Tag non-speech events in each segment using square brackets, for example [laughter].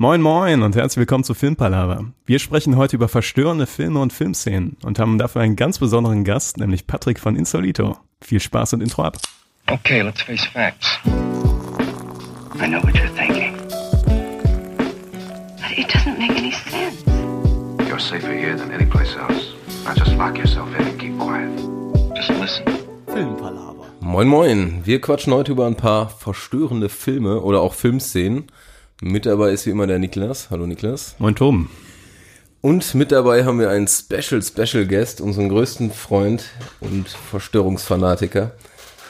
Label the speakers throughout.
Speaker 1: Moin moin und herzlich willkommen zu Filmpalava. Wir sprechen heute über verstörende Filme und Filmszenen und haben dafür einen ganz besonderen Gast, nämlich Patrick von Insolito. Viel Spaß und Intro ab.
Speaker 2: Okay, let's face facts. I know what you're thinking.
Speaker 3: But it doesn't make any sense.
Speaker 4: You're safer here than any place else. Now just lock yourself in and keep quiet.
Speaker 2: Just listen.
Speaker 5: Moin Moin, wir quatschen heute über ein paar verstörende Filme oder auch Filmszenen. Mit dabei ist wie immer der Niklas. Hallo Niklas.
Speaker 1: Moin Tom.
Speaker 5: Und mit dabei haben wir einen Special, Special Guest, unseren größten Freund und Verstörungsfanatiker.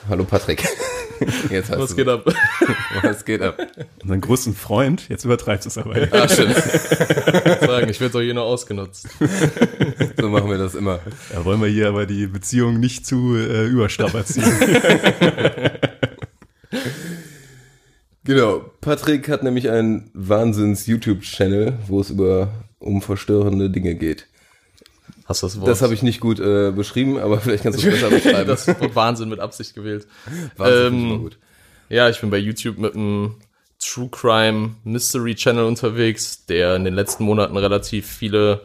Speaker 5: Hallo Patrick. [laughs] Jetzt hast
Speaker 6: Was
Speaker 5: du-
Speaker 6: geht ab? [laughs]
Speaker 5: Was geht ab?
Speaker 1: Unseren größten Freund, jetzt übertreibst du es aber.
Speaker 5: Ah, stimmt. [laughs]
Speaker 6: sagen, ich werde doch hier nur ausgenutzt.
Speaker 5: So machen wir das immer.
Speaker 1: Da wollen wir hier aber die Beziehung nicht zu äh, überstrapazieren.
Speaker 5: Genau. Patrick hat nämlich einen Wahnsinns-YouTube-Channel, wo es über um verstörende Dinge geht.
Speaker 6: Hast du das Wort?
Speaker 5: Das habe ich nicht gut äh, beschrieben, aber vielleicht kannst du es besser [laughs] beschreiben.
Speaker 6: das Wort Wahnsinn mit Absicht gewählt.
Speaker 5: Wahnsinn,
Speaker 6: ähm,
Speaker 5: gut.
Speaker 6: Ja, ich bin bei YouTube mit einem True Crime Mystery Channel unterwegs, der in den letzten Monaten relativ viele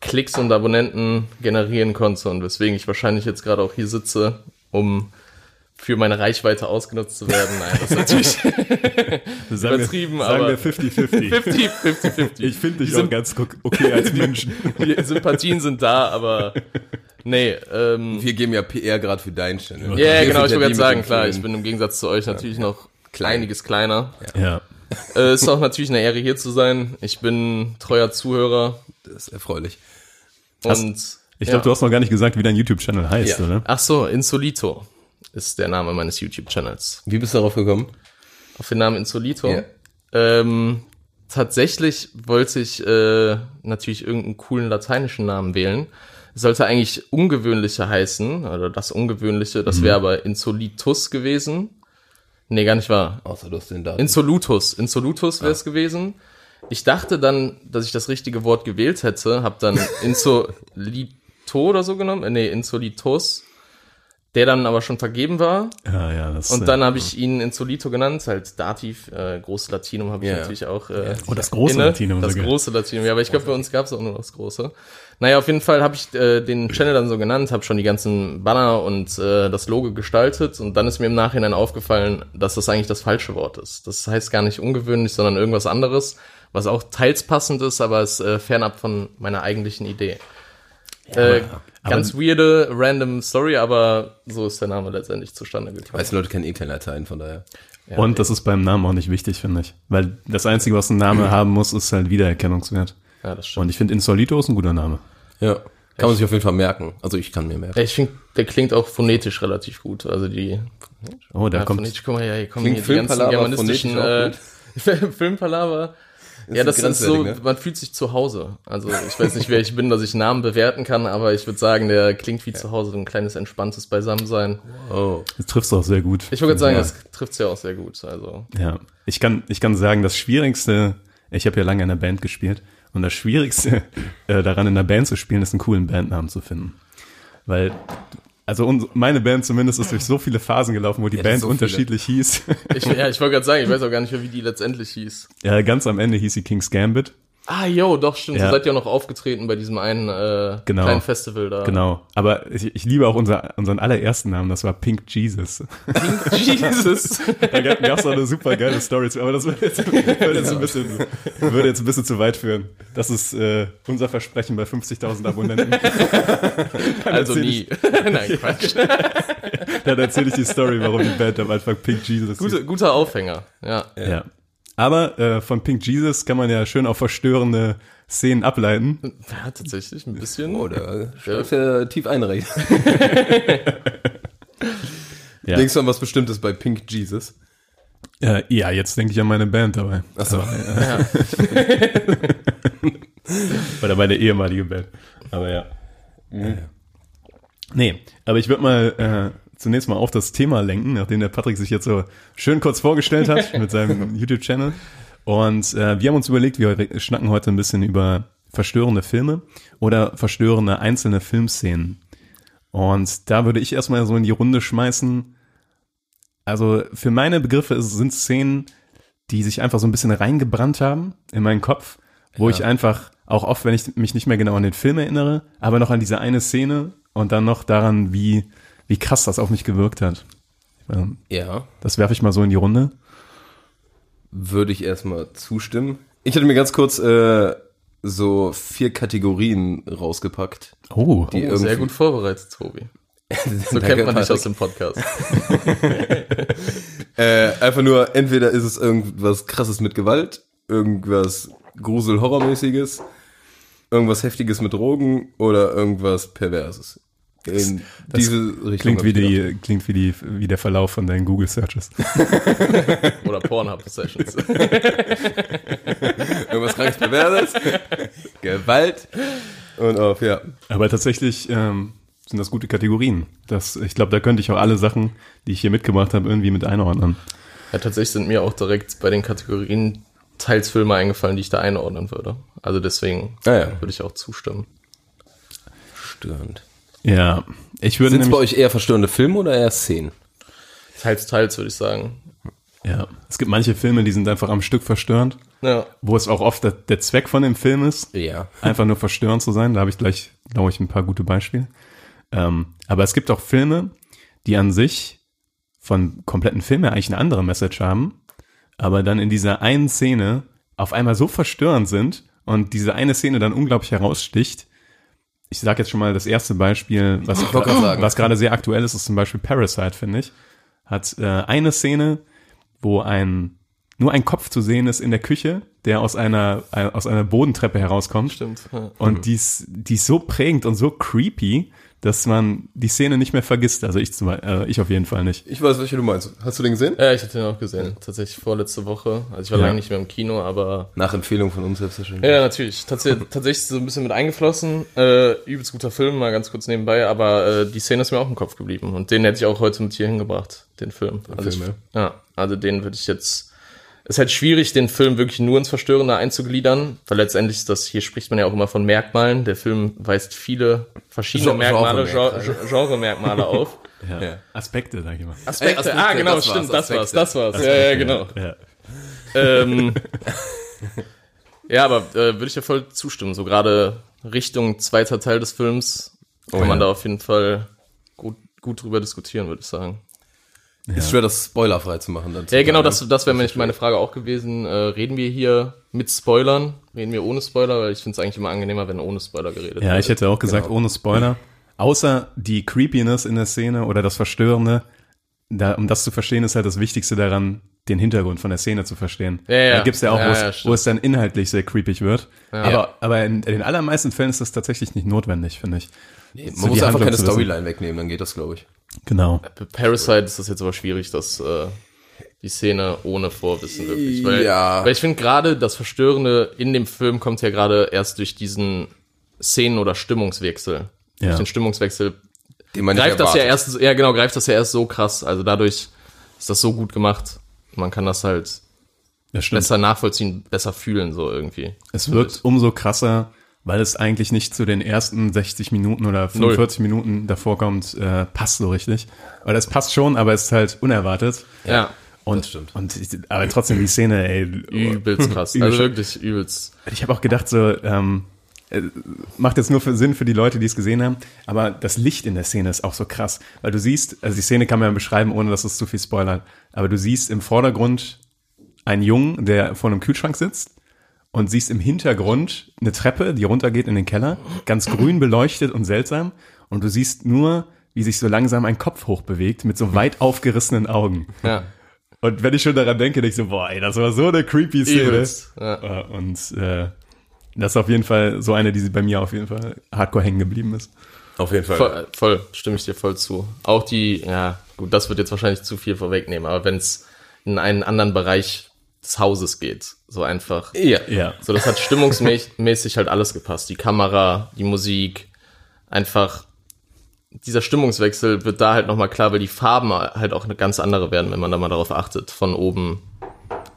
Speaker 6: Klicks und Abonnenten generieren konnte und weswegen ich wahrscheinlich jetzt gerade auch hier sitze, um für meine Reichweite ausgenutzt zu werden. Nein, das ist natürlich [laughs]
Speaker 1: Sagen
Speaker 6: Übertrieben,
Speaker 1: wir, sagen
Speaker 6: aber-
Speaker 1: wir 50-50.
Speaker 6: 50, 50, 50.
Speaker 1: Ich finde dich
Speaker 6: Die
Speaker 1: auch
Speaker 6: sind-
Speaker 1: ganz ok- okay als [laughs] Menschen.
Speaker 6: Die Sympathien sind da, aber nee, ähm,
Speaker 5: Wir geben ja PR gerade für deinen Channel.
Speaker 6: Ja,
Speaker 5: Wir
Speaker 6: genau, ich wollte gerade sagen, klar, ich bin im Gegensatz zu euch natürlich noch einiges kleiner.
Speaker 1: Ja.
Speaker 6: Äh, ist auch natürlich eine Ehre, hier zu sein. Ich bin treuer Zuhörer
Speaker 5: Das ist erfreulich.
Speaker 6: und
Speaker 1: Ich glaube, du hast noch gar nicht gesagt, wie dein YouTube-Channel heißt,
Speaker 5: Ja.
Speaker 1: oder?
Speaker 6: Ach so, Insolito ist der Name meines YouTube-Channels.
Speaker 5: Wie bist du darauf gekommen?
Speaker 6: Auf den Namen Insolito.
Speaker 5: Ja.
Speaker 6: Ähm, tatsächlich wollte ich äh, natürlich irgendeinen coolen lateinischen Namen wählen. Es sollte eigentlich ungewöhnlicher heißen, oder das Ungewöhnliche, das wäre aber Insolitus gewesen. Nee, gar nicht wahr.
Speaker 5: Außer du hast den Daten.
Speaker 6: Insolutus. Insolutus wäre es gewesen. Ich dachte dann, dass ich das richtige Wort gewählt hätte, habe dann [laughs] Insolito oder so genommen, äh, nee, Insolitus, der dann aber schon vergeben war.
Speaker 1: Ja, ja. Das,
Speaker 6: Und
Speaker 1: äh,
Speaker 6: dann habe ich ihn Insolito genannt, halt Dativ, äh, großes Latinum habe ich
Speaker 5: Ja.
Speaker 6: natürlich auch. Äh,
Speaker 1: Oh, das große
Speaker 6: inne.
Speaker 1: Latinum
Speaker 6: Das
Speaker 1: sogar.
Speaker 6: große Latinum, ja, aber ich glaube, bei uns gab es auch nur das große. Naja, auf jeden Fall habe ich äh, den Channel dann so genannt, habe schon die ganzen Banner und äh, das Logo gestaltet und dann ist mir im Nachhinein aufgefallen, dass das eigentlich das falsche Wort ist. Das heißt gar nicht ungewöhnlich, sondern irgendwas anderes, was auch teils passend ist, aber ist äh, fernab von meiner eigentlichen Idee. Äh, ganz weirde, random Story, aber so ist der Name letztendlich zustande gekommen.
Speaker 5: Weißt du, Leute kennen eh kein Latein, von daher.
Speaker 1: Und das ist beim Namen auch nicht wichtig, finde ich. Weil das Einzige, was ein Name [clears throat] haben muss, ist halt Wiedererkennungswert.
Speaker 6: Ja, das stimmt.
Speaker 1: Und ich finde Insolito ist ein guter Name.
Speaker 5: Ja. Kann man sich auf jeden Fall merken. Also ich kann mir merken.
Speaker 6: Ja, ich finde, der klingt auch phonetisch relativ gut. Also die
Speaker 1: Oh, da
Speaker 6: ja,
Speaker 1: kommt.
Speaker 6: phonetisch, guck mal, ja, hier kommen
Speaker 5: Klingt
Speaker 6: hier die ganzen germanistischen äh, [laughs] Filmpalaver. Ja, das ist so,
Speaker 5: ne?
Speaker 6: man fühlt sich zu Hause. Also ich weiß nicht, wer ich bin, dass ich Namen bewerten kann, aber ich würde sagen, der klingt wie zu Hause, so ein kleines entspanntes Beisammensein.
Speaker 5: Oh.
Speaker 1: Das triffst du auch sehr gut.
Speaker 6: Ich gerade sagen,
Speaker 1: ja.
Speaker 6: das trifft's ja auch sehr gut. Also
Speaker 1: Ja, ich kann, ich kann sagen, das Schwierigste, ich habe ja lange in einer Band gespielt und das Schwierigste [laughs] äh, daran, in einer Band zu spielen, ist einen coolen Bandnamen zu finden. Weil, also meine Band zumindest ist durch so viele Phasen gelaufen, wo die
Speaker 5: Ja,
Speaker 1: Band
Speaker 5: so
Speaker 1: unterschiedlich hieß.
Speaker 6: ich, ja, ich wollte gerade sagen, ich [laughs] weiß auch gar nicht mehr, wie die letztendlich hieß.
Speaker 1: ja, ganz am Ende hieß sie King's Gambit.
Speaker 6: Ah, yo, doch, stimmt.
Speaker 1: Ja.
Speaker 6: So seid ihr auch noch aufgetreten bei diesem einen äh,
Speaker 1: Genau.
Speaker 6: kleinen Festival da.
Speaker 1: Genau. Aber ich, ich liebe auch unser, unseren allerersten Namen, das war Pink Jesus. [laughs]
Speaker 6: Jesus.
Speaker 1: Da gab es auch eine super geile Story zu, aber das würde jetzt, würde jetzt, ein, bisschen, würde jetzt ein bisschen zu weit führen. Das ist äh, unser Versprechen bei 50.000 Abonnenten. [laughs]
Speaker 6: also nie. [laughs] Nein, Quatsch.
Speaker 1: Dann erzähle ich die Story, warum die Band am Anfang Pink Jesus hieß.
Speaker 6: Gute, guter Aufhänger, ja.
Speaker 1: Ja. Aber äh, von Pink Jesus kann man ja schön auf verstörende Szenen ableiten.
Speaker 6: Ja, tatsächlich, ein bisschen.
Speaker 5: Oh, da schläft er tief einrecht. [laughs]
Speaker 1: Ja,
Speaker 5: Denkst du an was Bestimmtes bei Pink Jesus?
Speaker 1: äh, ja jetzt denke ich an meine Band dabei.
Speaker 5: Achso. [laughs]
Speaker 1: Oder meine ehemalige Band. Aber ja. Nee, aber ich würde mal äh, zunächst mal auf das Thema lenken, nachdem der Patrick sich jetzt so schön kurz vorgestellt hat [laughs] mit seinem YouTube-Channel. Und äh, wir haben uns überlegt, wir schnacken heute ein bisschen über verstörende Filme oder verstörende einzelne Filmszenen. Und da würde ich erstmal so in die Runde schmeißen. Also für meine Begriffe sind Szenen, die sich einfach so ein bisschen reingebrannt haben in meinen Kopf, wo ich einfach auch oft, wenn ich mich nicht mehr genau an den Film erinnere, aber noch an diese eine Szene und dann noch daran, wie, wie krass das auf mich gewirkt hat. Ähm,
Speaker 5: Ja,
Speaker 1: Das werfe ich mal so in die Runde.
Speaker 5: würde ich erstmal zustimmen. Ich hatte mir ganz kurz äh, so vier Kategorien rausgepackt.
Speaker 1: Oh,
Speaker 5: Die
Speaker 6: Oh, sehr gut vorbereitet, Tobi. [laughs] So kennt man dich aus dem Podcast. [laughs]
Speaker 5: Äh, einfach nur, entweder ist es irgendwas krasses mit Gewalt, irgendwas Grusel-Horrormäßiges, irgendwas Heftiges mit Drogen oder irgendwas Perverses. In
Speaker 1: das
Speaker 5: diese Richtung.
Speaker 1: klingt wie die, klingt wie die, wie der Verlauf von deinen Google Searches. [laughs]
Speaker 6: Oder Pornhub-Sessions. [laughs]
Speaker 5: Irgendwas krankes Perverses, Gewalt und auf, ja.
Speaker 1: Aber tatsächlich ähm, sind das gute Kategorien. Das, ich glaube, da könnte ich auch alle Sachen, die ich hier mitgebracht habe, irgendwie mit einordnen.
Speaker 6: Ja, tatsächlich sind mir auch direkt bei den Kategorien teils Filme eingefallen, die ich da einordnen würde. Also deswegen
Speaker 5: Ah ja.
Speaker 6: würde ich auch zustimmen.
Speaker 5: Störend.
Speaker 1: Ja, ich würde
Speaker 5: Sind es bei euch eher verstörende Filme oder eher Szenen?
Speaker 6: Teils, teils würde ich sagen.
Speaker 1: ja, es gibt manche Filme, die sind einfach am Stück verstörend,
Speaker 6: Ja.
Speaker 1: wo es auch oft der, der Zweck von dem Film ist,
Speaker 5: Ja.
Speaker 1: einfach nur verstörend zu sein. Da habe ich gleich, glaube ich, ein paar gute Beispiele. Ähm, aber es gibt auch Filme, die an sich von kompletten Filmen eigentlich eine andere Message haben, aber dann in dieser einen Szene auf einmal so verstörend sind und diese eine Szene dann unglaublich heraussticht. Ich sage jetzt schon mal das erste Beispiel, was, was gerade sehr aktuell ist, ist zum Beispiel Parasite, finde ich. Hat äh, eine Szene, wo ein nur ein Kopf zu sehen ist in der Küche, der aus einer äh, aus einer Bodentreppe herauskommt.
Speaker 6: Stimmt. Ja.
Speaker 1: Und die ist, die ist so prägend und so creepy, dass man die Szene nicht mehr vergisst. Also ich, zum, äh, ich auf jeden Fall nicht.
Speaker 5: Ich weiß, welche du meinst. Hast du den gesehen?
Speaker 6: ja, ich hatte den auch gesehen. Tatsächlich vorletzte Woche. Also ich war
Speaker 1: Ja.
Speaker 6: lange nicht mehr im Kino, aber
Speaker 5: Nach Empfehlung von uns selbstverständlich.
Speaker 6: Ja, natürlich. Tatsächlich, [laughs] tatsächlich so ein bisschen mit eingeflossen. Äh, übelst guter Film, mal ganz kurz nebenbei, aber äh, die Szene ist mir auch im Kopf geblieben. Und den hätte ich auch heute mit hier hingebracht, den Film. Also
Speaker 5: Film,
Speaker 6: ich, ja, also den würde ich jetzt. Es ist halt schwierig, den Film wirklich nur ins Verstörende einzugliedern, weil letztendlich ist das, hier spricht man ja auch immer von Merkmalen. Der Film weist viele verschiedene
Speaker 5: Gen-
Speaker 6: Merkmale,
Speaker 5: Genre-Merkmale.
Speaker 6: Gen- Genre-Merkmale auf. [laughs]
Speaker 1: Ja. Aspekte, sag ich mal.
Speaker 6: Aspekte,
Speaker 5: Aspekte,
Speaker 6: ah, genau,
Speaker 5: das war's,
Speaker 6: stimmt, das war's,
Speaker 5: Aspekte.
Speaker 6: das war's. Ja, ja, genau.
Speaker 1: Ja.
Speaker 6: Ähm, [laughs] ja, aber äh, würde ich ja voll zustimmen. So gerade Richtung zweiter Teil des Films kann
Speaker 5: Oh
Speaker 6: man
Speaker 5: ja.
Speaker 6: da auf jeden Fall gut, gut drüber diskutieren, würde ich sagen.
Speaker 5: Ist schwer, das spoilerfrei zu machen. Dann
Speaker 6: Ja, genau, das, das wäre meine Frage auch gewesen. Äh, reden wir hier mit Spoilern? Reden wir ohne Spoiler? Weil ich finde es eigentlich immer angenehmer, wenn ohne Spoiler geredet
Speaker 1: ja,
Speaker 6: wird.
Speaker 1: ich hätte auch gesagt, ohne Spoiler. Außer die Creepiness in der Szene oder das Verstörende, da, um das zu verstehen, ist halt das Wichtigste daran, den Hintergrund von der Szene zu verstehen.
Speaker 6: Ja, ja.
Speaker 1: Da gibt's ja auch,
Speaker 6: Ja,
Speaker 1: wo, es,
Speaker 6: ja,
Speaker 1: wo es dann inhaltlich sehr creepig wird.
Speaker 6: Ja.
Speaker 1: Aber, aber in, in den allermeisten Fällen ist das tatsächlich nicht notwendig, finde ich.
Speaker 5: Man
Speaker 1: So
Speaker 5: muss einfach
Speaker 1: Handlung
Speaker 5: keine. Storyline wegnehmen, dann geht das, glaube ich.
Speaker 1: Genau.
Speaker 6: Bei Parasite ist das jetzt aber schwierig, dass äh, die Szene ohne Vorwissen wirklich. Weil,
Speaker 5: Ja.
Speaker 6: weil ich finde gerade das Verstörende in dem Film kommt ja gerade erst durch diesen Szenen- oder Stimmungswechsel.
Speaker 1: Ja.
Speaker 6: Durch den Stimmungswechsel
Speaker 5: Den man nicht
Speaker 6: greift das ja erst, ja genau, greift das ja erst so krass. Also dadurch ist das so gut gemacht. Man kann das halt
Speaker 1: stimmt.
Speaker 6: besser nachvollziehen, besser fühlen, so irgendwie.
Speaker 1: Es wirkt umso krasser, weil es eigentlich nicht zu den ersten 60 Minuten oder 45 Minuten davor kommt, äh, passt so richtig. Oder es passt schon, aber es ist halt unerwartet.
Speaker 6: Ja.
Speaker 1: Und,
Speaker 5: stimmt.
Speaker 1: und aber trotzdem die Szene, ey.
Speaker 6: Übelst krass. [laughs]
Speaker 1: Übel
Speaker 6: Also wirklich übelst.
Speaker 1: Ich habe auch gedacht, so, ähm, äh, macht jetzt nur für Sinn für die Leute, die es gesehen haben, aber das Licht in der Szene ist auch so krass, weil du siehst, also die Szene kann man ja beschreiben, ohne dass es zu viel spoilert, aber du siehst im Vordergrund einen Jungen, der vor einem Kühlschrank sitzt und siehst im Hintergrund eine Treppe, die runtergeht in den Keller, ganz grün beleuchtet und seltsam und du siehst nur, wie sich so langsam ein Kopf hochbewegt mit so weit aufgerissenen Augen.
Speaker 6: Ja.
Speaker 1: Und wenn ich schon daran denke, denke ich so, boah, ey, das war so eine creepy Szene.
Speaker 6: Ja.
Speaker 1: Äh, Und äh, das ist auf jeden Fall so eine, die sie bei mir auf jeden Fall hardcore hängen geblieben ist.
Speaker 5: Auf jeden Fall.
Speaker 6: Voll, voll, stimme ich dir voll zu. Auch die, ja, gut, das wird jetzt wahrscheinlich zu viel vorwegnehmen, aber wenn es in einen anderen Bereich des Hauses geht, so einfach.
Speaker 5: Ja.
Speaker 1: Ja.
Speaker 6: So, das hat stimmungsmäßig halt alles gepasst. Die Kamera, die Musik, einfach dieser Stimmungswechsel wird da halt nochmal klar, weil die Farben halt auch eine ganz andere werden, wenn man da mal darauf achtet, von oben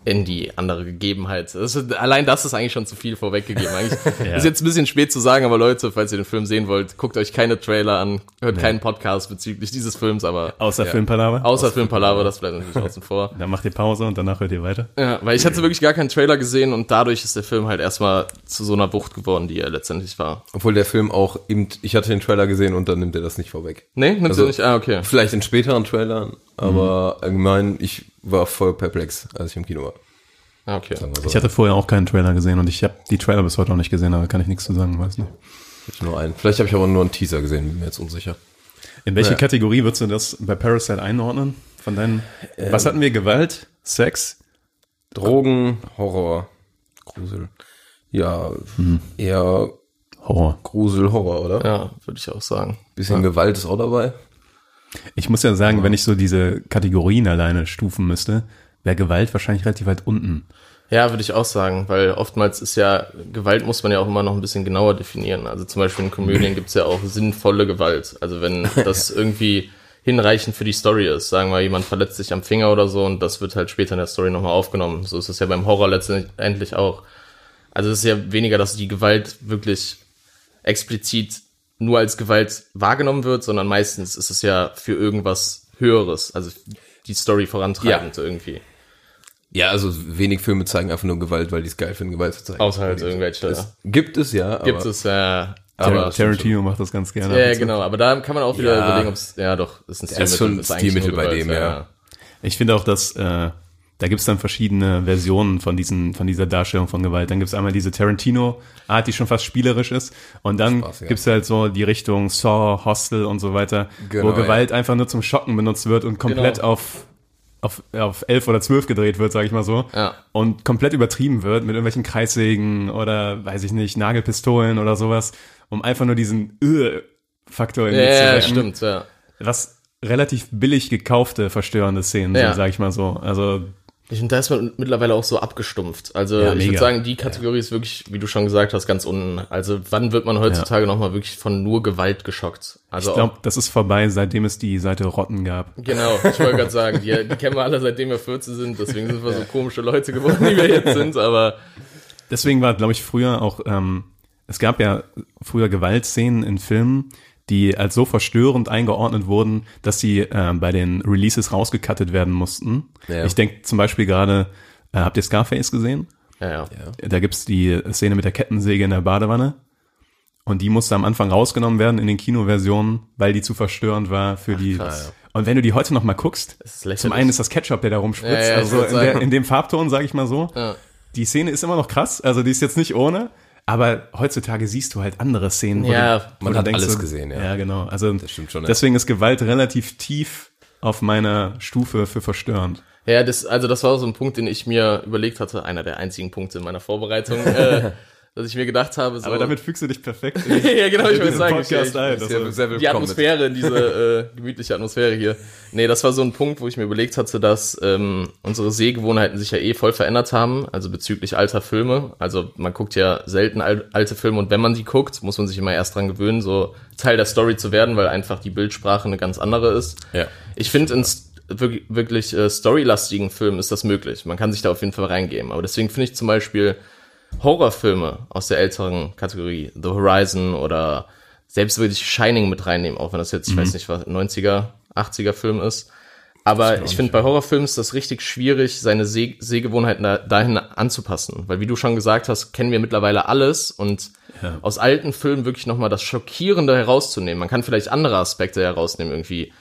Speaker 6: in die andere Gegebenheit. Das ist, allein das ist eigentlich schon zu viel vorweggegeben. Eigentlich [laughs] ist jetzt ein bisschen spät zu sagen, aber Leute, falls ihr den Film sehen wollt, guckt euch keine Trailer an, hört keinen Podcast bezüglich dieses Films, aber
Speaker 1: Außer Filmpalaver.
Speaker 6: außer Filmpalaver, das bleibt natürlich außen vor. [laughs]
Speaker 1: Dann macht ihr Pause und danach hört ihr weiter.
Speaker 6: Ja, weil ich hatte wirklich gar keinen Trailer gesehen und dadurch ist der Film halt erstmal zu so einer Wucht geworden, die er letztendlich war.
Speaker 5: Obwohl der Film auch eben, ich hatte den Trailer gesehen und dann nimmt er das nicht vorweg.
Speaker 6: Nee, nimmst
Speaker 5: Also-
Speaker 6: du nicht? Ah, okay.
Speaker 5: Vielleicht in späteren Trailern, aber allgemein, ich war voll perplex, als ich im Kino war.
Speaker 6: Ah, okay.
Speaker 5: So.
Speaker 1: Ich hatte vorher auch keinen Trailer gesehen und ich habe die Trailer bis heute noch nicht gesehen, aber kann ich nichts zu sagen, weiß nicht.
Speaker 5: Ich nur einen. Vielleicht habe ich aber nur einen Teaser gesehen, bin mir jetzt unsicher.
Speaker 1: In welche
Speaker 5: Ja.
Speaker 1: Kategorie würdest du das bei Parasite einordnen? Von deinen, was hatten wir? Gewalt? Sex?
Speaker 5: Drogen, Horror, Grusel. Ja, eher
Speaker 1: Horror.
Speaker 5: Grusel, Horror, oder?
Speaker 6: Ja, würde ich auch sagen.
Speaker 5: Bisschen Gewalt ist auch dabei.
Speaker 1: Ich muss ja sagen, wenn ich so diese Kategorien alleine stufen müsste, wäre Gewalt wahrscheinlich relativ weit unten.
Speaker 6: Ja, würde ich auch sagen, weil oftmals ist ja, Gewalt muss man ja auch immer noch ein bisschen genauer definieren. Also zum Beispiel in Komödien gibt's ja auch sinnvolle Gewalt. Also wenn [laughs] das irgendwie hinreichend für die Story ist, sagen wir, jemand verletzt sich am Finger oder so und das wird halt später in der Story nochmal aufgenommen. So ist es ja beim Horror letztendlich auch. Also es ist ja weniger, dass die Gewalt wirklich explizit nur als Gewalt wahrgenommen wird, sondern meistens ist es ja für irgendwas Höheres, also die Story vorantreibend irgendwie.
Speaker 5: Ja, also wenig Filme zeigen einfach nur Gewalt, weil die es geil finden, Gewalt zu zeigen.
Speaker 6: Außer halt irgendwelche.
Speaker 5: Es gibt es ja, aber
Speaker 6: Gibt es, ja.
Speaker 1: Aber
Speaker 6: Aber,
Speaker 1: Tarantino macht das ganz gerne.
Speaker 6: ja, genau. Aber da kann man auch wieder
Speaker 5: Ja.
Speaker 6: überlegen, ob es, ja doch, ist ein
Speaker 5: Ja, ist schon ein Stilmittel bei dem, ja.
Speaker 1: Ich finde auch, dass äh, da gibt's dann verschiedene Versionen von diesen von dieser Darstellung von Gewalt. Dann gibt's einmal diese Tarantino-Art, die schon fast spielerisch ist, und dann
Speaker 5: ja.
Speaker 1: gibt's halt so die Richtung Saw, Hostel und so weiter,
Speaker 5: Genau,
Speaker 1: wo Gewalt einfach nur zum Schocken benutzt wird und komplett
Speaker 6: Genau.
Speaker 1: auf auf, auf elf oder zwölf gedreht wird, sage ich mal so,
Speaker 6: Ja.
Speaker 1: und komplett übertrieben wird mit irgendwelchen Kreissägen oder weiß ich nicht Nagelpistolen oder sowas, um einfach nur diesen äh, Faktor in
Speaker 6: Ja,
Speaker 1: mir zu
Speaker 6: ja, stimmt, ja.
Speaker 1: was relativ billig gekaufte verstörende Szenen
Speaker 6: Ja.
Speaker 1: sind, sag ich mal so. Also
Speaker 6: Ich finde, da ist man mittlerweile auch so abgestumpft. Also
Speaker 1: Ja,
Speaker 6: ich würde sagen, die Kategorie ist wirklich, wie du schon gesagt hast, ganz unten. Also wann wird man heutzutage noch mal wirklich von nur Gewalt geschockt? Also
Speaker 1: ich glaube, das ist vorbei, seitdem es die Seite Rotten gab.
Speaker 6: genau, ich wollte gerade sagen, die, die kennen wir alle, seitdem wir 14 sind, deswegen sind wir so komische Leute geworden, die wir jetzt sind, aber
Speaker 1: Deswegen war, glaube ich, früher auch, ähm, es gab ja früher Gewaltszenen in Filmen, die als so verstörend eingeordnet wurden, dass sie äh, bei den Releases rausgecuttet werden mussten.
Speaker 5: Ja.
Speaker 1: Ich denke zum Beispiel gerade, äh, habt ihr Scarface gesehen?
Speaker 6: ja, ja.
Speaker 1: Da gibt's die Szene mit der Kettensäge in der Badewanne. Und die musste am Anfang rausgenommen werden in den Kinoversionen, weil die zu verstörend war für die.
Speaker 6: krass.
Speaker 1: Und wenn du die heute noch mal guckst, zum einen ist das Ketchup, der da rumspritzt,
Speaker 6: Ja, ja,
Speaker 1: also in, der, in dem Farbton, sage ich mal so.
Speaker 6: Ja.
Speaker 1: Die Szene ist immer noch krass, also die ist jetzt nicht ohne, aber heutzutage siehst du halt andere Szenen.
Speaker 6: Ja,
Speaker 1: du,
Speaker 5: man hat alles gesehen, ja.
Speaker 1: Ja, genau. Also
Speaker 5: schon, ja.
Speaker 1: deswegen ist Gewalt relativ tief auf meiner Stufe für verstörend.
Speaker 6: Ja, das, also das war so ein Punkt, den ich mir überlegt hatte, einer der einzigen Punkte in meiner Vorbereitung, [laughs] äh, dass ich mir gedacht habe, so,
Speaker 1: Aber damit fügst du dich perfekt [laughs] in
Speaker 6: ja, genau, ich
Speaker 1: in
Speaker 6: wollte
Speaker 1: diesen
Speaker 6: sagen,
Speaker 1: Podcast
Speaker 6: ich,
Speaker 1: ein.
Speaker 6: ich,
Speaker 1: Das
Speaker 5: Sehr,
Speaker 6: die. Atmosphäre, diese [laughs] äh, gemütliche Atmosphäre hier. Nee, das war so ein Punkt, wo ich mir überlegt hatte, dass ähm, unsere Sehgewohnheiten sich ja eh voll verändert haben, also bezüglich alter Filme. Also man guckt ja selten al alte Filme und wenn man die guckt, muss man sich immer erst dran gewöhnen, so Teil der Story zu werden, weil einfach die Bildsprache eine ganz andere ist.
Speaker 5: Ja.
Speaker 6: Ich finde, in wirklich, wirklich äh, storylastigen Filmen ist das möglich. Man kann sich da auf jeden Fall reingeben. Aber deswegen finde ich zum Beispiel Horrorfilme aus der älteren Kategorie, The Horizon oder selbst würde ich Shining mit reinnehmen, auch wenn das jetzt, ich weiß nicht, was 90er, 80er Film ist. Aber ich finde, bei Horrorfilmen ist das richtig schwierig, seine Seh Sehgewohnheiten da, dahin anzupassen. Weil wie du schon gesagt hast, kennen wir mittlerweile alles und aus alten Filmen wirklich nochmal das Schockierende herauszunehmen. Man kann vielleicht andere Aspekte herausnehmen, irgendwie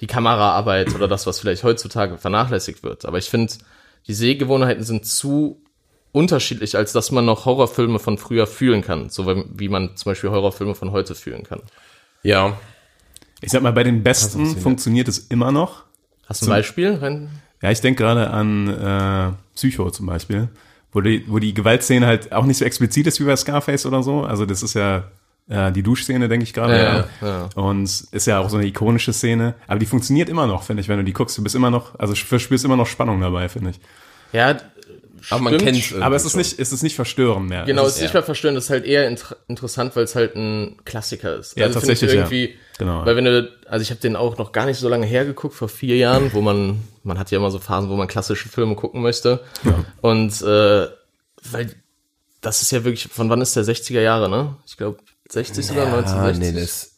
Speaker 6: die Kameraarbeit oder das, was vielleicht heutzutage vernachlässigt wird. Aber ich finde, die Sehgewohnheiten sind zu unterschiedlich, als dass man noch Horrorfilme von früher fühlen kann. So wie wie man zum Beispiel Horrorfilme von heute fühlen kann.
Speaker 5: Ja.
Speaker 1: Ich sag mal, bei den besten funktioniert es immer noch.
Speaker 6: Hast du ein Beispiel?
Speaker 1: Ja, ich denke gerade an äh, Psycho zum Beispiel, wo die, wo die Gewaltszene halt auch nicht so explizit ist wie bei Scarface oder so. Also das ist ja äh, die Duschszene, denke ich gerade.
Speaker 6: Ja,
Speaker 1: Ja,
Speaker 6: ja.
Speaker 1: Und ist ja auch so eine ikonische Szene. Aber die funktioniert immer noch, finde ich, wenn du die guckst. Du bist immer noch, also verspürst immer noch Spannung dabei, finde ich.
Speaker 6: Ja,
Speaker 5: Aber man kennt's irgendwie
Speaker 1: Aber es ist
Speaker 5: schon.
Speaker 1: nicht, es ist nicht verstörend mehr.
Speaker 6: Genau,
Speaker 1: es
Speaker 6: es ist nicht mehr verstörend, es ist halt eher inter interessant, weil es halt ein Klassiker ist.
Speaker 1: Ja,
Speaker 6: ich
Speaker 1: tatsächlich, ja.
Speaker 6: irgendwie,
Speaker 1: Genau.
Speaker 6: Weil wenn du, also ich habe den auch noch gar nicht so lange hergeguckt, vor vier Jahren, wo man, man hat ja immer so Phasen, wo man klassische Filme gucken möchte. Und äh, weil das ist ja wirklich, von wann ist der 60er Jahre, ne? Ich glaube 60 oder
Speaker 5: Ah,
Speaker 6: 1960.
Speaker 5: nee, das.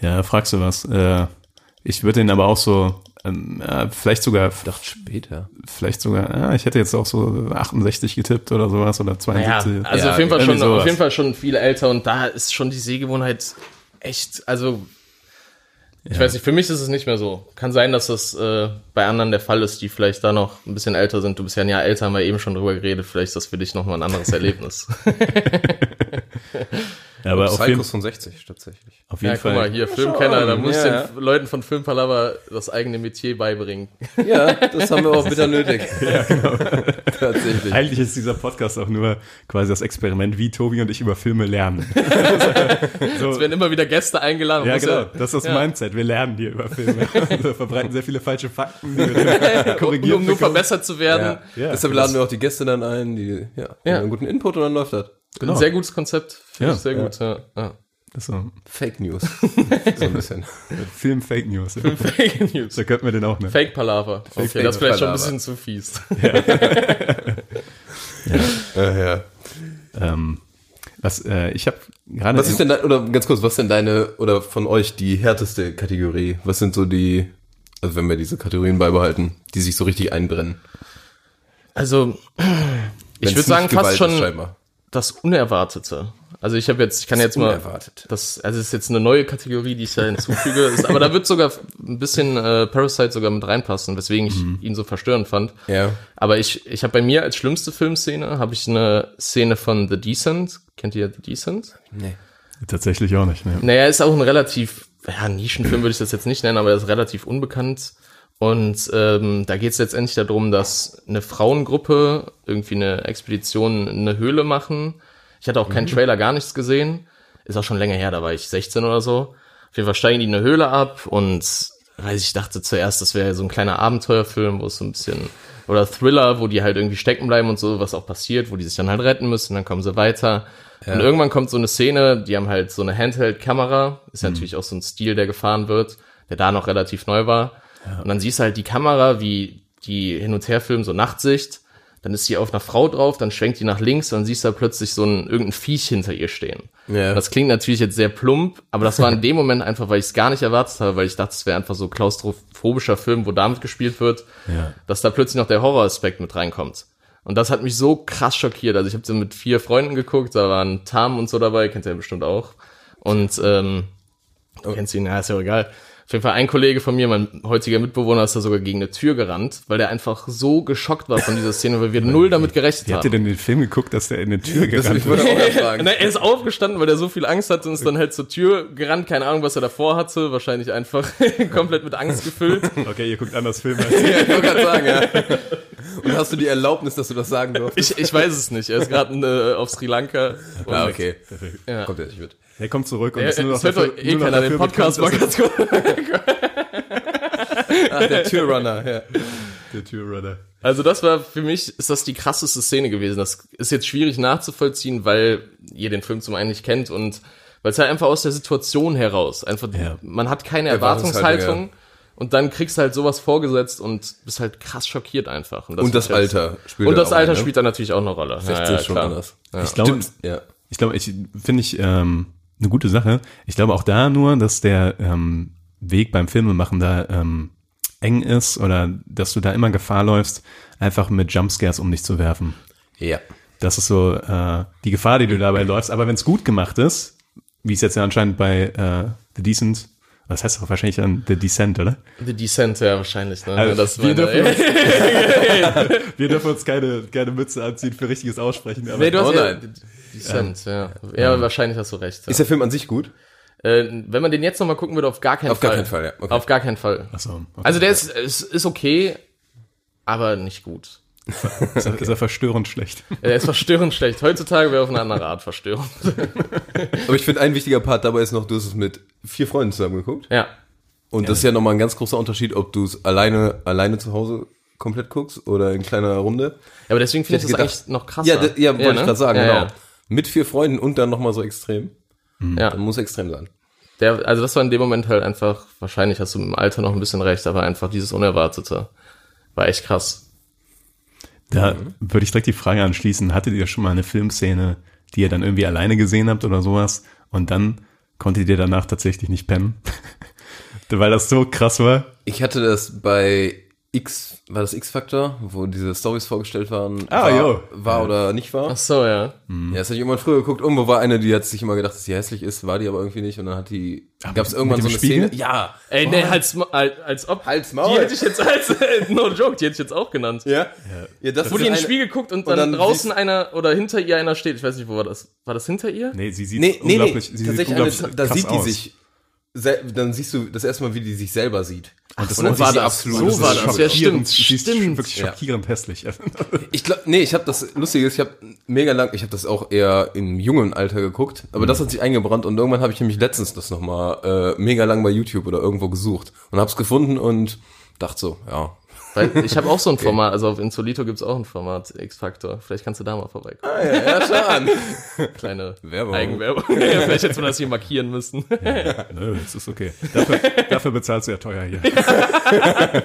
Speaker 1: Ja, fragst du was. Äh, ich würde den aber auch so, ähm, äh, vielleicht sogar,
Speaker 5: Doch später.
Speaker 1: vielleicht sogar, ja, ich hätte jetzt auch so 68 getippt oder sowas oder
Speaker 6: Ja,
Speaker 1: 72.
Speaker 6: also
Speaker 5: Ja,
Speaker 6: auf jeden Fall schon,
Speaker 1: sowas.
Speaker 6: auf jeden Fall schon viel älter und da ist schon die Sehgewohnheit echt, also ich weiß nicht, für mich ist es nicht mehr so. Kann sein, dass das äh, bei anderen der Fall ist, die vielleicht da noch ein bisschen älter sind. Du bist ja ein Jahr älter, haben wir eben schon drüber geredet. Vielleicht ist das für dich nochmal ein anderes Erlebnis. [laughs] [laughs]
Speaker 1: Ja, aber auf jeden,
Speaker 5: Psychos von 60 tatsächlich.
Speaker 1: auf jeden
Speaker 6: ja, guck
Speaker 1: Fall.
Speaker 6: mal, hier, Filmkenner, da muss
Speaker 5: ja,
Speaker 6: den Leuten von Filmpalava das eigene Metier beibringen. [laughs]
Speaker 5: Ja, das haben wir auch bitter nötig. [laughs] ja, genau. [laughs] Tatsächlich.
Speaker 1: Eigentlich ist dieser Podcast auch nur quasi das Experiment, wie Tobi und ich über Filme lernen. so,
Speaker 6: Es werden immer wieder Gäste eingeladen.
Speaker 1: ja, genau. Das ist das
Speaker 6: ja.
Speaker 1: Mindset. Wir lernen hier über Filme. Wir verbreiten sehr viele falsche Fakten, die wir dann korrigiert
Speaker 6: um nur verbessert zu werden.
Speaker 5: Ja.
Speaker 1: Ja.
Speaker 5: Deshalb laden wir auch die Gäste dann ein, die ja, einen guten Input und dann läuft das.
Speaker 1: Genau.
Speaker 6: Ein sehr gutes Konzept. Finde
Speaker 1: Ja.
Speaker 6: ich sehr gut. Ja. Ja.
Speaker 1: Das ist so
Speaker 5: Fake News. [laughs] so ein bisschen.
Speaker 1: Film Fake News. Ja.
Speaker 6: Fake News.
Speaker 1: So könnten wir den auch nennen.
Speaker 6: Fake Palaver. Okay,
Speaker 5: Fake
Speaker 6: das ist vielleicht schon ein bisschen zu fies. [laughs]
Speaker 5: Ja, ja.
Speaker 1: Ähm, was, äh, ich habe gerade.
Speaker 5: Was ist denn, dein, oder ganz kurz, was ist denn deine, oder von euch die härteste Kategorie? Was sind so die, also wenn wir diese Kategorien beibehalten, die sich so richtig einbrennen?
Speaker 6: Also, [clears throat] ich würde sagen, fast
Speaker 5: ist,
Speaker 6: schon
Speaker 5: scheinbar.
Speaker 6: Das Unerwartete. Also ich habe jetzt, ich kann jetzt mal,
Speaker 5: Unerwartet.
Speaker 6: das, also es ist jetzt eine neue Kategorie, die ich da hinzufüge, ist, aber da wird sogar ein bisschen äh, Parasite sogar mit reinpassen, weswegen ich ihn so verstörend fand.
Speaker 5: Ja.
Speaker 6: Aber ich, ich habe bei mir als schlimmste Filmszene, habe ich eine Szene von The Descent. Kennt ihr The Descent?
Speaker 5: Nee.
Speaker 1: Tatsächlich auch nicht. Ne?
Speaker 6: Naja, ist auch ein relativ, ja, Nischenfilm würde ich das jetzt nicht nennen, aber er ist relativ unbekannt. Und ähm, da geht es letztendlich darum, dass eine Frauengruppe irgendwie eine Expedition in eine Höhle machen. Ich hatte auch keinen Trailer, gar nichts gesehen. Ist auch schon länger her, da war ich 16 oder so. Auf jeden Fall steigen die in eine Höhle ab und weiß ich dachte zuerst, das wäre so ein kleiner Abenteuerfilm, wo es so ein bisschen oder Thriller, wo die halt irgendwie stecken bleiben und so, was auch passiert, wo die sich dann halt retten müssen, dann kommen sie weiter. Und irgendwann kommt so eine Szene, die haben halt so eine Handheld-Kamera, ist ja natürlich auch so ein Stil, der gefahren wird, der da noch relativ neu war. Und dann siehst du halt die Kamera, wie die hin und her filmen, so Nachtsicht. Dann ist sie auf einer Frau drauf, dann schwenkt die nach links, dann siehst du da plötzlich so ein irgendein Viech hinter ihr stehen.
Speaker 5: Ja.
Speaker 6: Das klingt natürlich jetzt sehr plump, aber das war in dem Moment einfach, weil ich es gar nicht erwartet habe, weil ich dachte, es wäre einfach so klaustrophobischer Film, wo damit gespielt wird,
Speaker 1: Ja.
Speaker 6: dass da plötzlich noch der Horroraspekt mit reinkommt. Und das hat mich so krass schockiert. Also ich habe so mit vier Freunden geguckt, da waren Tam und so dabei, kennt ihr ja bestimmt auch. Und ähm, kennst du ihn, ja, ist ja auch egal. Auf jeden Fall ein Kollege von mir, mein heutiger Mitbewohner, ist da sogar gegen eine Tür gerannt, weil der einfach so geschockt war von dieser Szene, weil wir null damit gerechnet
Speaker 1: Wie habt ihr
Speaker 6: haben.
Speaker 1: denn den Film geguckt, dass der in eine Tür gerannt
Speaker 5: ich wollte
Speaker 1: wird?
Speaker 5: auch noch [laughs] fragen.
Speaker 6: Na, er ist aufgestanden, weil er so viel Angst hatte und ist dann halt zur Tür gerannt. Keine Ahnung, was er davor hatte. Wahrscheinlich einfach [laughs] komplett mit Angst gefüllt.
Speaker 1: Okay, ihr guckt anders Filme. als [laughs]
Speaker 5: Ja, ich wollte gerade sagen, ja. Und hast du die Erlaubnis, dass du das sagen durftest?
Speaker 6: Ich, ich weiß es nicht. Er ist gerade äh, auf Sri Lanka.
Speaker 5: Ah, okay.
Speaker 6: Ja.
Speaker 5: Kommt ja nicht mit.
Speaker 1: Er kommt zurück und
Speaker 6: Ja,
Speaker 1: ist nur noch dafür,
Speaker 6: eh
Speaker 1: nur
Speaker 6: keiner den Podcast mal
Speaker 1: bekannt,
Speaker 6: ganz kurz.
Speaker 5: Ach, der Türrunner, ja.
Speaker 1: der Türrunner.
Speaker 6: Also das war für mich, ist das die krasseste Szene gewesen. Das ist jetzt schwierig nachzuvollziehen, weil ihr den Film zum einen nicht kennt und weil es halt einfach aus der Situation heraus, einfach,
Speaker 1: Ja.
Speaker 6: man hat keine
Speaker 5: Erwartungshaltung,
Speaker 6: und dann kriegst du halt sowas vorgesetzt und bist halt krass schockiert einfach.
Speaker 5: Und das
Speaker 6: find ich jetzt-
Speaker 5: Alter spielt
Speaker 6: Und
Speaker 5: da
Speaker 6: das
Speaker 5: auch
Speaker 6: Alter
Speaker 5: rein, ne?
Speaker 6: spielt da natürlich auch eine Rolle.
Speaker 5: 16 ist schon
Speaker 6: klar.
Speaker 5: anders.
Speaker 1: Ich glaube,
Speaker 5: Stimmt, ja.
Speaker 1: ich glaube, ich finde ich ähm, eine gute Sache. Ich glaube auch da nur, dass der ähm, Weg beim Filmemachen da ähm, eng ist oder dass du da immer Gefahr läufst, einfach mit Jumpscares um dich zu werfen.
Speaker 5: Ja.
Speaker 1: Das ist so äh, die Gefahr, die du dabei läufst. Aber wenn es gut gemacht ist, wie es jetzt ja anscheinend bei äh, The Decent, das heißt doch wahrscheinlich dann The Descent, oder?
Speaker 6: The Descent, ja, wahrscheinlich. Ne?
Speaker 1: Also,
Speaker 6: das
Speaker 1: wir, dürfen uns, [laughs] [laughs] wir dürfen uns keine, keine Mütze anziehen für richtiges Aussprechen. Aber
Speaker 6: Nee, du hast
Speaker 5: Oh
Speaker 6: ja,
Speaker 5: nein.
Speaker 6: Descent, ja. Ja, wahrscheinlich hast du recht. Ja.
Speaker 5: Ist der Film an sich gut?
Speaker 6: Äh, wenn man den jetzt nochmal gucken würde, auf gar keinen
Speaker 5: Auf
Speaker 6: Fall.
Speaker 5: gar keinen Fall, ja. Okay.
Speaker 6: Auf gar keinen Fall.
Speaker 1: Ach so, okay.
Speaker 6: Also der ist, ist, ist okay, aber nicht gut.
Speaker 1: ist, er, ist er verstörend schlecht.
Speaker 6: Er ist verstörend schlecht. Heutzutage wäre auf eine andere Art verstörend. [laughs]
Speaker 5: Aber ich finde, ein wichtiger Part dabei ist noch, du hast es mit vier Freunden zusammen geguckt.
Speaker 6: Ja.
Speaker 5: Und das ist ja nochmal ein ganz großer Unterschied, ob du es alleine, alleine zu Hause komplett guckst oder in kleiner Runde.
Speaker 6: Ja, aber deswegen finde ich das
Speaker 5: hätte
Speaker 6: eigentlich noch krasser.
Speaker 5: Ja, d- ja, wollte
Speaker 6: ne?
Speaker 5: ich gerade sagen,
Speaker 6: ja,
Speaker 5: genau. Mit vier Freunden und dann nochmal so extrem.
Speaker 6: Ja.
Speaker 5: Dann muss extrem sein.
Speaker 6: Der, also das war in dem Moment halt einfach, wahrscheinlich hast du im Alter noch ein bisschen recht, aber einfach dieses Unerwartete. War echt krass.
Speaker 1: Da würde ich direkt die Frage anschließen, hattet ihr schon mal eine Filmszene, die ihr dann irgendwie alleine gesehen habt oder sowas und dann konntet ihr danach tatsächlich nicht pennen? [laughs] Weil das so krass war.
Speaker 5: Ich hatte das bei X, war das X-Factor, wo diese Stories vorgestellt waren,
Speaker 1: Ah,
Speaker 5: war,
Speaker 1: jo.
Speaker 5: war oder nicht war.
Speaker 6: Ach so, ja.
Speaker 5: Ja, das hatte ich irgendwann früher geguckt. Irgendwo war eine, die hat sich immer gedacht, dass sie hässlich ist, war die aber irgendwie nicht. Und dann hat die, gab es irgendwann so eine
Speaker 1: Spiegel?
Speaker 5: Szene. Ja.
Speaker 6: Ey, nee, als, als, als ob.
Speaker 5: Halt's Maul.
Speaker 6: Die hätte ich jetzt als, [laughs] no joke, die hätte ich jetzt auch genannt.
Speaker 5: Ja? Ja, das
Speaker 6: Wo die in den
Speaker 5: eine-
Speaker 6: Spiegel guckt und
Speaker 5: und
Speaker 6: dann,
Speaker 5: dann
Speaker 6: draußen einer oder hinter ihr einer steht. Ich weiß nicht, wo war das? War das hinter ihr?
Speaker 1: Nee, sie sieht
Speaker 5: Nee, nee, nee.
Speaker 1: unglaublich, sie sieht
Speaker 5: Tatsächlich, eine,
Speaker 1: unglaublich
Speaker 5: da
Speaker 1: krass
Speaker 5: sieht die
Speaker 1: aus.
Speaker 5: sich, dann siehst du das erste Mal, wie die sich selber sieht.
Speaker 6: Ach,
Speaker 5: Und dann
Speaker 6: war das.
Speaker 5: absolut-
Speaker 6: So
Speaker 5: das
Speaker 6: war
Speaker 5: ist
Speaker 6: das. Ja,
Speaker 1: schockierend,
Speaker 6: stimmt.
Speaker 1: sie ist
Speaker 6: Stimmt.
Speaker 1: wirklich
Speaker 5: Ja.
Speaker 1: schockierend hässlich. [laughs]
Speaker 5: Ich glaube, nee, ich habe das Lustige ist, ich habe mega lang, ich habe das auch eher im jungen Alter geguckt, aber
Speaker 1: Mhm.
Speaker 5: das hat sich eingebrannt und irgendwann habe ich nämlich letztens das nochmal äh, mega lang bei YouTube oder irgendwo gesucht und habe es gefunden und dachte so, ja.
Speaker 6: Weil ich habe auch so ein Format, also auf Insolito gibt's auch ein Format, X-Factor. Vielleicht kannst du da mal vorbeikommen.
Speaker 5: Ah, ja, ja schon.
Speaker 6: Kleine
Speaker 5: Werbung.
Speaker 6: Eigenwerbung. [laughs] ja, vielleicht hätten wir das hier markieren müssen.
Speaker 1: Nö, das ist okay. Dafür, dafür bezahlst du ja teuer hier. [laughs]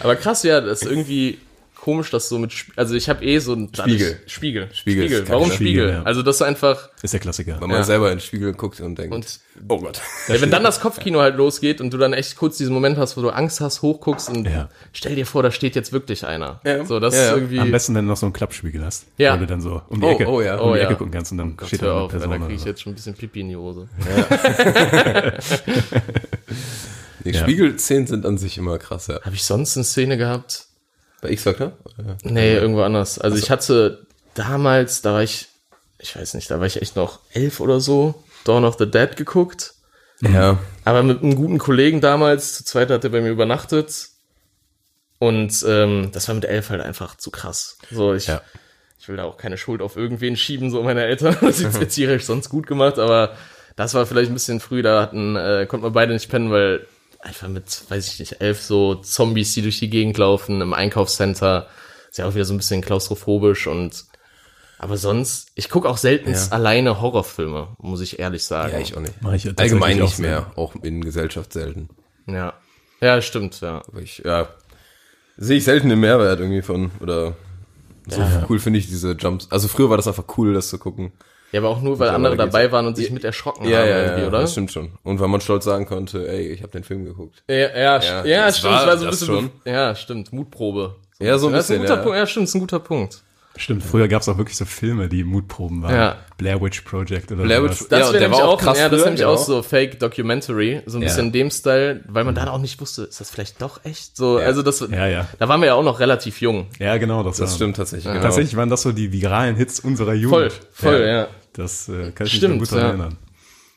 Speaker 6: Aber krass, ja, das ist irgendwie komisch, dass so mit, Sp- also ich habe eh so ein
Speaker 5: Spiegel.
Speaker 6: Spiegel.
Speaker 5: Spiegel ist
Speaker 6: Warum. Spiegel?
Speaker 1: Spiegel, ja.
Speaker 6: Also das ist einfach,
Speaker 1: Ist der Klassiker.
Speaker 5: Wenn man
Speaker 6: Ja.
Speaker 5: selber in den Spiegel guckt und denkt,
Speaker 6: und
Speaker 5: oh Gott.
Speaker 6: ja, wenn dann das Kopfkino halt losgeht und du dann echt kurz diesen Moment hast, wo du Angst hast, hochguckst und
Speaker 1: Ja.
Speaker 6: stell dir vor, da steht jetzt wirklich einer.
Speaker 5: Ja.
Speaker 6: So, das
Speaker 5: Ja,
Speaker 6: ist
Speaker 5: ja.
Speaker 6: irgendwie.
Speaker 1: Am besten, wenn du noch so einen Klappspiegel hast.
Speaker 6: Ja.
Speaker 1: Wo du dann so um die
Speaker 5: Oh,
Speaker 1: Ecke,
Speaker 5: oh ja.
Speaker 1: um
Speaker 6: Oh
Speaker 1: die
Speaker 6: ja.
Speaker 1: Ecke gucken kannst und dann
Speaker 6: Gott,
Speaker 1: steht da eine
Speaker 6: auf,
Speaker 1: Person.
Speaker 6: da
Speaker 1: oder
Speaker 6: krieg ich
Speaker 1: so.
Speaker 6: jetzt schon ein bisschen Pipi in die Hose. [laughs]
Speaker 5: Die
Speaker 1: Ja.
Speaker 5: Spiegelszenen sind an sich immer krass, ja.
Speaker 6: Habe ich sonst eine Szene gehabt?
Speaker 5: Bei X-Factor?
Speaker 6: Nee, irgendwo anders. Also ich hatte damals, da war ich, ich weiß nicht, da war ich echt noch elf oder so, Dawn of the Dead geguckt.
Speaker 5: ja.
Speaker 6: Aber mit einem guten Kollegen damals, zu zweit hat er bei mir übernachtet. Und ähm, das war mit elf halt einfach zu krass. So, ich,
Speaker 1: Ja.
Speaker 6: ich will da auch keine Schuld auf irgendwen schieben, so meine Eltern. [laughs] Das ist erzieherisch [laughs] sonst gut gemacht, aber das war vielleicht ein bisschen früh, da hatten, äh, konnten wir beide nicht pennen, weil einfach mit, weiß ich nicht, elf so Zombies, die durch die Gegend laufen, im Einkaufscenter, ist ja auch wieder so ein bisschen klaustrophobisch und aber sonst, ich gucke auch selten
Speaker 5: Ja.
Speaker 6: alleine Horrorfilme, muss ich ehrlich sagen.
Speaker 5: ja, ich auch nicht.
Speaker 1: Mach ich ja
Speaker 5: Allgemein
Speaker 1: auch
Speaker 5: nicht mehr, auch in Gesellschaft selten.
Speaker 6: Ja. Ja, stimmt, ja.
Speaker 5: Aber ich, ja, sehe ich selten den Mehrwert irgendwie von, oder so cool finde ich diese Jumps. Also früher war das einfach cool, das zu gucken.
Speaker 6: Ja, aber auch nur, weil andere dabei waren und sich mit erschrocken
Speaker 5: Ja,
Speaker 6: haben
Speaker 5: ja,
Speaker 6: irgendwie,
Speaker 5: ja,
Speaker 6: oder?
Speaker 5: das stimmt schon. Und weil man stolz sagen konnte, ey, ich habe den Film geguckt.
Speaker 6: Ja, ja, ja, ja
Speaker 5: das
Speaker 6: stimmt,
Speaker 5: war
Speaker 6: war so ein
Speaker 5: das
Speaker 6: bisschen,
Speaker 5: schon.
Speaker 6: ja, stimmt, Mutprobe.
Speaker 5: Ja, so ein
Speaker 6: Ja, ist ein
Speaker 5: bisschen,
Speaker 6: guter
Speaker 5: ja.
Speaker 6: Punkt, ja, stimmt, ist ein guter Punkt.
Speaker 1: Stimmt, früher gab es auch wirklich so Filme, die Mutproben waren.
Speaker 6: Ja.
Speaker 1: Blair Witch Project oder
Speaker 5: Blair
Speaker 1: sowas.
Speaker 5: Witch-
Speaker 6: Das
Speaker 5: Ja,
Speaker 6: wäre
Speaker 5: der
Speaker 6: nämlich
Speaker 5: war auch krass
Speaker 6: ja, das ist nämlich auch
Speaker 5: auch.
Speaker 6: so Fake Documentary, so ein
Speaker 5: Ja.
Speaker 6: bisschen in dem Style, weil man dann auch nicht wusste, ist das vielleicht doch echt so, also das,
Speaker 1: Ja, ja.
Speaker 6: da waren wir ja auch noch relativ jung.
Speaker 1: Ja, genau. Das,
Speaker 5: Das
Speaker 1: war-
Speaker 5: stimmt tatsächlich, genau.
Speaker 1: Tatsächlich waren das so die viralen Hits unserer
Speaker 6: Voll,
Speaker 1: Jugend.
Speaker 6: voll, ja.
Speaker 1: Das äh, kann ich
Speaker 6: Stimmt,
Speaker 1: mich gut daran
Speaker 6: ja.
Speaker 1: erinnern.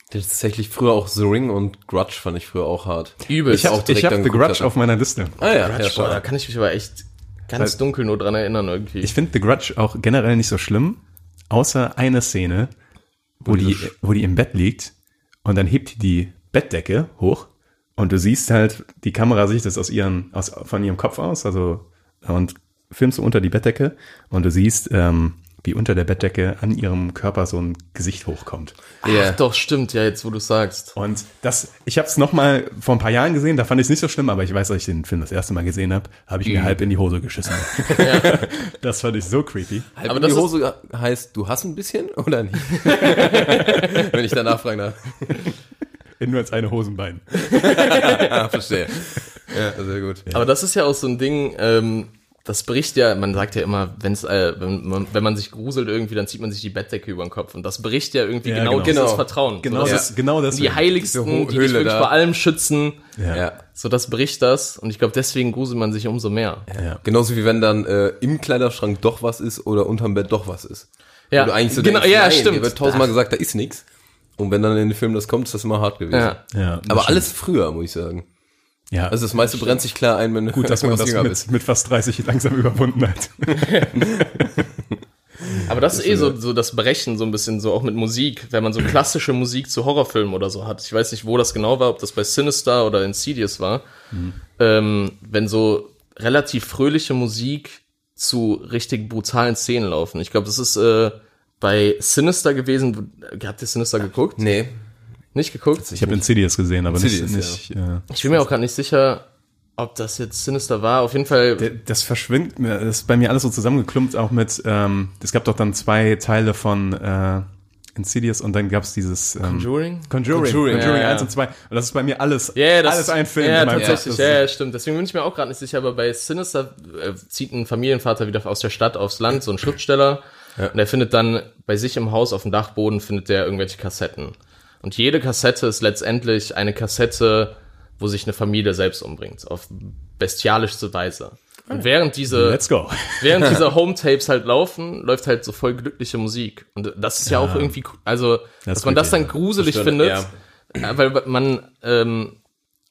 Speaker 5: Tatsächlich früher auch The Ring und Grudge fand ich früher auch hart.
Speaker 6: Übelst.
Speaker 1: Ich
Speaker 5: auch
Speaker 1: habe hab The Grudge
Speaker 5: hatte.
Speaker 1: auf meiner Liste.
Speaker 5: Ah ja,
Speaker 6: Grudge,
Speaker 5: ja
Speaker 6: boah, da kann ich mich aber echt ganz
Speaker 1: Weil-
Speaker 6: dunkel nur dran erinnern irgendwie.
Speaker 1: Ich finde The Grudge auch generell nicht so schlimm, außer eine Szene, wo die, wo die im Bett liegt und dann hebt die die Bettdecke hoch und du siehst halt, die Kamera sieht das aus ihren, aus, von ihrem Kopf aus, also und filmst du unter die Bettdecke und du siehst, ähm, wie unter der Bettdecke an ihrem Körper so ein Gesicht hochkommt.
Speaker 5: Ja.
Speaker 6: Ach doch, stimmt, ja, jetzt wo du sagst.
Speaker 1: Und das, ich habe es noch mal vor ein paar Jahren gesehen, da fand ich es nicht so schlimm, aber ich weiß, als ich den Film das erste Mal gesehen habe, habe ich mir halb in die Hose geschissen. [laughs] Das fand ich so creepy.
Speaker 5: Halb
Speaker 6: Aber
Speaker 5: in die Hose heißt, du hast ein bisschen oder nicht? [laughs] Wenn ich danach fragen darf. [laughs]
Speaker 1: In nur als eine Hosenbein.
Speaker 5: Ah, verstehe. Ja, sehr gut.
Speaker 6: Aber das ist ja auch so ein Ding, ähm, das bricht ja, man sagt ja immer, wenn's, äh, wenn, man, wenn man sich gruselt irgendwie, dann zieht man sich die Bettdecke über den Kopf. Und das bricht ja irgendwie
Speaker 1: Ja,
Speaker 6: genau,
Speaker 1: genau.
Speaker 6: dieses
Speaker 5: Genau.
Speaker 6: Vertrauen.
Speaker 1: Genau
Speaker 6: so,
Speaker 1: das, genau das.
Speaker 6: die heiligsten,
Speaker 5: Diese Ho-
Speaker 6: die dich
Speaker 5: Höhle
Speaker 6: wirklich
Speaker 5: da.
Speaker 6: vor allem schützen.
Speaker 1: Ja.
Speaker 5: Ja.
Speaker 6: So, das bricht das. Und ich glaube, deswegen gruselt man sich umso mehr.
Speaker 1: Ja.
Speaker 5: Genauso wie wenn dann äh, im Kleiderschrank doch was ist oder unterm Bett doch was ist.
Speaker 6: Ja,
Speaker 5: Wo du eigentlich so
Speaker 6: genau,
Speaker 5: denkst,
Speaker 6: ja,
Speaker 5: nein,
Speaker 6: stimmt.
Speaker 5: Hier wird tausendmal gesagt, da ist nichts. Und wenn dann in den Film das kommt, ist das immer hart gewesen.
Speaker 6: Ja.
Speaker 1: Ja,
Speaker 5: Aber
Speaker 1: stimmt.
Speaker 5: alles früher, muss ich sagen.
Speaker 1: Ja,
Speaker 5: Also das meiste brennt sich klar ein, wenn du
Speaker 1: gut, dass man das mit, mit fast 30 langsam überwunden hat. [laughs]
Speaker 6: Aber das ist eh so, so das Brechen so ein bisschen so auch mit Musik, wenn man so klassische Musik zu Horrorfilmen oder so hat. Ich weiß nicht, wo das genau war, ob das bei Sinister oder Insidious war. ähm, wenn so relativ fröhliche Musik zu richtig brutalen Szenen laufen. Ich glaube, das ist äh, bei Sinister gewesen. Habt ihr Sinister geguckt?
Speaker 5: Nee.
Speaker 6: Nicht geguckt?
Speaker 1: Ich habe Insidious gesehen, aber nicht,
Speaker 5: Insidious,
Speaker 1: nicht äh,
Speaker 6: Ich bin mir auch gerade nicht sicher, ob das jetzt Sinister war. Auf jeden Fall.
Speaker 1: Der- Das verschwindet mir, das ist bei mir alles so zusammengeklumpt, auch mit, ähm, es gab doch dann zwei Teile von äh, Insidious und dann gab's dieses ähm,
Speaker 6: Conjuring?
Speaker 1: Conjuring,
Speaker 5: Conjuring,
Speaker 1: Conjuring,
Speaker 6: ja, ja.
Speaker 1: 1 und 2. Und das ist bei mir alles,
Speaker 6: Ja, ja, das,
Speaker 1: alles ein Film.
Speaker 6: Ja, tatsächlich. Ja, ja, stimmt. Deswegen bin ich mir auch gerade nicht sicher, aber bei Sinister äh, zieht ein Familienvater wieder aus der Stadt aufs Land, so ein Schriftsteller. Und er findet dann bei sich im Haus auf dem Dachboden findet der irgendwelche Kassetten. Und jede Kassette ist letztendlich eine Kassette, wo sich eine Familie selbst umbringt, auf bestialischste Weise. Und während diese,
Speaker 1: Let's go. [laughs]
Speaker 6: während diese [laughs] Home-Tapes halt laufen, läuft halt so voll glückliche Musik. Und das ist ja, auch irgendwie, cool. also, dass
Speaker 1: ist
Speaker 6: man das dann gruselig
Speaker 5: Das
Speaker 6: findet, ja, weil man ähm,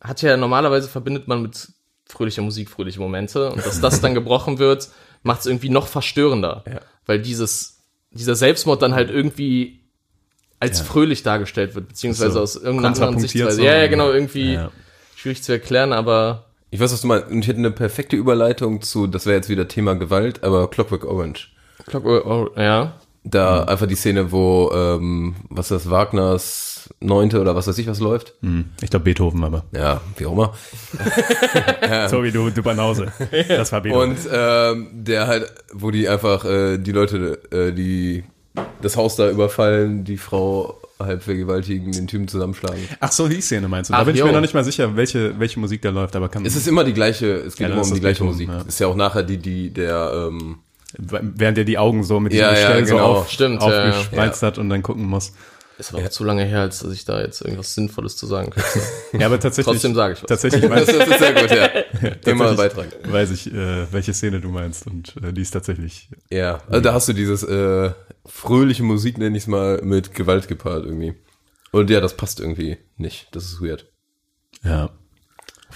Speaker 6: hat ja normalerweise verbindet man mit fröhlicher Musik fröhliche Momente und dass das dann [laughs] gebrochen wird, macht es irgendwie noch verstörender,
Speaker 5: Ja.
Speaker 6: weil dieses dieser Selbstmord dann halt irgendwie als fröhlich dargestellt wird, beziehungsweise
Speaker 1: So,
Speaker 6: aus irgendeiner anderen Sichtweise.
Speaker 1: so.
Speaker 6: Ja, ja, genau, irgendwie
Speaker 1: Ja.
Speaker 6: schwierig zu erklären, aber
Speaker 5: Ich weiß, was du meinst. Und ich hätte eine perfekte Überleitung zu, das wäre jetzt wieder Thema Gewalt, aber Clockwork Orange.
Speaker 6: Clockwork, oh, ja,
Speaker 5: Da einfach die Szene, wo, ähm, was ist das, Wagners Neunte oder was weiß ich was läuft.
Speaker 1: Hm, Ich glaube Beethoven, aber.
Speaker 5: Ja, wie auch immer. [laughs] [laughs]
Speaker 1: So wie du, du Banause. Das war Beethoven.
Speaker 5: Und ähm, der halt, wo die einfach äh, die Leute, äh, die das Haus da überfallen, die Frau halb vergewaltigen, den Typen zusammenschlagen.
Speaker 1: Ach so, die Szene meinst du? Da
Speaker 6: Ach,
Speaker 1: bin ich
Speaker 6: jo.
Speaker 1: mir noch nicht mal sicher, welche, welche Musik da läuft, aber kann.
Speaker 5: Es ist immer die gleiche, es geht
Speaker 1: Ja,
Speaker 5: immer um die gleiche
Speaker 1: Beethoven,
Speaker 5: Musik.
Speaker 1: ja.
Speaker 5: Ist ja auch nachher die, die der, ähm,
Speaker 1: während er die Augen so mit
Speaker 5: Ja,
Speaker 1: diesem
Speaker 5: ja,
Speaker 1: Gestell so
Speaker 5: genau.
Speaker 1: auf,
Speaker 6: Stimmt,
Speaker 1: aufgespreizt hat und dann gucken muss.
Speaker 6: Ist aber auch zu lange her, als dass ich da jetzt irgendwas Sinnvolles zu sagen könnte.
Speaker 1: Ja, aber tatsächlich.
Speaker 6: Trotzdem sage ich was.
Speaker 1: Tatsächlich [laughs]
Speaker 5: das
Speaker 1: weiß,
Speaker 5: ist sehr gut, ja. Immer
Speaker 1: tatsächlich
Speaker 5: Beitrag.
Speaker 1: weiß ich, äh, welche Szene du meinst und äh, die ist tatsächlich.
Speaker 5: Ja, also da hast du dieses äh, fröhliche Musik, nenne ich es mal, mit Gewalt gepaart irgendwie. Und ja, das passt irgendwie nicht. Das ist weird.
Speaker 1: Ja.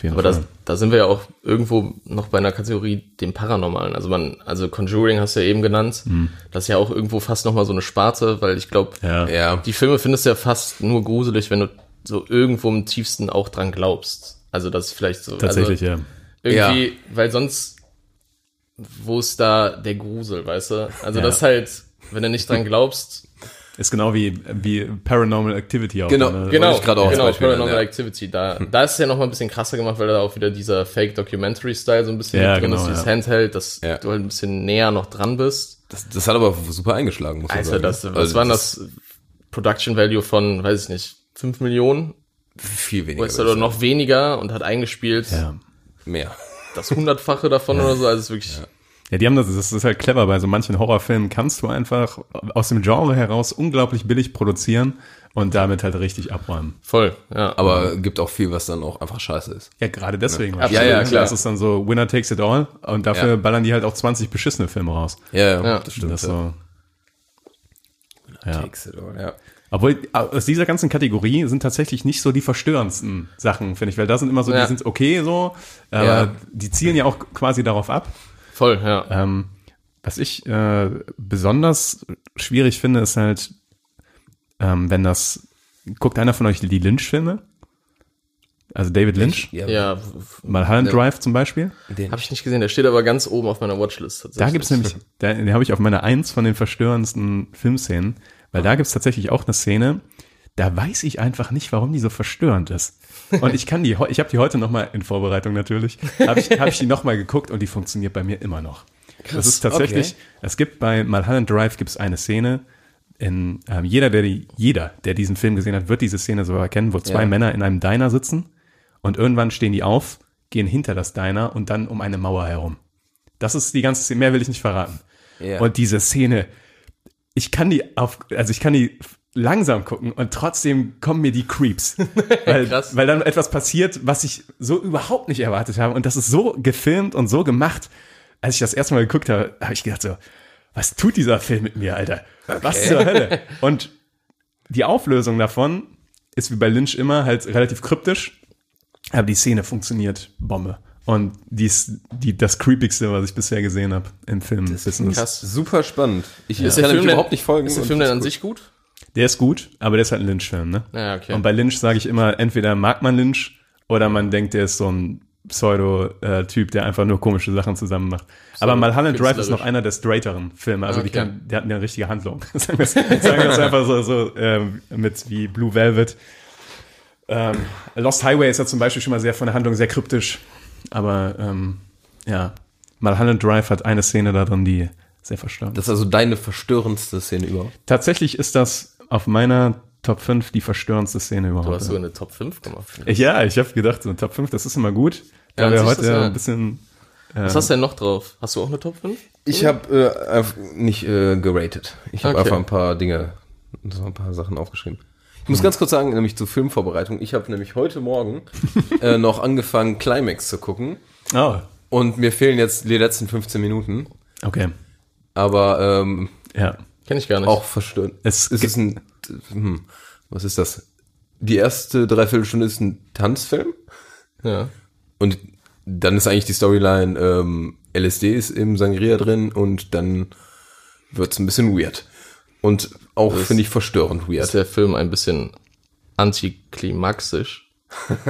Speaker 6: Aber das, da sind wir ja auch irgendwo noch bei einer Kategorie dem Paranormalen. Also man, also Conjuring hast du ja eben genannt. Das ist ja auch irgendwo fast noch mal so eine Sparte, weil ich glaube,
Speaker 1: ja.
Speaker 5: Ja.
Speaker 6: die Filme findest du ja fast nur gruselig, wenn du so irgendwo im tiefsten auch dran glaubst. Also das ist vielleicht so.
Speaker 1: Tatsächlich,
Speaker 6: also
Speaker 1: ja.
Speaker 6: Irgendwie, weil sonst, wo ist da der Grusel, weißt du? Also
Speaker 1: Ja.
Speaker 6: das ist halt, wenn du nicht dran glaubst,
Speaker 1: Ist genau wie, wie Paranormal Activity auch.
Speaker 5: Genau,
Speaker 1: ne?
Speaker 6: Genau,
Speaker 5: ich gerade auch
Speaker 6: genau, Paranormal
Speaker 5: nennen, ja.
Speaker 6: Activity. Da, da ist es ja noch mal ein bisschen krasser gemacht, weil da auch wieder dieser Fake-Documentary-Style so ein bisschen
Speaker 1: Ja,
Speaker 6: drin
Speaker 1: genau,
Speaker 6: ist, dieses
Speaker 1: ja.
Speaker 6: Handheld, dass
Speaker 5: Ja.
Speaker 6: du halt ein bisschen näher noch dran bist.
Speaker 5: Das, das hat aber super eingeschlagen, muss man
Speaker 6: Alter,
Speaker 5: sagen.
Speaker 6: das, was
Speaker 5: Also
Speaker 6: war denn das Production Value von, weiß ich nicht, 5 Millionen?
Speaker 5: Viel weniger. Ich
Speaker 6: oder noch weniger und hat eingespielt
Speaker 1: Ja.
Speaker 5: Mehr.
Speaker 6: das Hundertfache davon oder so. Also es ist wirklich,
Speaker 1: Ja, die haben das, das ist halt clever, bei so manchen Horrorfilmen kannst du einfach aus dem Genre heraus unglaublich billig produzieren und damit halt richtig abräumen.
Speaker 6: voll, ja.
Speaker 5: Aber gibt auch viel, was dann auch einfach scheiße ist.
Speaker 1: Ja, gerade deswegen.
Speaker 6: Absolut.
Speaker 5: Ja, ja, klar.
Speaker 1: Das ist dann so, Winner takes it all und dafür
Speaker 5: Ja.
Speaker 1: ballern die halt auch 20 beschissene Filme raus.
Speaker 5: Ja, ja,
Speaker 6: Ja.
Speaker 5: das stimmt.
Speaker 1: das
Speaker 5: ja.
Speaker 1: so. Ja.
Speaker 5: Takes it all, ja.
Speaker 1: Obwohl, aus dieser ganzen Kategorie sind tatsächlich nicht so die verstörendsten Sachen, finde ich, weil da sind immer so,
Speaker 6: Ja.
Speaker 1: die sind okay so, aber
Speaker 5: Ja.
Speaker 1: die zielen ja auch quasi darauf ab.
Speaker 6: Voll, ja.
Speaker 1: Ähm, was ich äh, besonders schwierig finde, ist halt, ähm, wenn das, guckt einer von euch die Lynch-Filme? Also David Lynch?
Speaker 5: Ja.
Speaker 6: Ja,
Speaker 1: Mulholland
Speaker 5: Ja.
Speaker 1: Drive zum Beispiel?
Speaker 5: Den,
Speaker 6: habe ich nicht gesehen. Der steht aber ganz oben auf meiner Watchlist. Tatsächlich.
Speaker 1: Da gibt's nämlich, da, den habe ich auf meiner Eins von den verstörendsten Filmszenen, weil da gibt's tatsächlich auch eine Szene, da weiß ich einfach nicht, warum die so verstörend ist. Und ich kann die, ich habe die heute noch mal in Vorbereitung natürlich, habe ich, hab ich die noch mal geguckt und die funktioniert bei mir immer noch. das ist tatsächlich,
Speaker 5: okay.
Speaker 1: es gibt bei Mulholland Drive gibt's eine Szene, in, ähm, jeder, der die, jeder, der diesen Film gesehen hat, wird diese Szene so erkennen, wo zwei
Speaker 5: Ja.
Speaker 1: Männer in einem Diner sitzen und irgendwann stehen die auf, gehen hinter das Diner und dann um eine Mauer herum. Das ist die ganze Szene, mehr will ich nicht verraten.
Speaker 5: Ja.
Speaker 1: Und diese Szene, ich kann die auf, also ich kann die langsam gucken und trotzdem kommen mir die Creeps. [laughs] Weil, weil dann etwas passiert, was ich so überhaupt nicht erwartet habe. Und das ist so gefilmt und so gemacht. Als ich das erste Mal geguckt habe, habe ich gedacht so, was tut dieser Film mit mir, Alter? Was zur Hölle? Und die Auflösung davon ist wie bei Lynch immer halt relativ kryptisch, aber die Szene funktioniert Bombe. Und die ist die, das creepigste, was ich bisher gesehen habe im Film-Business.
Speaker 6: krass.
Speaker 5: super spannend. Ich
Speaker 6: Ist
Speaker 5: kann
Speaker 6: der
Speaker 5: dem
Speaker 6: Film
Speaker 5: überhaupt nicht folgen.
Speaker 6: Ist der Film
Speaker 5: das
Speaker 6: denn an
Speaker 5: gut.
Speaker 6: sich gut?
Speaker 1: Der ist gut, aber der ist halt ein Lynch-Film, ne?
Speaker 6: Ja, okay.
Speaker 1: Und bei Lynch sage ich immer, entweder mag man Lynch oder man denkt, der ist so ein Pseudo-Typ, der einfach nur komische Sachen zusammen macht. Aber Mulholland Drive ist noch einer der straighteren Filme. Also die,
Speaker 6: Okay.
Speaker 1: kann, die hatten eine richtige Handlung. [laughs] sagen wir es einfach so, so ähm, mit wie Blue Velvet. Ähm, Lost Highway ist ja zum Beispiel schon mal sehr von der Handlung sehr kryptisch. Aber ähm, ja, Mulholland Drive hat eine Szene da drin, die sehr verstörend ist.
Speaker 5: Das ist also deine verstörendste Szene überhaupt.
Speaker 1: Tatsächlich ist das auf meiner Top 5 die verstörendste Szene
Speaker 6: Du
Speaker 1: überhaupt.
Speaker 6: hast sogar eine Top 5 gemacht.
Speaker 1: Ja, ich habe gedacht, so Top 5, das ist immer gut. Da
Speaker 6: Ja,
Speaker 1: wir
Speaker 6: siehst
Speaker 1: heute
Speaker 6: ja.
Speaker 1: ein bisschen.
Speaker 6: Was hast du denn noch drauf? Hast du auch eine Top 5?
Speaker 5: Ich habe äh, einfach nicht äh, geratet. Ich habe
Speaker 6: Okay.
Speaker 5: einfach ein paar Dinge, so ein paar Sachen aufgeschrieben. Ich muss ganz kurz sagen, nämlich zur Filmvorbereitung. Ich habe nämlich heute Morgen [laughs] äh, noch angefangen, Climax zu gucken.
Speaker 1: Oh,
Speaker 5: Und mir fehlen jetzt die letzten 15 Minuten.
Speaker 1: okay.
Speaker 5: Aber ähm,
Speaker 1: Ja.
Speaker 6: Kenn ich gar nicht.
Speaker 5: auch verstörend.
Speaker 1: Es
Speaker 5: Es ist ein, hm, was ist das? Die erste Dreiviertelstunde ist ein Tanzfilm.
Speaker 6: Ja.
Speaker 5: Und dann ist eigentlich die Storyline, ähm, LSD ist im Sangria drin und dann wird's ein bisschen weird. Und auch, finde ich, verstörend
Speaker 6: Ist
Speaker 5: weird.
Speaker 6: der Film ein bisschen antiklimaxisch? [laughs]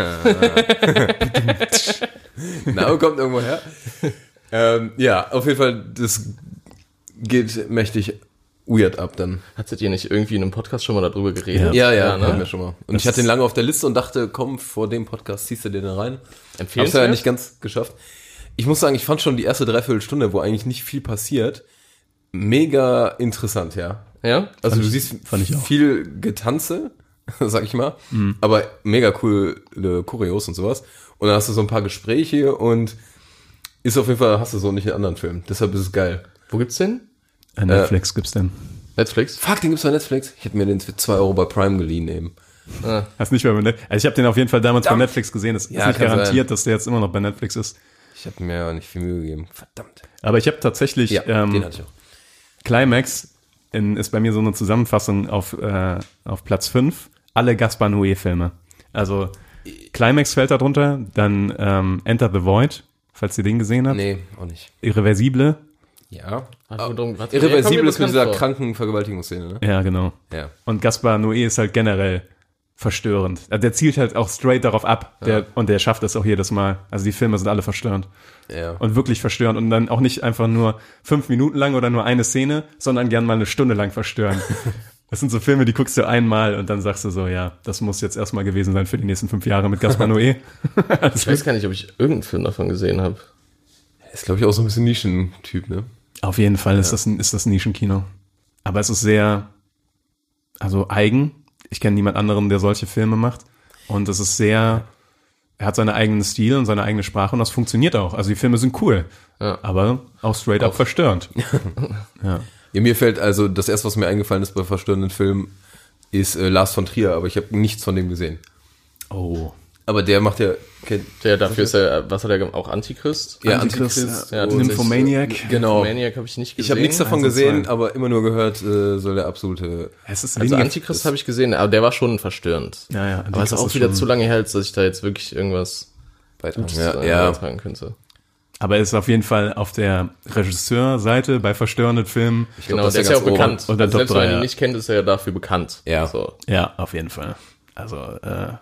Speaker 5: Na, kommt irgendwo her. [laughs] ähm, ja, auf jeden Fall, das geht mächtig weird ab dann.
Speaker 6: Hattet ihr nicht irgendwie in einem Podcast schon mal darüber geredet?
Speaker 5: Ja, ja,
Speaker 6: ne?
Speaker 5: hatten wir schon mal. Und ich hatte ihn lange auf der Liste und dachte, komm, vor dem Podcast ziehst du den da rein. Hab's ja nicht ganz geschafft. Ich muss sagen, ich fand schon die erste Dreiviertelstunde, wo eigentlich nicht viel passiert, mega interessant, ja.
Speaker 6: Ja?
Speaker 5: Also du
Speaker 1: ich-
Speaker 5: siehst
Speaker 1: fand ich auch.
Speaker 5: viel Getanze, [laughs] sag ich mal, aber mega coole Choreos und sowas. Und dann hast du so ein paar Gespräche und ist auf jeden Fall, hast du so nicht in anderen Filmen. Deshalb ist es geil.
Speaker 6: Wo gibt's den?
Speaker 1: Äh, Netflix gibt's denn.
Speaker 6: Netflix?
Speaker 5: Fuck, den gibt's bei Netflix. Ich hätte mir den für 2 Euro bei Prime geliehen eben.
Speaker 1: Hast nicht mehr bei Net Also ich habe den auf jeden Fall damals bei
Speaker 5: Verdammt.
Speaker 1: Netflix gesehen. Es
Speaker 5: Ja,
Speaker 1: ist nicht garantiert, dass der jetzt immer noch bei Netflix ist.
Speaker 5: Ich habe mir ja nicht viel Mühe gegeben. Verdammt.
Speaker 1: Aber ich habe tatsächlich
Speaker 5: Ja,
Speaker 1: ähm,
Speaker 5: den hatte ich auch.
Speaker 1: Climax in, ist bei mir so eine Zusammenfassung auf, äh, auf Platz 5. Alle Gaspar Noé-Filme. Also Climax fällt da drunter, dann ähm, Enter the Void, falls ihr den gesehen habt.
Speaker 5: Nee, auch nicht.
Speaker 1: Irreversible.
Speaker 5: Ja.
Speaker 6: Warte, warum- warte, der kommt
Speaker 5: Irreversibel ist mit dieser
Speaker 6: vor.
Speaker 5: kranken Vergewaltigungsszene, ne?
Speaker 1: Ja, genau.
Speaker 5: Ja.
Speaker 1: Und Gaspar Noé ist halt generell verstörend. Also der zielt halt auch straight darauf ab. Der, Und der schafft das auch jedes Mal. Also die Filme sind alle verstörend.
Speaker 5: Ja.
Speaker 1: Und wirklich verstörend. Und dann auch nicht einfach nur fünf Minuten lang oder nur eine Szene, sondern gern mal eine Stunde lang verstören. [laughs] Das sind so Filme, die guckst du einmal und dann sagst du so, ja, das muss jetzt erstmal gewesen sein für die nächsten fünf Jahre mit Gaspar Noé. [laughs]
Speaker 6: Ich weiß gar nicht, ob ich irgendeinen Film davon gesehen habe.
Speaker 5: Ist, glaube ich, auch so ein bisschen Nischentyp, ne?
Speaker 1: Auf jeden Fall ist, das ein, ist das ein Nischenkino. Aber es ist sehr, also eigen. Ich kenne niemand anderen, der solche Filme macht. Und es ist sehr, er hat seinen eigenen Stil und seine eigene Sprache und das funktioniert auch. Also die Filme sind cool,
Speaker 6: Ja.
Speaker 1: aber auch straight up verstörend. [laughs] ja.
Speaker 5: Ja, mir fällt also, das erste, was mir eingefallen ist bei verstörenden Filmen, ist äh, Lars von Trier, aber ich habe nichts von dem gesehen.
Speaker 1: Oh.
Speaker 5: Aber der macht ja, kennt,
Speaker 6: Der dafür ist er, was hat er gemacht? Auch Antichrist?
Speaker 5: ja,
Speaker 1: Antichrist,
Speaker 5: Antichrist.
Speaker 6: ja,
Speaker 1: Nymphomaniac.
Speaker 5: Genau.
Speaker 6: Maniac habe ich nicht gesehen.
Speaker 5: Ich habe nichts davon gesehen,
Speaker 1: zwei.
Speaker 5: aber immer nur gehört, äh, soll der absolute.
Speaker 1: Es ist
Speaker 6: Also Antichrist habe ich gesehen, aber der war schon verstörend.
Speaker 1: Ja, ja,
Speaker 6: Aber es ist auch wieder
Speaker 1: schon-
Speaker 6: zu lange her, als dass ich da jetzt wirklich irgendwas
Speaker 5: Beitragen.
Speaker 6: Gutes
Speaker 5: Ja,
Speaker 6: äh,
Speaker 5: ja.
Speaker 6: beitragen könnte.
Speaker 1: Aber er ist auf jeden Fall auf der Regisseurseite bei verstörenden Filmen.
Speaker 6: Genau,
Speaker 5: das
Speaker 6: der
Speaker 5: ist
Speaker 6: ja auch
Speaker 5: oben.
Speaker 6: bekannt.
Speaker 1: Und der
Speaker 6: also selbst
Speaker 1: Top
Speaker 6: wenn man ihn nicht kennt, ist er ja dafür bekannt.
Speaker 5: Ja.
Speaker 6: So.
Speaker 1: Ja, auf jeden Fall. Also, äh,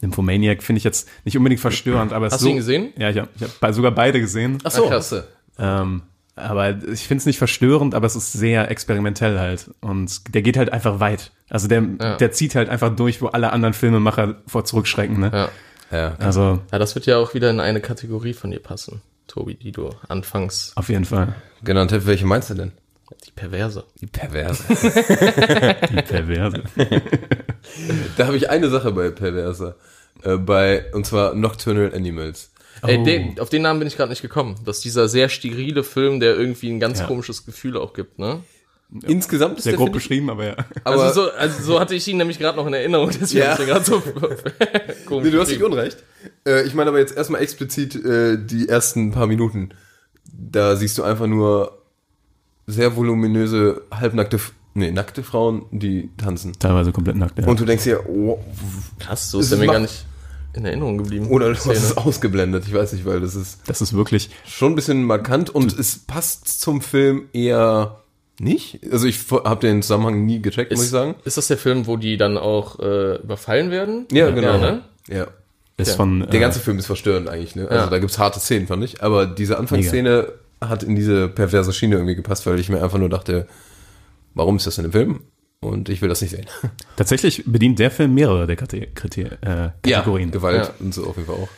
Speaker 1: Nymphomaniac finde ich jetzt nicht unbedingt verstörend, aber es
Speaker 6: Hast
Speaker 1: ist so,
Speaker 6: du ihn gesehen?
Speaker 1: Ja, ich habe ich hab sogar beide gesehen.
Speaker 5: Ach so, du.
Speaker 1: Ähm, aber ich finde es nicht verstörend, aber es ist sehr experimentell halt. Und der geht halt einfach weit. Also der,
Speaker 6: Ja.
Speaker 1: der zieht halt einfach durch, wo alle anderen Filmemacher vor zurückschrecken. Ne?
Speaker 6: Ja.
Speaker 5: Ja.
Speaker 1: Also
Speaker 6: ja, das wird ja auch wieder in eine Kategorie von dir passen, Tobi, die du anfangs,
Speaker 1: auf jeden Fall.
Speaker 5: Genannt welche meinst du denn?
Speaker 6: Die Perverse.
Speaker 5: Die Perverse. [laughs]
Speaker 1: Die Perverse.
Speaker 5: da habe ich eine Sache bei Perverse. Äh, bei, und zwar Nocturnal Animals.
Speaker 6: Ey,
Speaker 1: Oh.
Speaker 6: den, auf den Namen bin ich gerade nicht gekommen. Das ist dieser sehr sterile Film, der irgendwie ein ganz
Speaker 1: Ja.
Speaker 6: komisches Gefühl auch gibt, ne?
Speaker 5: Insgesamt ist
Speaker 1: Sehr
Speaker 5: der,
Speaker 1: grob beschrieben, aber ja.
Speaker 5: aber
Speaker 6: also, so, also so hatte ich ihn nämlich gerade noch in Erinnerung, deswegen
Speaker 5: Ja.
Speaker 6: ja. ich gerade so [laughs] [laughs] komisch.
Speaker 5: Nee, du hast nicht unrecht. Äh, ich meine aber jetzt erstmal explizit äh, die ersten paar Minuten. Da siehst du einfach nur sehr voluminöse, halbnackte, nee, nackte Frauen, die tanzen.
Speaker 1: Teilweise komplett nackt. Ja.
Speaker 5: Und du denkst dir, oh,
Speaker 6: Krass, so ist der mir gar nicht in Erinnerung geblieben.
Speaker 5: oder du hast es ausgeblendet. Ich weiß nicht, weil das ist
Speaker 1: das ist wirklich
Speaker 5: schon ein bisschen markant und es passt zum Film eher nicht. Also ich habe den Zusammenhang nie gecheckt, muss ich sagen.
Speaker 6: Ist das der Film, wo die dann auch äh, überfallen werden?
Speaker 5: Ja, genau.
Speaker 6: ne?
Speaker 5: Ja.
Speaker 1: Ist
Speaker 6: Okay.
Speaker 1: von
Speaker 5: Der
Speaker 1: äh,
Speaker 5: ganze Film ist verstörend eigentlich, ne? Also
Speaker 6: Ja.
Speaker 5: da gibt's harte Szenen, fand ich. Aber diese Anfangsszene hat in diese perverse Schiene irgendwie gepasst, weil ich mir einfach nur dachte, warum ist das in dem Film? Und ich will das nicht sehen. [laughs]
Speaker 1: tatsächlich bedient der Film mehrere der Kate Kriter äh, Kategorien.
Speaker 5: Gewalt
Speaker 6: Ja.
Speaker 5: und so auf jeden Fall auch.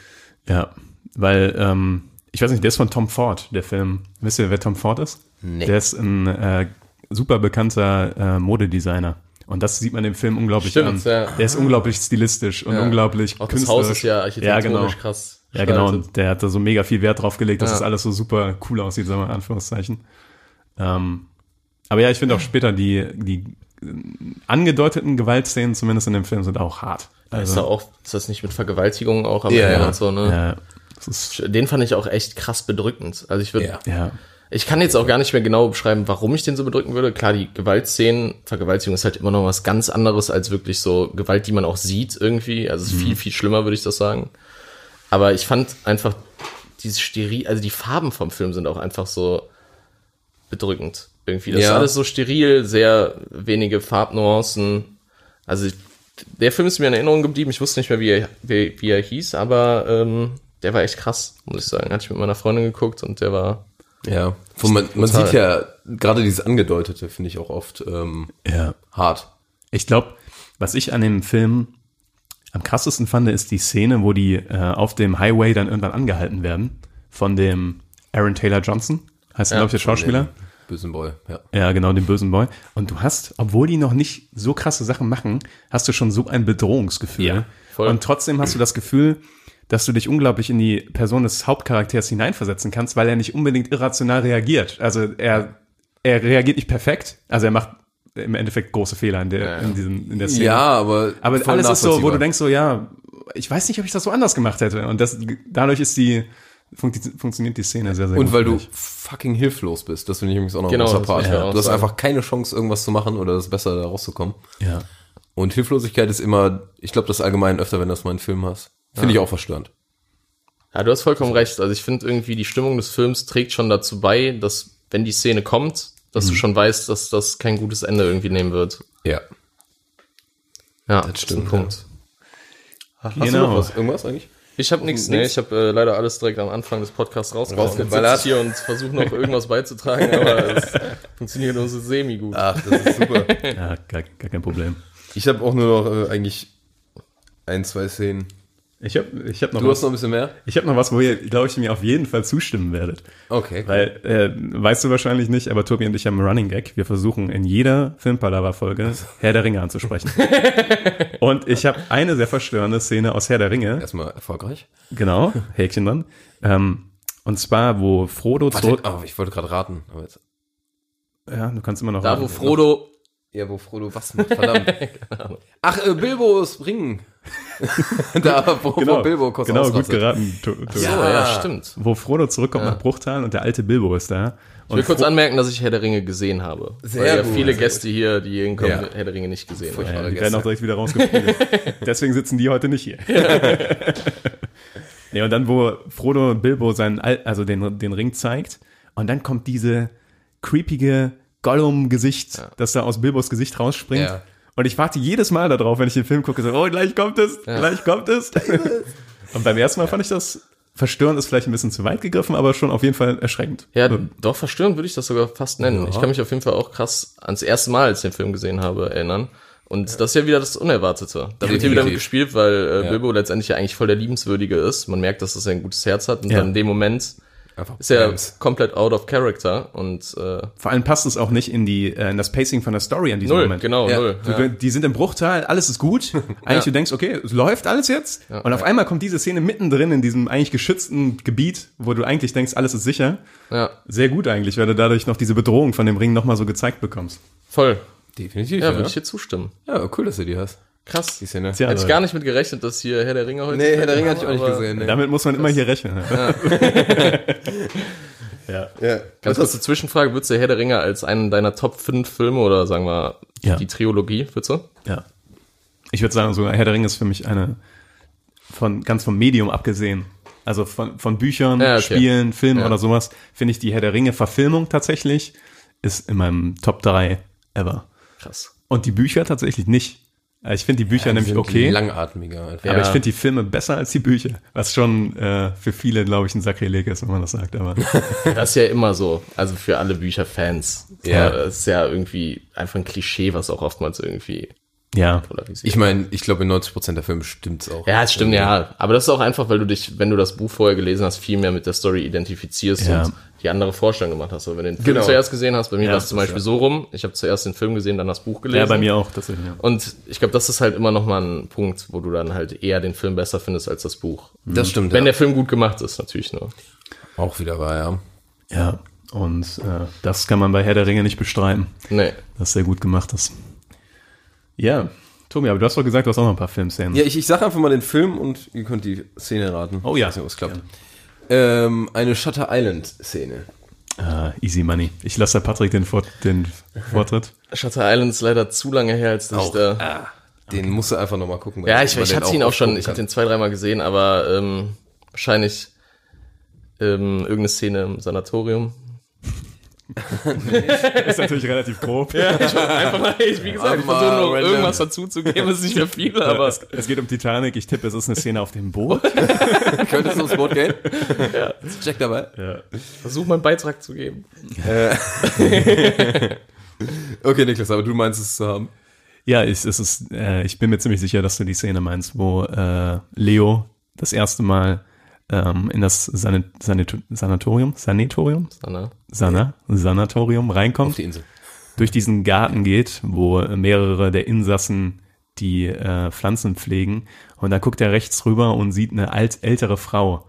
Speaker 1: Ja, weil, ähm, ich weiß nicht, der ist von Tom Ford, der Film. Wisst ihr, wer Tom Ford ist?
Speaker 5: Nee.
Speaker 1: Der ist ein äh, super bekannter äh, Modedesigner. Und das sieht man dem Film unglaublich
Speaker 6: Stimmt,
Speaker 1: an.
Speaker 6: ja.
Speaker 1: Der ist unglaublich stilistisch und
Speaker 6: Ja.
Speaker 1: unglaublich
Speaker 6: Auch das
Speaker 1: künstlerisch.
Speaker 6: Haus ist ja architektonisch
Speaker 1: ja, genau.
Speaker 6: krass.
Speaker 1: Ja, genau. Und der hat da so mega viel Wert drauf gelegt, dass
Speaker 6: Ja.
Speaker 1: das alles so super cool aussieht, sagen wir in Anführungszeichen. Ähm, aber ja, ich finde auch später die, die angedeuteten Gewaltszenen zumindest in dem Film sind auch hart.
Speaker 6: ist da auch, ist das nicht mit Vergewaltigung auch am
Speaker 5: Ja,
Speaker 6: Ende
Speaker 5: ja.
Speaker 6: so, ne?
Speaker 1: ja,
Speaker 6: Den fand ich auch echt krass bedrückend. Also ich würde,
Speaker 5: Ja.
Speaker 6: ich kann jetzt auch gar nicht mehr genau beschreiben, warum ich den so bedrücken würde. Klar, die Gewaltszenen, Vergewaltigung ist halt immer noch was ganz anderes als wirklich so Gewalt, die man auch sieht irgendwie. Also es ist viel, viel schlimmer, würde ich das sagen. Aber ich fand einfach diese steril, also die Farben vom Film sind auch einfach so bedrückend irgendwie. Das
Speaker 5: Ja.
Speaker 6: ist alles so steril, sehr wenige Farbnuancen. Also ich, der Film ist mir in Erinnerung geblieben. Ich wusste nicht mehr, wie er, wie, wie er hieß, aber ähm, der war echt krass, muss ich sagen. Hatte ich mit meiner Freundin geguckt und der war
Speaker 5: Ja. Man, man
Speaker 6: Total.
Speaker 5: sieht ja, gerade dieses Angedeutete finde ich auch oft ähm,
Speaker 1: ja.
Speaker 5: hart.
Speaker 1: Ich glaube, was ich an dem Film am krassesten fand, ist die Szene, wo die äh, auf dem Highway dann irgendwann angehalten werden von dem Aaron Taylor Johnson, heißt ja, glaube ich, der Schauspieler.
Speaker 5: Bösen Boy, ja.
Speaker 1: Ja, genau, den bösen Boy. Und du hast, obwohl die noch nicht so krasse Sachen machen, hast du schon so ein Bedrohungsgefühl.
Speaker 6: Ja, voll.
Speaker 1: Und trotzdem hast du das Gefühl, dass du dich unglaublich in die Person des Hauptcharakters hineinversetzen kannst, weil er nicht unbedingt irrational reagiert. Also er, er reagiert nicht perfekt. Also er macht im Endeffekt große Fehler in der, in diesem, in der Szene.
Speaker 5: Ja, aber
Speaker 1: Aber
Speaker 5: voll
Speaker 1: alles ist so, wo du denkst so, ja, ich weiß nicht, ob ich das so anders gemacht hätte. Und das, dadurch ist die, funktio- funktioniert die Szene sehr, sehr
Speaker 5: Und
Speaker 1: gut.
Speaker 5: weil
Speaker 1: finde
Speaker 5: du fucking hilflos bist. Das finde ich übrigens auch noch
Speaker 6: Genau,
Speaker 5: ein großer
Speaker 6: das
Speaker 5: Part. Ja. Du hast einfach keine Chance, irgendwas zu machen oder das besser da rauszukommen.
Speaker 1: Ja.
Speaker 5: Und Hilflosigkeit ist immer, ich glaube, das allgemein öfter, wenn du das mal in Film hast. Finde ich auch verstörend.
Speaker 6: Ja, du hast vollkommen recht. Also ich finde irgendwie, die Stimmung des Films trägt schon dazu bei, dass, wenn die Szene kommt, dass
Speaker 5: Mhm.
Speaker 6: du schon weißt, dass das kein gutes Ende irgendwie nehmen wird.
Speaker 5: Ja.
Speaker 6: Ja,
Speaker 5: Das
Speaker 6: ist
Speaker 5: stimmt,
Speaker 6: ein Punkt.
Speaker 5: Hast
Speaker 1: Genau.
Speaker 5: du noch was? Irgendwas eigentlich?
Speaker 6: Ich habe nichts, ne?
Speaker 5: Nix?
Speaker 6: Ich habe äh, leider alles direkt am Anfang des Podcasts rausgehauen. Sitze ich hier und versuche noch irgendwas beizutragen, aber es [laughs] funktioniert nur so semi gut.
Speaker 5: Ach, das ist super. [laughs]
Speaker 1: Ja, gar, gar kein Problem.
Speaker 5: ich habe auch nur noch äh, eigentlich ein, zwei Szenen.
Speaker 1: Ich habe ich hab noch,
Speaker 5: Du
Speaker 1: was,
Speaker 5: hast noch ein bisschen mehr?
Speaker 1: ich hab noch was, wo ihr, glaube ich, mir auf jeden Fall zustimmen werdet.
Speaker 5: Okay.
Speaker 1: Weil, äh, weißt du wahrscheinlich nicht, aber Tobi und ich haben einen Running Gag. Wir versuchen in jeder Filmpalava-Folge [laughs] Herr der Ringe anzusprechen. und ich habe eine sehr verstörende Szene aus Herr der Ringe.
Speaker 5: Erstmal erfolgreich.
Speaker 1: Genau, Häkchen dann. Ähm, und zwar, wo Frodo
Speaker 5: Warte,
Speaker 1: zurück...
Speaker 5: oh, ich wollte gerade raten. Aber jetzt,
Speaker 1: Ja, du kannst immer noch
Speaker 6: Da,
Speaker 1: raten.
Speaker 6: wo Frodo,
Speaker 5: ja, wo Frodo was macht, verdammt. [laughs] Ach, äh, Bilbos Ring. [laughs] da, wo,
Speaker 1: Genau,
Speaker 5: wo Bilbo kurz
Speaker 1: genau gut geraten. To Tobi.
Speaker 6: ja,
Speaker 5: Ja.
Speaker 6: ja, stimmt.
Speaker 1: Wo Frodo zurückkommt nach Bruchtal und der alte Bilbo ist da.
Speaker 6: Ich will kurz anmerken, dass ich Herr der Ringe gesehen habe.
Speaker 5: Sehr
Speaker 6: Weil ja
Speaker 5: gut,
Speaker 6: viele
Speaker 5: sehr
Speaker 6: Gäste hier, die hier hinkommen,
Speaker 5: Ja.
Speaker 6: Herr der Ringe nicht gesehen haben.
Speaker 1: Ja, die werden auch
Speaker 5: Gäste.
Speaker 1: direkt wieder rausgeflogen. [laughs] Deswegen sitzen die heute nicht hier. ja, und dann, wo Frodo Bilbo seinen, Al also den, den Ring zeigt, und dann kommt diese creepige Gollum-Gesicht, das da aus Bilbos Gesicht rausspringt.
Speaker 5: Ja.
Speaker 1: Und ich warte jedes Mal darauf, wenn ich den Film gucke, so, oh, gleich kommt es, gleich kommt es. [laughs] und beim ersten Mal fand ich das verstörend, ist vielleicht ein bisschen zu weit gegriffen, aber schon auf jeden Fall erschreckend.
Speaker 6: Ja, doch, verstörend würde ich das sogar fast nennen. Ich kann mich auf jeden Fall auch krass ans erste Mal, als ich den Film gesehen habe, erinnern. Und das ist ja wieder das Unerwartete. Da wird hier wieder gespielt, weil äh,
Speaker 5: Ja.
Speaker 6: Bilbo letztendlich ja eigentlich voll der Liebenswürdige ist. Man merkt, dass er ein gutes Herz hat und
Speaker 1: Ja.
Speaker 6: dann in dem Moment
Speaker 5: Einfach
Speaker 6: ist
Speaker 5: Bams.
Speaker 6: komplett out of character und äh,
Speaker 1: Vor allem passt es auch nicht in die, äh, in das Pacing von der Story an diesem
Speaker 6: null,
Speaker 1: Moment.
Speaker 6: genau,
Speaker 5: Ja.
Speaker 6: null.
Speaker 1: Du,
Speaker 6: Ja.
Speaker 1: Die sind im Bruchteil, alles ist gut. [laughs] Eigentlich du denkst, okay, es läuft alles jetzt. und auf einmal kommt diese Szene mittendrin in diesem eigentlich geschützten Gebiet, wo du eigentlich denkst, alles ist sicher.
Speaker 6: ja,
Speaker 1: Sehr gut eigentlich, weil du dadurch noch diese Bedrohung von dem Ring nochmal so gezeigt bekommst.
Speaker 6: voll.
Speaker 5: Definitiv,
Speaker 6: Ja,
Speaker 5: ja.
Speaker 6: würde ich dir zustimmen.
Speaker 5: Ja, cool, dass du die hast.
Speaker 6: Krass.
Speaker 5: Die Szene.
Speaker 1: Tja,
Speaker 6: Hätte ich gar nicht mit gerechnet, dass hier Herr der Ringe heute.
Speaker 5: Nee, Herr der Ringe hatte ich auch nicht gesehen. Nee.
Speaker 1: Damit muss man immer hier rechnen. [laughs] [laughs] ja.
Speaker 5: Ja.
Speaker 6: Ganz kurze Zwischenfrage, würdest du Herr der Ringe als einen deiner Top 5 Filme oder sagen wir
Speaker 1: Ja.
Speaker 6: die Trilogie, würdest du?
Speaker 1: ja. Ich würde sagen, sogar Herr der Ringe ist für mich eine, von, ganz vom Medium abgesehen. Also von, von Büchern,
Speaker 6: Ja, okay.
Speaker 1: Spielen, Filmen
Speaker 6: Ja.
Speaker 1: oder sowas, finde ich die Herr der Ringe Verfilmung tatsächlich ist in meinem Top 3 ever.
Speaker 6: Krass.
Speaker 1: Und die Bücher tatsächlich nicht. Äh, Ich finde die Bücher
Speaker 5: Die
Speaker 1: nämlich okay,
Speaker 5: Langatmiger einfach.
Speaker 1: aber
Speaker 6: Ja.
Speaker 1: ich finde die Filme besser als die Bücher, was schon äh, für viele, glaube ich, ein Sakrileg ist, wenn man das sagt. Aber [laughs]
Speaker 6: Das ist ja immer so. Also für alle Bücherfans.
Speaker 5: Ja.
Speaker 6: Das ist ja irgendwie einfach ein Klischee, was auch oftmals irgendwie
Speaker 1: ja,
Speaker 6: polarisiert.
Speaker 5: Ich meine, ich glaube, in 90% der Filme stimmt's auch.
Speaker 6: ja, es stimmt, ja. Aber das ist auch einfach, weil du dich, wenn du das Buch vorher gelesen hast, viel mehr mit der Story identifizierst
Speaker 1: Ja.
Speaker 6: und die andere Vorstellung gemacht hast. Aber wenn du den Film
Speaker 5: Genau.
Speaker 6: zuerst gesehen hast, bei mir
Speaker 1: Ja,
Speaker 6: war es zum Beispiel so rum, ich habe zuerst den Film gesehen, dann das Buch gelesen.
Speaker 1: ja, bei mir auch tatsächlich. Ja.
Speaker 6: Und ich glaube, das ist halt immer noch mal ein Punkt, wo du dann halt eher den Film besser findest als das Buch.
Speaker 5: Das stimmt,
Speaker 6: Wenn
Speaker 5: ja.
Speaker 6: der Film gut gemacht ist, natürlich nur.
Speaker 5: Auch wieder war, ja.
Speaker 1: Ja, und äh, das kann man bei Herr der Ringe nicht bestreiten,
Speaker 6: Nee.
Speaker 1: dass sehr gut gemacht ist. Ja, Tobi, aber du hast doch gesagt, du hast auch noch ein paar Filmszenen.
Speaker 5: Ja, ich, ich sag einfach mal den Film und ihr könnt die Szene raten.
Speaker 1: Oh ja.
Speaker 5: Es klappt. Ähm, eine Shutter Island Szene.
Speaker 1: Ah, easy money. Ich lasse der Patrick den, Vor den Vortritt. [laughs]
Speaker 6: Shutter Island ist leider zu lange her, als dass ich da.
Speaker 5: Den musst du einfach nochmal gucken. weil
Speaker 6: Ja, ich, ich
Speaker 5: den
Speaker 6: hatte ihn auch schon, ich hatte den zwei, dreimal gesehen, aber ähm, wahrscheinlich ähm, irgendeine Szene im Sanatorium. [laughs]
Speaker 1: Ist natürlich relativ grob.
Speaker 6: Einfach mal, ich, wie gesagt, ich
Speaker 5: Mal
Speaker 6: versuche nur
Speaker 5: random.
Speaker 6: irgendwas dazuzugeben, es ist nicht mehr viel, aber
Speaker 1: es, es geht um Titanic. Ich tippe, es ist eine Szene auf dem Boot.
Speaker 5: Könnte es aufs Boot gehen? ja. Check dabei.
Speaker 6: versuch meinen Beitrag zu geben. [laughs]
Speaker 5: Okay, Niklas, aber du meinst es zu haben.
Speaker 1: Ja, ich, es ist, äh, ich bin mir ziemlich sicher, dass du die Szene meinst, wo äh, Leo das erste Mal ähm, in das Sanit Sanit Sanatorium, Sanatorium,
Speaker 6: Anna.
Speaker 1: Sana, Sanatorium
Speaker 5: Auf
Speaker 1: reinkommt,
Speaker 5: die Insel.
Speaker 1: durch diesen Garten geht, wo mehrere der Insassen die äh, Pflanzen pflegen und dann guckt er rechts rüber und sieht eine alt, ältere Frau,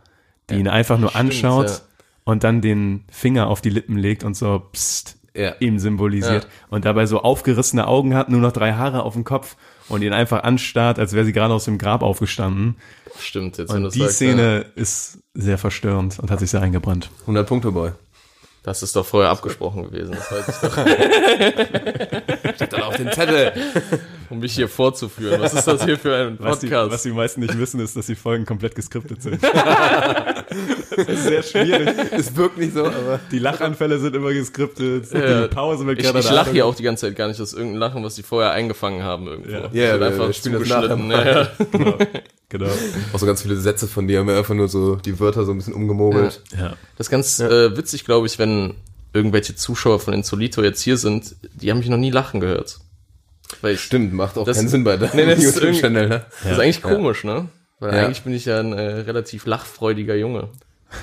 Speaker 1: die ihn einfach nur anschaut
Speaker 6: ja.
Speaker 1: und dann den Finger auf die Lippen legt und so psst,
Speaker 5: Ja.
Speaker 1: ihm symbolisiert und dabei so aufgerissene Augen hat, nur noch drei Haare auf dem Kopf und ihn einfach anstarrt, als wäre sie gerade aus dem Grab aufgestanden.
Speaker 6: Stimmt, jetzt
Speaker 1: Und
Speaker 6: es
Speaker 1: die
Speaker 6: sagst,
Speaker 1: Szene ist sehr verstörend und hat sich sehr eingebrannt.
Speaker 5: 100 Punkte, Boy.
Speaker 6: Ja. Das ist doch vorher abgesprochen gewesen, das weiß ich doch, [laughs]
Speaker 5: Steht dann auf den Zettel.
Speaker 6: Um mich hier vorzuführen. Was ist das hier für ein
Speaker 1: Was die,
Speaker 6: Podcast?
Speaker 1: was die meisten nicht wissen, ist, dass die Folgen komplett geskriptet sind. [laughs] das ist sehr schwierig.
Speaker 5: Es wirkt nicht so, aber.
Speaker 1: Die Lachanfälle sind immer geskriptet.
Speaker 6: Ja.
Speaker 1: Die Pause wird
Speaker 6: ich
Speaker 1: gerade
Speaker 6: ich
Speaker 1: da-
Speaker 6: lache hier auch die ganze Zeit gar nicht, das ist irgendein Lachen, was die vorher eingefangen haben irgendwo.
Speaker 1: Ja.
Speaker 6: Das
Speaker 5: Ja, wir-
Speaker 6: einfach zugeschnitten. Ja, ja.
Speaker 1: Genau. genau.
Speaker 5: Auch so ganz viele Sätze von dir haben wir einfach nur so die Wörter so ein bisschen umgemogelt.
Speaker 1: Ja.
Speaker 6: Das ist ganz äh, witzig, glaube ich, wenn irgendwelche Zuschauer von Insolito jetzt hier sind, die haben mich noch nie lachen gehört. Weil ich,
Speaker 5: Stimmt, macht auch
Speaker 6: Das-
Speaker 5: keinen Sinn bei deinem
Speaker 6: Nee, das ist
Speaker 5: YouTube-Channel, ne?
Speaker 6: Das ist eigentlich komisch, ne? Weil
Speaker 5: Ja.
Speaker 6: eigentlich bin ich ja ein äh, relativ lachfreudiger Junge.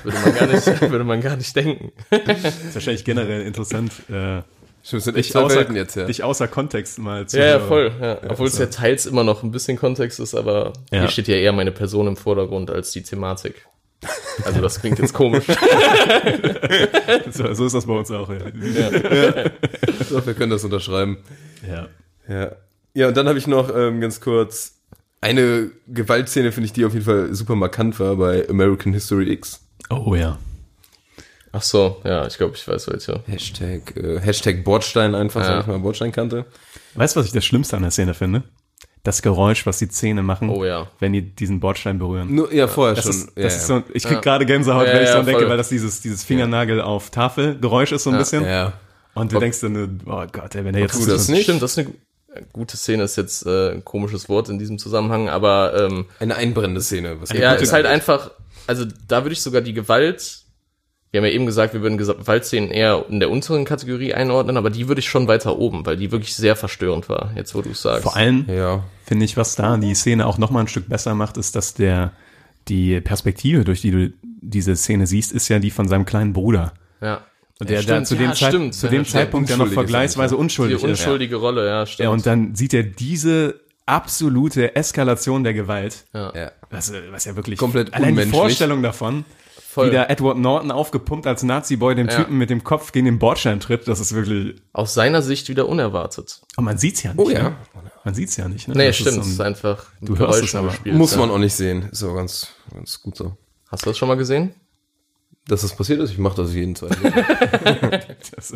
Speaker 6: Würde man gar nicht, [laughs] würde man gar nicht denken.
Speaker 1: ist wahrscheinlich generell interessant, äh,
Speaker 5: Stimmt, sind echt
Speaker 1: dich, außer,
Speaker 5: Welten jetzt, ja.
Speaker 1: dich außer Kontext mal zu
Speaker 6: Ja, ja, voll. Ja. Obwohl es ja teils immer noch ein bisschen Kontext ist, aber
Speaker 1: Ja.
Speaker 6: hier steht ja eher meine Person im Vordergrund als die Thematik. Also das klingt jetzt komisch. [laughs]
Speaker 1: So, so ist das bei uns auch. Ja.
Speaker 5: Doch, wir können das unterschreiben.
Speaker 1: ja.
Speaker 5: Ja. Ja, und dann habe ich noch ähm, ganz kurz eine Gewaltszene, finde ich, die auf jeden Fall super markant war bei American History X.
Speaker 1: Oh ja.
Speaker 6: Ach so, ja, ich glaube, ich weiß welche.
Speaker 5: Hashtag, äh, Hashtag Bordstein einfach,
Speaker 6: Ja.
Speaker 5: sag ich mal, Bordsteinkante.
Speaker 1: Weißt du, was ich das Schlimmste an der Szene finde? Das Geräusch, was die Zähne machen,
Speaker 6: Oh ja.
Speaker 1: wenn die diesen Bordstein berühren.
Speaker 5: Nur, ja, vorher
Speaker 1: Das
Speaker 5: schon.
Speaker 1: ist, das
Speaker 5: ja.
Speaker 1: ist so, ich krieg
Speaker 6: Ja.
Speaker 1: gerade Gänsehaut,
Speaker 6: Ja,
Speaker 1: wenn ich
Speaker 6: ja,
Speaker 1: so denke, weil das dieses, dieses Fingernagel auf Tafel Geräusch ist so ein bisschen.
Speaker 5: ja.
Speaker 1: Und du denkst dann, oh Gott, ey, wenn er jetzt
Speaker 5: du das nicht?
Speaker 6: Stimmt, das ist eine gute Szene, ist jetzt äh, ein komisches Wort in diesem Zusammenhang, aber ähm,
Speaker 5: Eine einbrennende Szene. Was
Speaker 6: ja, ist halt einfach, also da würde ich sogar die Gewalt, wir haben ja eben gesagt, wir würden Gewaltszenen eher in der unteren Kategorie einordnen, aber die würde ich schon weiter oben, weil die wirklich sehr verstörend war, jetzt wo du es sagst.
Speaker 1: Vor allem
Speaker 5: Ja.
Speaker 1: finde ich, was da die Szene auch noch mal ein Stück besser macht, ist, dass der die Perspektive, durch die du diese Szene siehst, ist ja die von seinem kleinen Bruder.
Speaker 6: ja.
Speaker 1: Und der
Speaker 6: Ja, stimmt,
Speaker 1: zu dem,
Speaker 6: ja,
Speaker 1: Zeit,
Speaker 6: stimmt.
Speaker 1: zu dem. Zeitpunkt ja noch
Speaker 5: Unschuldig ist
Speaker 1: vergleichsweise
Speaker 6: Die
Speaker 1: unschuldig ist.
Speaker 6: unschuldige Rolle, ja, stimmt.
Speaker 1: Ja, und dann sieht er diese absolute Eskalation der Gewalt,
Speaker 5: ja.
Speaker 1: was, was ja wirklich
Speaker 5: Komplett
Speaker 1: allein die. Vorstellung davon,
Speaker 6: Voll.
Speaker 1: wie da Edward Norton aufgepumpt als Nazi-Boy dem
Speaker 6: Ja.
Speaker 1: Typen mit dem Kopf gegen den Bordstein tritt, das ist wirklich,
Speaker 6: Aus seiner Sicht wieder unerwartet.
Speaker 1: und man sieht's ja nicht.
Speaker 5: Oh ja.
Speaker 1: Ne? Man sieht's ja nicht. Ne?
Speaker 6: Nee,
Speaker 1: Das ist
Speaker 6: stimmt,
Speaker 1: so
Speaker 6: es ist
Speaker 1: ein-
Speaker 6: einfach ein
Speaker 1: du hörst es aber.
Speaker 6: gespielt.
Speaker 5: Muss man auch nicht sehen. Ist auch ganz, ganz gut so.
Speaker 6: Hast du das schon mal gesehen?
Speaker 5: Dass das passiert ist, ich mache das jeden zweiten Tag. [laughs]
Speaker 1: das,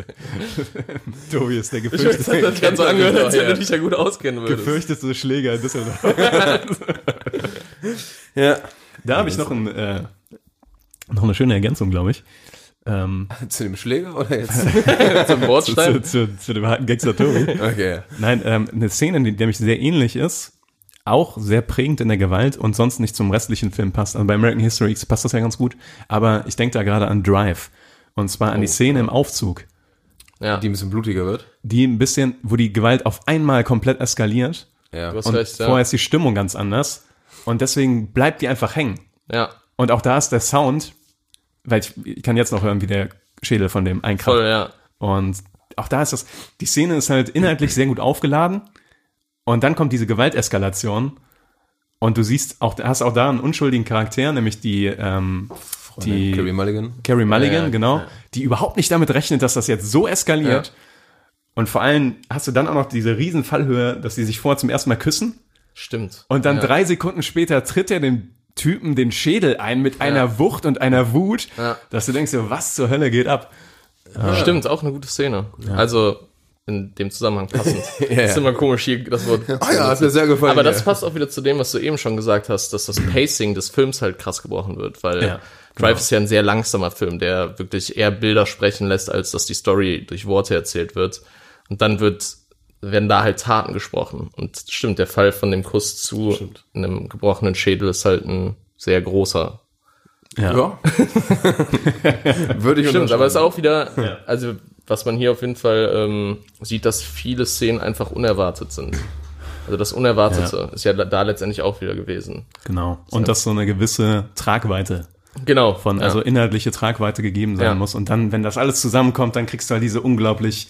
Speaker 1: Tobi ist der
Speaker 6: Das
Speaker 1: gefürchtete,
Speaker 6: hat sich ganz so angehört, als wenn du dich ja gut auskennen würdest.
Speaker 1: gefürchtete Schläger in Düsseldorf. [laughs]
Speaker 5: ja.
Speaker 1: Da habe ich noch, ein, äh, noch eine schöne Ergänzung, glaube ich. Ähm, [laughs]
Speaker 5: Zu dem Schläger oder jetzt?
Speaker 6: Zum
Speaker 1: zu,
Speaker 6: Bordstein.
Speaker 1: zu, zu dem harten Gangster Tobi.
Speaker 5: Okay.
Speaker 1: Nein, ähm, eine Szene, die nämlich sehr ähnlich ist, auch sehr prägend in der Gewalt und sonst nicht zum restlichen Film passt. Also bei American History X passt das ja ganz gut, aber ich denke da gerade an Drive. Und zwar an die Szene im Aufzug,
Speaker 6: Ja,
Speaker 5: Die ein bisschen blutiger wird.
Speaker 1: die ein bisschen, wo die Gewalt auf einmal komplett eskaliert
Speaker 5: Ja.
Speaker 6: du hast
Speaker 1: und
Speaker 6: recht, ja.
Speaker 1: vorher ist die Stimmung ganz anders und deswegen bleibt die einfach hängen.
Speaker 6: ja,
Speaker 1: Und auch da ist der Sound, weil ich, ich kann jetzt noch hören, wie der Schädel von dem einkracht.
Speaker 6: voll, ja.
Speaker 1: Und auch da ist das, die Szene ist halt inhaltlich sehr gut aufgeladen. Und dann kommt diese Gewalteskalation. Und du siehst auch, hast auch da einen unschuldigen Charakter, nämlich die, ähm, die
Speaker 5: Carrie Mulligan.
Speaker 1: Carrie Mulligan,
Speaker 6: Ja,
Speaker 1: genau,
Speaker 6: ja.
Speaker 1: die überhaupt nicht damit rechnet, dass das jetzt so eskaliert.
Speaker 5: Ja.
Speaker 1: Und vor allem hast du dann auch noch diese riesen Fallhöhe, dass sie sich vorher zum ersten Mal küssen.
Speaker 6: Stimmt.
Speaker 1: Und dann
Speaker 6: ja.
Speaker 1: drei Sekunden später tritt er dem Typen den Schädel ein mit einer Wucht und einer Wut,
Speaker 6: Ja.
Speaker 1: dass du denkst, so, was zur Hölle geht ab?
Speaker 6: Stimmt, auch eine gute Szene. Also in dem Zusammenhang passend. [laughs] Ist immer komisch hier das Wort. [laughs]
Speaker 5: Ah ja, hat mir sehr gefallen.
Speaker 6: Aber das
Speaker 5: ja.
Speaker 6: passt auch wieder zu dem, was du eben schon gesagt hast, dass das Pacing des Films halt krass gebrochen wird, weil
Speaker 1: Ja,
Speaker 6: Drive ist ja ein sehr langsamer Film, der wirklich eher Bilder sprechen lässt, als dass die Story durch Worte erzählt wird. Und dann wird, werden da halt Taten gesprochen. Und stimmt, der Fall von dem Kuss zu einem gebrochenen Schädel ist halt ein sehr großer.
Speaker 5: Ja. [laughs] Würde ich
Speaker 6: Stimmt, aber es ist auch wieder, also was man hier auf jeden Fall ähm, sieht, dass viele Szenen einfach unerwartet sind. Also das Unerwartete ist ja da letztendlich auch wieder gewesen.
Speaker 1: Genau. Und dass so eine gewisse Tragweite
Speaker 6: Genau.
Speaker 1: von,
Speaker 6: ja.
Speaker 1: also inhaltliche Tragweite gegeben sein
Speaker 6: Ja.
Speaker 1: muss. Und dann, wenn das alles zusammenkommt, dann kriegst du halt diese unglaublich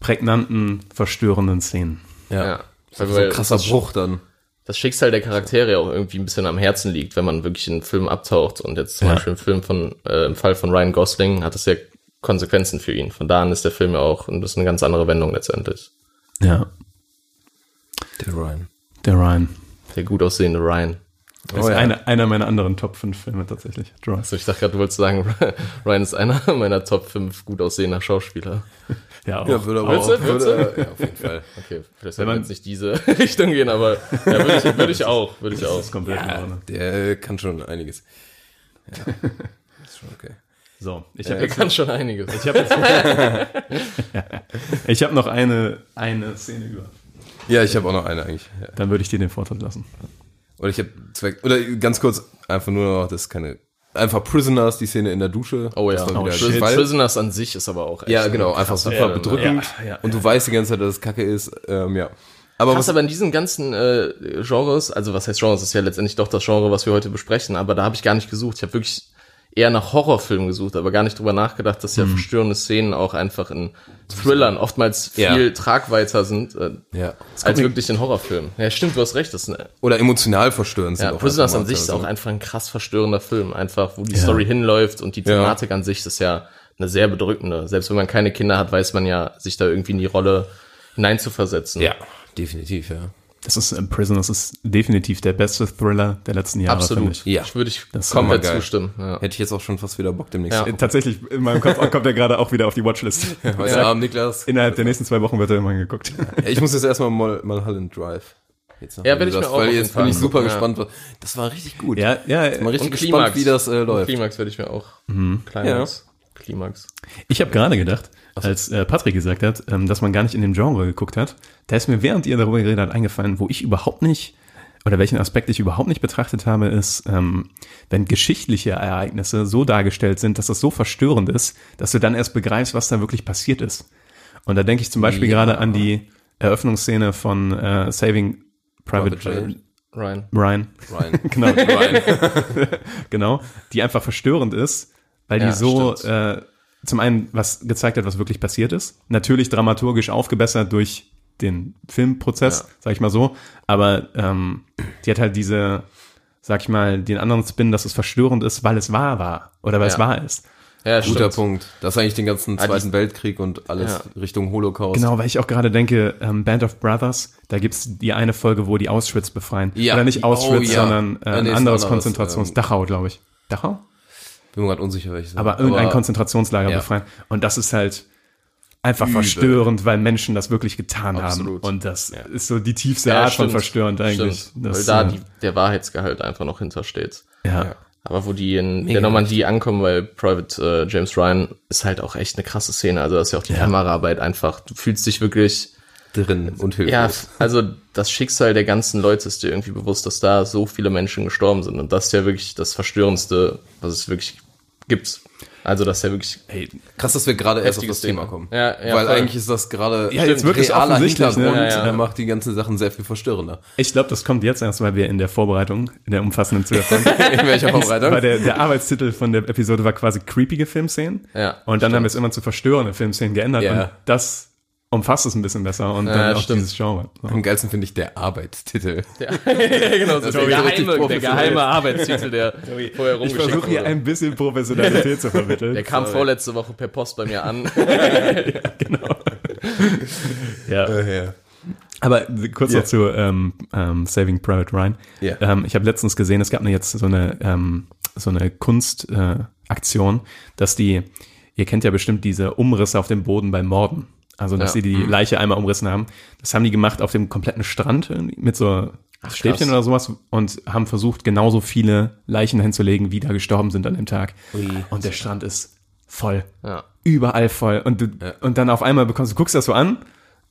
Speaker 1: prägnanten, verstörenden Szenen.
Speaker 5: Ja.
Speaker 6: ja.
Speaker 5: So
Speaker 6: Weil
Speaker 5: ein krasser
Speaker 6: das,
Speaker 5: Bruch dann.
Speaker 6: das Schicksal der Charaktere ja auch irgendwie ein bisschen am Herzen liegt, wenn man wirklich in einen Film abtaucht. Und jetzt zum
Speaker 1: Ja.
Speaker 6: Beispiel im Film von, äh, im Fall von Ryan Gosling hat es ja Konsequenzen für ihn. Von da an ist der Film ja auch ein bisschen eine ganz andere Wendung letztendlich.
Speaker 1: Ja,
Speaker 5: Der Ryan.
Speaker 1: der Ryan.
Speaker 6: Der gut aussehende Ryan.
Speaker 1: Das ist einer, einer meiner anderen Top 5 Filme tatsächlich.
Speaker 6: Also ich dachte gerade, du wolltest sagen, [laughs] Ryan ist einer meiner Top 5 gut aussehender Schauspieler. [laughs]
Speaker 1: Ja, auch.
Speaker 5: Ja, würde aber auch, würde, ja, auf jeden Fall.
Speaker 6: Okay, vielleicht
Speaker 1: Wenn
Speaker 6: sollten wir
Speaker 1: man-
Speaker 6: jetzt nicht diese [laughs] Richtung gehen, aber ja, würde ich, würde ich auch, würde ich auch.
Speaker 1: Das ist komplett in Ordnung.
Speaker 5: Der kann schon einiges. Ja. Ist schon okay.
Speaker 1: So, ich habe
Speaker 6: Er
Speaker 1: jetzt,
Speaker 6: kann schon einiges.
Speaker 1: ich hab jetzt [laughs] [laughs] ich hab noch eine, eine Szene über.
Speaker 5: Ja, ich habe auch noch eine eigentlich. Ja.
Speaker 1: Dann würde ich dir den Vortritt lassen.
Speaker 5: Oder ich habe zwei, oder ganz kurz, einfach nur noch, das ist keine, einfach Prisoners, die Szene in der Dusche.
Speaker 6: Oh ja,
Speaker 1: Oh.
Speaker 5: Gewalt.
Speaker 6: Prisoners an sich ist aber auch echt
Speaker 5: Ja, genau,
Speaker 6: ein
Speaker 5: einfach super
Speaker 6: ne?
Speaker 5: bedrückend.
Speaker 1: Ja, ja,
Speaker 5: und du weißt die ganze Zeit, dass es Kacke ist. Ähm, ja. Aber
Speaker 6: Krass,
Speaker 5: was,
Speaker 6: aber in diesen ganzen äh, Genres, also was heißt Genres, ist ja letztendlich doch das Genre, was wir heute besprechen, aber da habe ich gar nicht gesucht. Ich habe wirklich eher nach Horrorfilmen gesucht, aber gar nicht drüber nachgedacht, dass ja
Speaker 5: Mhm.
Speaker 6: verstörende Szenen auch einfach in Thrillern oftmals viel
Speaker 5: Ja.
Speaker 6: tragweiter sind äh,
Speaker 5: ja.
Speaker 6: als wirklich in Horrorfilmen. Ja, stimmt, du hast recht. Das eine,
Speaker 5: Oder emotional verstörend. sind
Speaker 6: ja,
Speaker 5: auch
Speaker 6: Prisoners
Speaker 5: einfach
Speaker 6: an sich ist auch einfach ein krass verstörender Film. Einfach, wo die Story hinläuft und die Thematik an sich ist ja eine sehr bedrückende. Selbst wenn man keine Kinder hat, weiß man ja, sich da irgendwie in die Rolle hineinzuversetzen.
Speaker 5: Ja, definitiv, ja.
Speaker 1: Das ist äh, Prisoners ist definitiv der beste Thriller der letzten Jahre.
Speaker 6: Absolut.
Speaker 1: Ich.
Speaker 5: Ja.
Speaker 6: Ich würde ich
Speaker 1: Das
Speaker 6: komplett zustimmen. Ja.
Speaker 5: Hätte ich jetzt auch schon fast wieder Bock demnächst.
Speaker 6: Ja.
Speaker 1: Äh, Tatsächlich, in meinem Kopf kommt er gerade auch wieder auf die Watchlist. [laughs]
Speaker 5: Heute Abend, Niklas.
Speaker 1: Innerhalb der nächsten zwei Wochen wird er immer geguckt.
Speaker 5: Ja, ich muss jetzt erstmal mal, mal Holland Drive. Jetzt
Speaker 6: Ja, will ich
Speaker 5: das,
Speaker 6: mir auch
Speaker 5: Weil jetzt bin ich super
Speaker 6: ja.
Speaker 5: gespannt. Das war richtig gut.
Speaker 1: ja, ja.
Speaker 5: Mal richtig
Speaker 6: Und
Speaker 5: gespannt, wie das äh,
Speaker 6: Und
Speaker 5: läuft.
Speaker 6: Klimax werde ich mir auch. Climax. Klimax.
Speaker 1: Ich habe gerade gedacht, als äh, Patrick gesagt hat, ähm, dass man gar nicht in dem Genre geguckt hat, da ist mir, während ihr darüber geredet habt, eingefallen, wo ich überhaupt nicht, oder welchen Aspekt ich überhaupt nicht betrachtet habe, ist, ähm, wenn geschichtliche Ereignisse so dargestellt sind, dass das so verstörend ist, dass du dann erst begreifst, was da wirklich passiert ist. Und da denke ich zum Beispiel gerade an die Eröffnungsszene von äh, Saving Private,
Speaker 5: Private Ryan.
Speaker 6: Ryan.
Speaker 1: Ryan. [laughs] [laughs]
Speaker 5: Ryan.
Speaker 1: genau, [laughs]
Speaker 5: Ryan.
Speaker 1: genau, die einfach verstörend ist, weil
Speaker 6: Ja,
Speaker 1: die so äh, zum einen was gezeigt hat, was wirklich passiert ist. Natürlich dramaturgisch aufgebessert durch den Filmprozess,
Speaker 6: Ja.
Speaker 1: sag ich mal so. Aber ähm, die hat halt diese, sag ich mal, den anderen Spin, dass es verstörend ist, weil es wahr war oder weil es
Speaker 6: Ja.
Speaker 1: wahr ist.
Speaker 6: Ja,
Speaker 5: Guter
Speaker 6: stimmt.
Speaker 5: Punkt. Das ist eigentlich den ganzen
Speaker 6: Ah,
Speaker 5: Zweiten Weltkrieg und alles
Speaker 6: Ja.
Speaker 5: Richtung Holocaust.
Speaker 1: Genau, weil ich auch gerade denke, ähm, Band of Brothers, da gibt's die eine Folge, wo die Auschwitz befreien.
Speaker 5: Ja.
Speaker 1: Oder nicht
Speaker 5: Oh,
Speaker 1: Auschwitz,
Speaker 5: ja.
Speaker 1: sondern äh,
Speaker 5: nee,
Speaker 1: ein anderes
Speaker 5: anderes,
Speaker 1: Konzentrations...
Speaker 5: ähm,
Speaker 1: Dachau, glaube ich. Dachau?
Speaker 5: Bin mir gerade unsicher, welches.
Speaker 1: aber irgendein
Speaker 5: Aber-
Speaker 1: Konzentrationslager
Speaker 5: ja.
Speaker 1: befreien. Und das ist halt einfach
Speaker 5: Übel.
Speaker 1: verstörend, weil Menschen das wirklich getan
Speaker 6: Absolut.
Speaker 1: haben. Und das ist so die tiefste
Speaker 6: Ja,
Speaker 1: Art von
Speaker 6: stimmt.
Speaker 1: verstörend eigentlich. Das,
Speaker 6: Weil da
Speaker 1: äh,
Speaker 6: die, der Wahrheitsgehalt einfach noch hintersteht.
Speaker 1: ja.
Speaker 5: Ja.
Speaker 6: Aber wo die in der Normandie ankommen bei Private äh, James Ryan, ist halt auch echt eine krasse Szene. Also das ist ja auch die Kameraarbeit einfach. Du fühlst dich wirklich,
Speaker 5: Drin und hilflos.
Speaker 6: ja, also das Schicksal der ganzen Leute ist dir irgendwie bewusst, dass da so viele Menschen gestorben sind. Und das ist ja wirklich das Verstörendste, was es wirklich gibt. Also das ist ja wirklich, hey,
Speaker 5: Krass, dass wir gerade erst auf das Thema
Speaker 6: Ding.
Speaker 5: kommen.
Speaker 6: Ja, ja,
Speaker 5: Weil
Speaker 6: voll.
Speaker 5: eigentlich ist das gerade
Speaker 1: Ja, jetzt es
Speaker 5: realer
Speaker 1: offensichtlich, ne?
Speaker 5: Hintergrund.
Speaker 6: Ja, ja.
Speaker 5: Der macht die ganzen Sachen sehr viel verstörender.
Speaker 1: Ich glaube, das kommt jetzt erst, weil wir in der Vorbereitung, in der umfassenden Zuhörung, [laughs]
Speaker 5: In welcher Vorbereitung?
Speaker 1: weil der, der Arbeitstitel von der Episode war quasi creepige Filmszenen.
Speaker 6: Ja,
Speaker 1: Und dann haben wir es immer zu verstörende Filmszenen geändert.
Speaker 5: Ja.
Speaker 1: Und das umfasst es ein bisschen besser und
Speaker 6: Ja,
Speaker 1: dann auch
Speaker 6: stimmt.
Speaker 1: dieses Genre. So.
Speaker 5: Am geilsten finde ich der Arbeitstitel. [laughs]
Speaker 6: ja, genau, so der, geheime, der geheime Arbeitstitel, der [laughs] vorher
Speaker 1: Ich
Speaker 6: rumgeschickt
Speaker 1: versuche hier ein bisschen Professionalität zu vermitteln. [laughs]
Speaker 6: Der kam vorletzte Woche per Post bei mir an.
Speaker 1: ja.
Speaker 5: ja.
Speaker 1: Aber kurz noch zu ähm, ähm, Saving Private Ryan.
Speaker 5: Ja.
Speaker 1: Ähm, ich habe letztens gesehen, es gab eine, jetzt so eine, ähm, so eine Kunstaktion, äh, dass die, ihr kennt ja bestimmt diese Umrisse auf dem Boden bei Morden. Also, dass
Speaker 6: Ja.
Speaker 1: sie die Leiche einmal umrissen haben. Das haben die gemacht auf dem kompletten Strand mit so Stäbchen
Speaker 6: krass.
Speaker 1: oder sowas und haben versucht, genauso viele Leichen hinzulegen, wie da gestorben sind an dem Tag. Und der Strand ist voll
Speaker 6: Ja.
Speaker 1: überall voll. Und du, und dann auf einmal bekommst du, guckst das so an,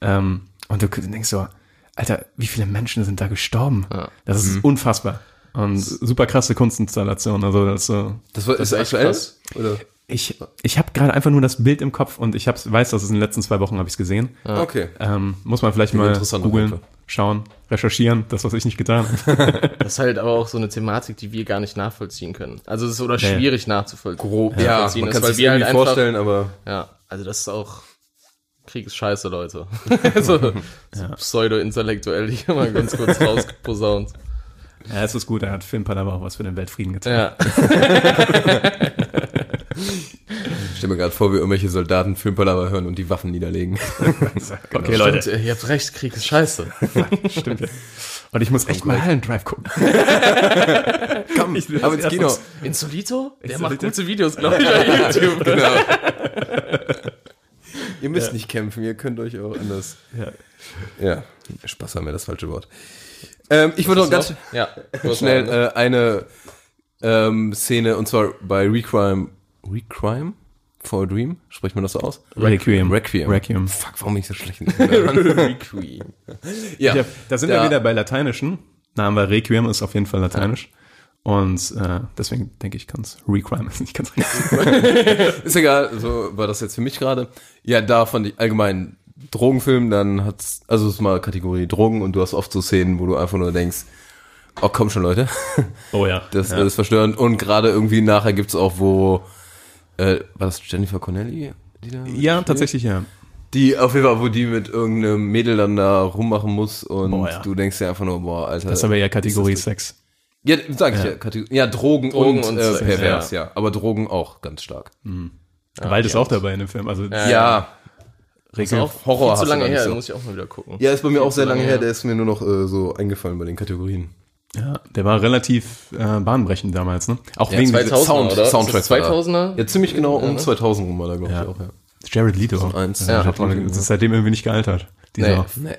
Speaker 1: ähm, und du denkst so, Alter, wie viele Menschen sind da gestorben? Das ist unfassbar. Und super krasse Kunstinstallation. Also das ist so.
Speaker 5: Das, war, ist
Speaker 6: ist
Speaker 5: aktuell?
Speaker 6: krass.
Speaker 5: Oder?
Speaker 1: Ich, ich habe gerade einfach nur das Bild im Kopf und ich hab's, weiß, dass es in den letzten zwei Wochen habe ich gesehen.
Speaker 5: Okay.
Speaker 1: Ähm, muss man vielleicht mal googeln, schauen, recherchieren, das, was ich nicht getan habe. [laughs]
Speaker 6: Das ist halt aber auch so eine Thematik, die wir gar nicht nachvollziehen können. Also es ist oder
Speaker 1: Ja, ja.
Speaker 6: schwierig nachzuvollziehen.
Speaker 5: Grob. Ja,
Speaker 6: nachvollziehen
Speaker 5: man kann
Speaker 6: weil
Speaker 5: sich
Speaker 6: wir halt
Speaker 5: irgendwie
Speaker 6: einfach,
Speaker 5: vorstellen, aber
Speaker 6: Ja, also das ist auch Krieg ist scheiße, Leute. [laughs] so, so pseudo-intellektuell hier mal ganz kurz [laughs] rausgeposaunt.
Speaker 1: ja, es ist gut, er hat Filmpalava auch was für den Weltfrieden getan.
Speaker 6: Ja,
Speaker 5: ich stelle mir gerade vor, wie irgendwelche Soldaten Filmpalava hören und die Waffen niederlegen. [laughs]
Speaker 1: Okay, Leute.
Speaker 6: Stimmt, ihr habt recht, Krieg ist scheiße. [laughs]
Speaker 1: Stimmt. ja. Und ich muss echt mal Hallen Drive gucken. [laughs]
Speaker 5: Komm, aber ins Kino.
Speaker 6: Insolito? Der
Speaker 1: Insolito?
Speaker 6: macht gute Videos, glaube ich, bei YouTube.
Speaker 5: Genau. Ihr müsst nicht kämpfen, ihr könnt euch auch anders.
Speaker 1: Ja.
Speaker 5: Ja, Spaß haben wir das falsche Wort. Ähm, ich wollte noch ganz
Speaker 6: Ja,
Speaker 5: schnell äh, eine ähm, Szene, und zwar bei Recrime. Recrime? For a Dream? Spricht man das so aus?
Speaker 1: Requiem.
Speaker 5: Requiem.
Speaker 1: Requiem.
Speaker 5: Fuck, warum bin ich so schlecht? in [laughs]
Speaker 6: Requiem.
Speaker 5: ja,
Speaker 1: Ja, da sind
Speaker 5: Ja.
Speaker 1: wir wieder bei Lateinischen. Namen wir Requiem ist auf jeden Fall Lateinisch. Und äh, deswegen denke ich, kann es Requiem ist nicht ganz richtig. [laughs]
Speaker 5: Ist egal, so war das jetzt für mich gerade. Ja, da fand ich allgemein Drogenfilm, dann hat's, also es ist mal Kategorie Drogen und du hast oft so Szenen, wo du einfach nur denkst, oh komm schon Leute,
Speaker 1: Oh ja.
Speaker 5: das
Speaker 1: ja.
Speaker 5: ist verstörend und gerade irgendwie nachher gibt's auch, wo, äh, war das Jennifer Connelly? Die, da
Speaker 1: ja,
Speaker 5: mitspielt?
Speaker 1: tatsächlich ja.
Speaker 5: Die, auf jeden Fall, wo die mit irgendeinem Mädel dann da rummachen muss und
Speaker 1: Boah, ja.
Speaker 5: du denkst dir einfach nur, boah, Alter.
Speaker 1: Das ist aber ja Kategorie Sex.
Speaker 5: Ja, sag ich ja, Kategorie, ja Drogen,
Speaker 6: Drogen
Speaker 5: und,
Speaker 6: und
Speaker 5: äh, pervers, ja. Aber Drogen auch ganz stark.
Speaker 1: Gewalt ist auch dabei in dem Film. Also
Speaker 5: Ja,
Speaker 6: Ist auch
Speaker 5: Horror
Speaker 6: viel zu lange her,
Speaker 5: so.
Speaker 6: muss ich auch mal wieder gucken.
Speaker 5: Ja, ist bei mir auch sehr lange her,
Speaker 6: her.
Speaker 5: der ist mir nur noch äh, so eingefallen bei den Kategorien.
Speaker 1: Ja, der war relativ äh, bahnbrechend damals, ne? Auch
Speaker 6: Ja,
Speaker 1: wegen
Speaker 6: 2000
Speaker 5: Sound,
Speaker 6: oder?
Speaker 5: Soundtrack.
Speaker 6: Ist das 2000er?
Speaker 5: Ja, ziemlich genau um 2000 rum war da, glaube
Speaker 1: Ja.
Speaker 5: ich, auch, ja.
Speaker 1: Jared Leto.
Speaker 5: eins.
Speaker 1: Ja,
Speaker 5: Ja.
Speaker 1: hat man- das ist seitdem irgendwie nicht gealtert. Dieser,
Speaker 6: Nee.
Speaker 5: Nee.